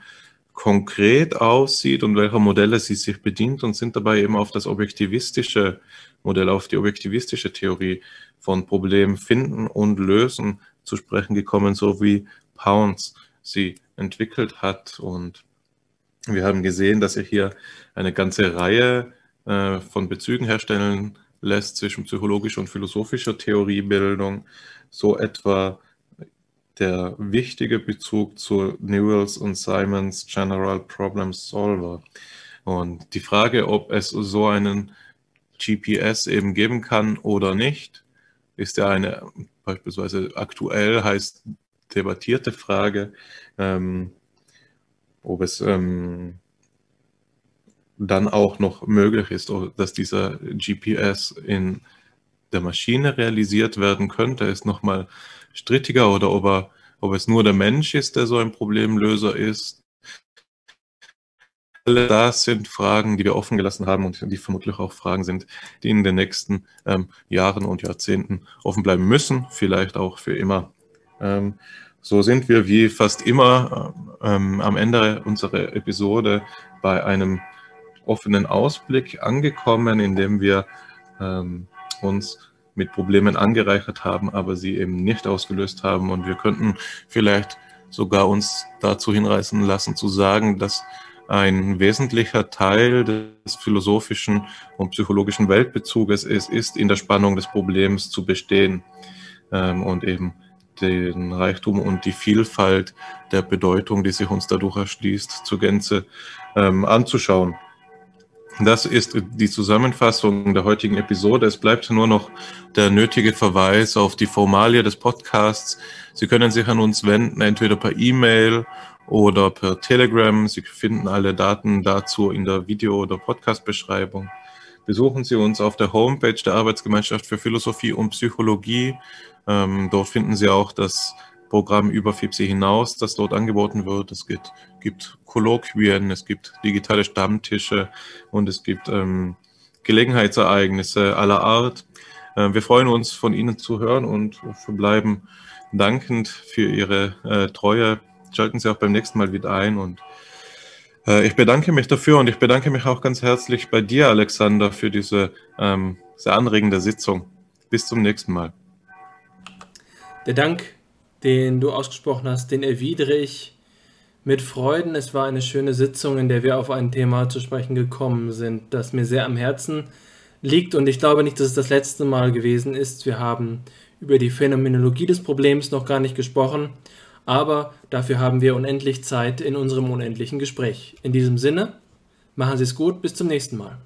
konkret aussieht und welcher Modelle sie sich bedient und sind dabei eben auf das objektivistische Modell, auf die objektivistische Theorie von Problem finden und lösen zu sprechen gekommen, so wie Pounds sie entwickelt hat. Und wir haben gesehen, dass er hier eine ganze Reihe äh, von Bezügen herstellen lässt zwischen psychologischer und philosophischer Theoriebildung, so etwa der wichtige Bezug zu Newells und Simons General Problem Solver. Und die Frage, ob es so einen GPS eben geben kann oder nicht, ist ja eine beispielsweise aktuell heißt debattierte Frage, ähm, ob es ähm, dann auch noch möglich ist, dass dieser GPS in der Maschine realisiert werden könnte, ist nochmal strittiger oder ob, er, ob es nur der Mensch ist, der so ein Problemlöser ist. Alle das sind Fragen, die wir offen gelassen haben und die vermutlich auch Fragen sind, die in den nächsten ähm, Jahren und Jahrzehnten offen bleiben müssen, vielleicht auch für immer. Ähm, so sind wir wie fast immer ähm, am Ende unserer Episode bei einem offenen Ausblick angekommen, in dem wir ähm, uns mit Problemen angereichert haben, aber sie eben nicht ausgelöst haben. Und wir könnten vielleicht sogar uns dazu hinreißen lassen zu sagen, dass ein wesentlicher Teil des philosophischen und psychologischen Weltbezuges ist, ist in der Spannung des Problems zu bestehen ähm, und eben den Reichtum und die Vielfalt der Bedeutung, die sich uns dadurch erschließt, zur Gänze ähm, anzuschauen. Das ist die Zusammenfassung der heutigen Episode. Es bleibt nur noch der nötige Verweis auf die Formalie des Podcasts. Sie können sich an uns wenden, entweder per E-Mail oder per Telegram. Sie finden alle Daten dazu in der Video- oder Podcast-Beschreibung. Besuchen Sie uns auf der Homepage der Arbeitsgemeinschaft für Philosophie und Psychologie. Ähm, dort finden Sie auch das Programm über FIPSI hinaus, das dort angeboten wird. Es gibt, gibt Kolloquien, es gibt digitale Stammtische und es gibt ähm, Gelegenheitsereignisse aller Art. Äh, wir freuen uns, von Ihnen zu hören und verbleiben dankend für Ihre äh, Treue. Schalten Sie auch beim nächsten Mal wieder ein und äh, ich bedanke mich dafür und ich bedanke mich auch ganz herzlich bei dir, Alexander, für diese ähm, sehr anregende Sitzung. Bis zum nächsten Mal. Der Dank, den du ausgesprochen hast, den erwidere ich mit Freuden. Es war eine schöne Sitzung, in der wir auf ein Thema zu sprechen gekommen sind, das mir sehr am Herzen liegt und ich glaube nicht, dass es das letzte Mal gewesen ist. Wir haben über die Phänomenologie des Problems noch gar nicht gesprochen, aber dafür haben wir unendlich Zeit in unserem unendlichen Gespräch. In diesem Sinne, machen Sie es gut, bis zum nächsten Mal.